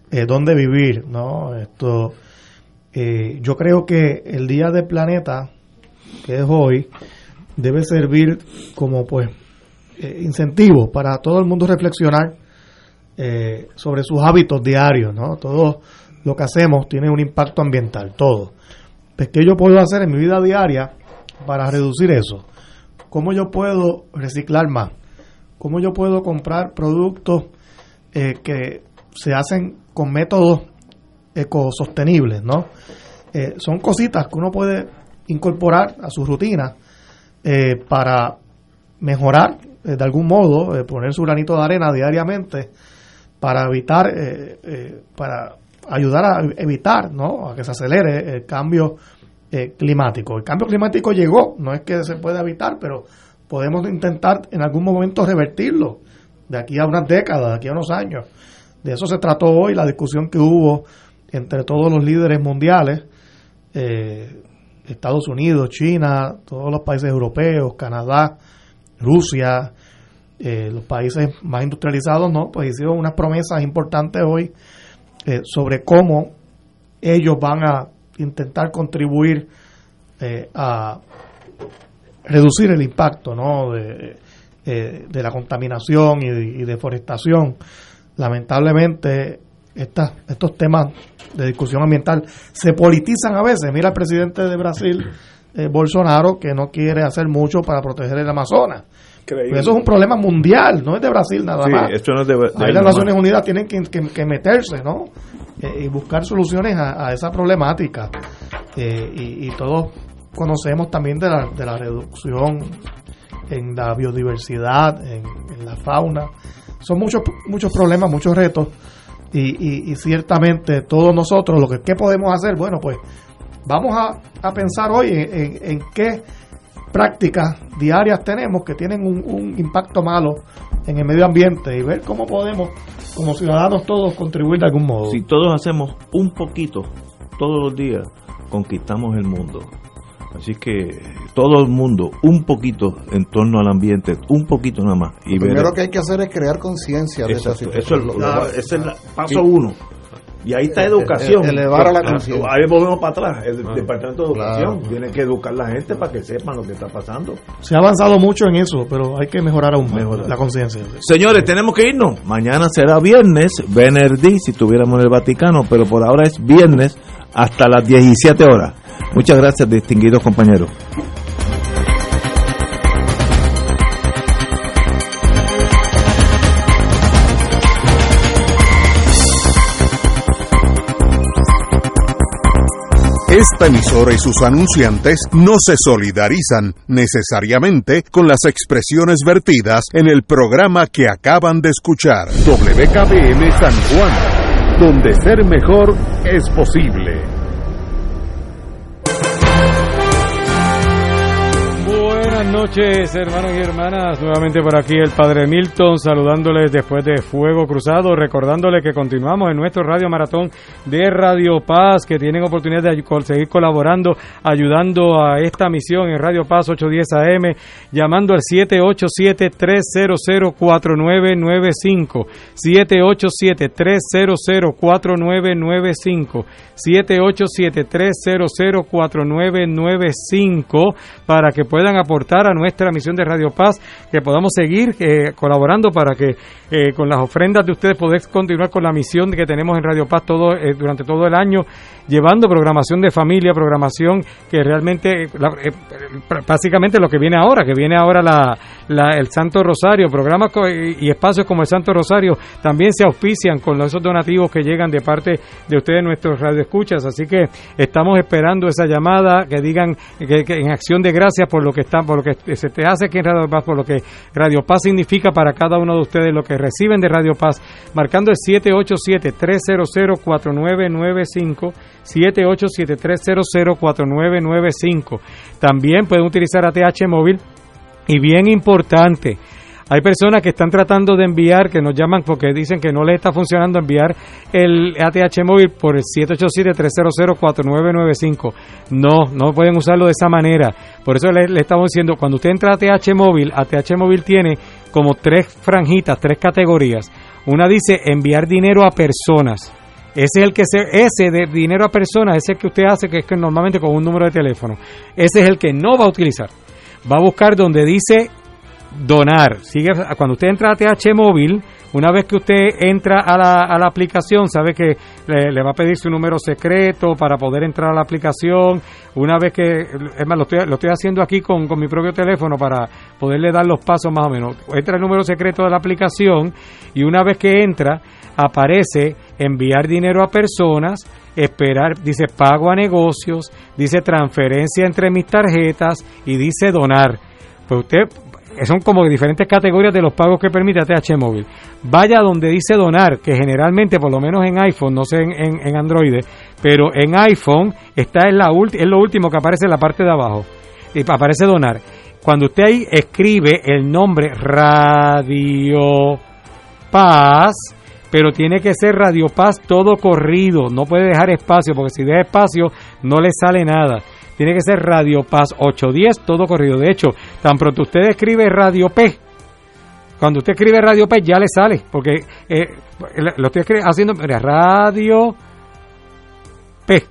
dónde vivir, ¿no? Esto, yo creo que el Día del Planeta que es hoy, debe servir como pues eh, incentivo para todo el mundo reflexionar eh, sobre sus hábitos diarios, ¿no? Todo lo que hacemos tiene un impacto ambiental, todo. Pues, ¿Qué yo puedo hacer en mi vida diaria para reducir eso? ¿Cómo yo puedo reciclar más? ¿Cómo yo puedo comprar productos eh, que se hacen con métodos ecosostenibles, ¿no? son cositas que uno puede incorporar a su rutina eh, para mejorar eh, de algún modo, eh, poner su granito de arena diariamente para evitar, para ayudar a evitar, ¿no? A que se acelere el cambio climático. El cambio climático llegó, no es que se pueda evitar, pero podemos intentar en algún momento revertirlo de aquí a unas décadas, de aquí a unos años. De eso se trató hoy la discusión que hubo entre todos los líderes mundiales Estados Unidos, China, todos los países europeos, Canadá, Rusia, eh, los países más industrializados, ¿no? Pues hicieron unas promesas importantes hoy eh, sobre cómo ellos van a intentar contribuir eh, a reducir el impacto, ¿no? De, la contaminación y deforestación. Lamentablemente, estos temas de discusión ambiental se politizan a veces. Mira el presidente de Brasil, eh, Bolsonaro, que no quiere hacer mucho para proteger el Amazonas. Pues eso es un problema mundial, no es de Brasil nada más. Esto no es de, Ahí las Naciones Unidas tienen que, meterse, ¿no? Eh, y buscar soluciones a, esa problemática. Eh, y, todos conocemos también de la, de la reducción en la biodiversidad, en, en la fauna. Son muchos, muchos problemas, muchos retos y, ciertamente todos nosotros, lo que ¿qué podemos hacer, bueno, pues vamos a, pensar hoy en, qué prácticas diarias tenemos que tienen un, impacto malo en el medio ambiente y ver cómo podemos, como ciudadanos todos, contribuir de algún modo. Si todos hacemos un poquito todos los días, conquistamos el mundo. Así que todo el mundo, un poquito en torno al ambiente, un poquito nada más. Y Lo primero que hay que hacer es crear conciencia de esa situación. Eso es, el paso uno. Y ahí está educación. elevar a la conciencia. Ahí volvemos para atrás. El Departamento de Educación tiene que educar a la gente para que sepan lo que está pasando. Se ha avanzado mucho en eso, pero hay que mejorar aún más la conciencia. Señores, tenemos que irnos. Mañana será viernes, venerdí, si estuviéramos en el Vaticano, pero por ahora es viernes hasta las 17 horas. Muchas gracias, distinguidos compañeros. Esta emisora y sus anunciantes no se solidarizan necesariamente con las expresiones vertidas en el programa que acaban de escuchar. WKBM San Juan, donde ser mejor es posible. Buenas noches, hermanos y hermanas. Nuevamente por aquí el Padre Milton, saludándoles después de Fuego Cruzado, recordándoles que continuamos en nuestro Radio Maratón de Radio Paz, que tienen oportunidad de seguir colaborando, ayudando a esta misión en Radio Paz 810 AM, llamando al 787-300-4995, 787-300-4995, 787-300-4995, para que puedan aportar a nuestra misión de Radio Paz, que podamos seguir eh, colaborando para que eh, con las ofrendas de ustedes podáis continuar con la misión que tenemos en Radio Paz todo, eh, durante todo el año, llevando programación de familia, programación que realmente, básicamente lo que viene ahora, que viene ahora la, el Santo Rosario, programas y espacios como el Santo Rosario también se auspician con esos donativos que llegan de parte de ustedes, nuestros radioescuchas. Así que estamos esperando esa llamada, que digan que, en acción de gracias por lo que están, por lo que se te hace aquí en Radio Paz, por lo que Radio Paz significa para cada uno de ustedes, lo que reciben de Radio Paz, marcando el 787-300-4995, 787-300-4995. También pueden utilizar ATH móvil y bien importante, hay personas que están tratando de enviar, que nos llaman porque dicen que no les está funcionando enviar el ATH móvil por el 787-300-4995. No, no pueden usarlo de esa manera. Por eso le, estamos diciendo, cuando usted entra a ATH móvil, ATH móvil tiene como tres franjitas, tres categorías. Una dice enviar dinero a personas. Ese es el que se, ese de dinero a personas, ese que usted hace, que es que normalmente con un número de teléfono. Ese es el que no va a utilizar. Va a buscar donde dice donar. Sigue, cuando usted entra a TH móvil, una vez que usted entra a la, a la aplicación, sabe que le, va a pedir su número secreto para poder entrar a la aplicación. Una vez que, es más, lo estoy, lo estoy haciendo aquí con, con mi propio teléfono para poderle dar los pasos más o menos. Entra el número secreto de la aplicación y una vez que entra, aparece enviar dinero a personas, esperar, dice pago a negocios, dice transferencia entre mis tarjetas y dice donar. Pues usted son como diferentes categorías de los pagos que permite ATH móvil. Vaya donde dice donar, que generalmente, por lo menos en iPhone, no sé en, en, Android, pero en iPhone está en la es lo último que aparece en la parte de abajo. Y aparece donar. Cuando usted ahí escribe el nombre Radio Paz, pero tiene que ser Radio Paz todo corrido, no puede dejar espacio, porque si deja espacio no le sale nada tiene que ser Radio Paz 810, todo corrido. De hecho, tan pronto usted escribe Radio P, cuando usted escribe Radio P ya le sale, porque eh, lo estoy haciendo, Radio P,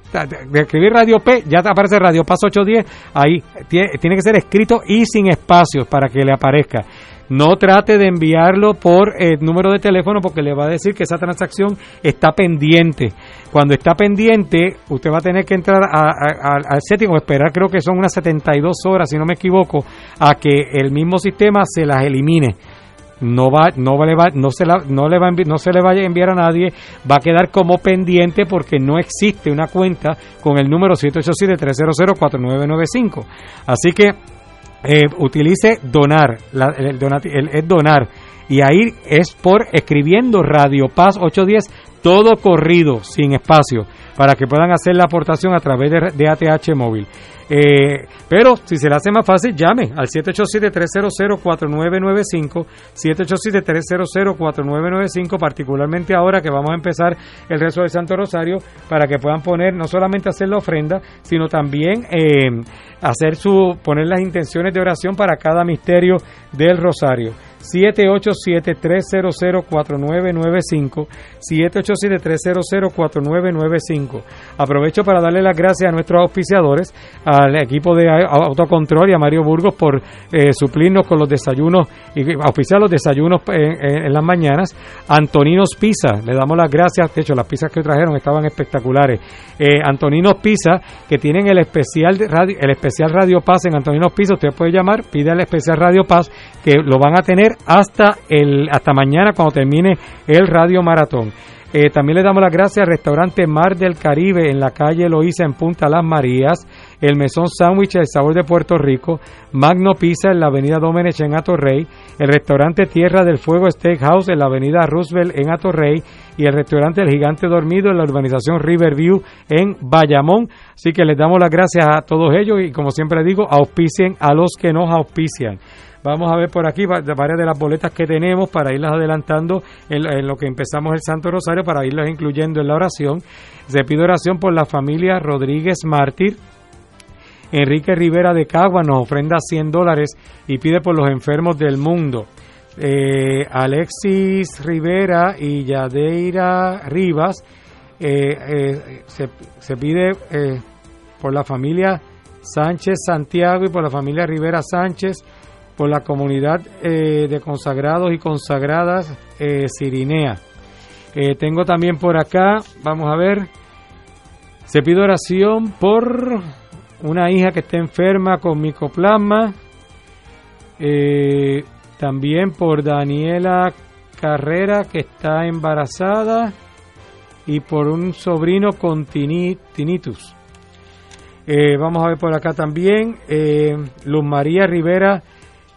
de escribir Radio P, ya te aparece Radio Paz 810, ahí tiene que ser escrito y sin espacios para que le aparezca. No trate de enviarlo por el número de teléfono porque le va a decir que esa transacción está pendiente. Cuando está pendiente, usted va a tener que entrar al setting o esperar, creo que son unas 72 horas, si no me equivoco, a que el mismo sistema se las elimine no va no le va no se la, no le va no se le vaya a enviar a nadie va a quedar como pendiente porque no existe una cuenta con el número 787 300 4995 así que eh, utilice donar, el, el, es donar, y ahí es por escribiendo Radio Paz 810, todo corrido, sin espacio, para que puedan hacer la aportación a través de, ATH móvil. Eh, pero si se le hace más fácil, llame al 787-300-4995, 787-300-4995, particularmente ahora que vamos a empezar el rezo del Santo Rosario, para que puedan poner, no solamente hacer la ofrenda, sino también eh, hacer su, poner las intenciones de oración para cada misterio del Rosario. 787-300-4995, 787-300-4995. Aprovecho para darle las gracias a nuestros auspiciadores, al equipo de autocontrol y a Mario Burgos por eh, suplirnos con los desayunos y auspiciar los desayunos en, las mañanas. Antoninos Pizza, le damos las gracias, de hecho las pizzas que trajeron estaban espectaculares. Eh, Antoninos Pizza, que tienen el especial, radio, el especial Radio Paz en Antoninos Pizza, usted puede llamar, pide el especial Radio Paz, que lo van a tener hasta, el, hasta mañana cuando termine el Radio Maratón. Eh, también le damos las gracias al restaurante Mar del Caribe en la calle Loíza en Punta Las Marías, el Mesón Sándwich El Sabor de Puerto Rico, Magno Pizza en la avenida Domenech en Atorrey, el restaurante Tierra del Fuego Steakhouse en la avenida Roosevelt en Atorrey y el restaurante El Gigante Dormido en la urbanización Riverview en Bayamón. Así que les damos las gracias a todos ellos y como siempre digo, auspicien a los que nos auspician. Vamos a ver por aquí varias de las boletas que tenemos para irlas adelantando en, lo que empezamos el Santo Rosario, para irlas incluyendo en la oración. Se pide oración por la familia Rodríguez Mártir. Enrique Rivera de Cagua nos ofrenda 100 dólares y pide por los enfermos del mundo. Eh, Alexis Rivera y Yadeira Rivas eh, eh, se, se, pide por la familia Sánchez Santiago y por la familia Rivera Sánchez por la comunidad de consagrados y consagradas eh, Sirinea. Tengo también por acá, vamos a ver, se pide oración por una hija que está enferma con micoplasma, también por Daniela Carrera que está embarazada y por un sobrino con tinnitus. vamos a ver por acá también, Luz María Rivera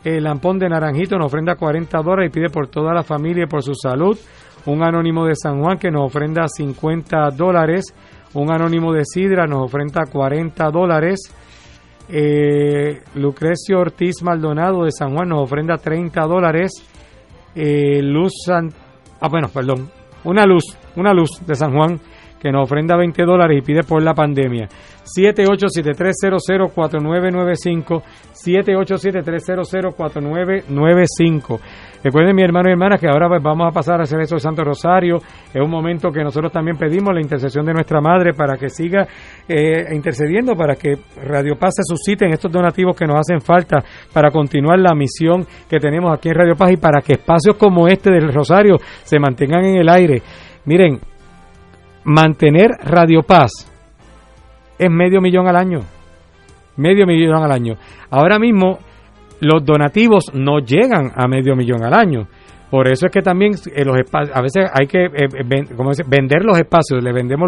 el Lampón de Naranjito nos ofrenda 40 dólares y pide por toda la familia y por su salud. Un anónimo de San Juan que nos ofrenda 50 dólares. Un anónimo de Sidra nos ofrenda 40 dólares. Eh, Lucrecio Ortiz Maldonado de San Juan nos ofrenda 30 dólares. Eh, luz Ah, bueno, perdón. Una luz, una luz de San Juan que nos ofrenda 20 dólares y pide por la pandemia. 7873004995, 7873004995. Recuerden, mi hermano y hermana, que ahora pues, vamos a pasar a hacer eso de Santo Rosario. Es un momento que nosotros también pedimos la intercesión de nuestra madre para que siga eh, intercediendo, para que Radio Paz se suscite en estos donativos que nos hacen falta para continuar la misión que tenemos aquí en Radio Paz y para que espacios como este del Rosario se mantengan en el aire. Miren, mantener Radio Paz es medio millón al año. Medio millón al año. Ahora mismo los donativos no llegan a medio millón al año. Por eso es que también eh, los a veces hay que eh, vender los espacios, le vendemos los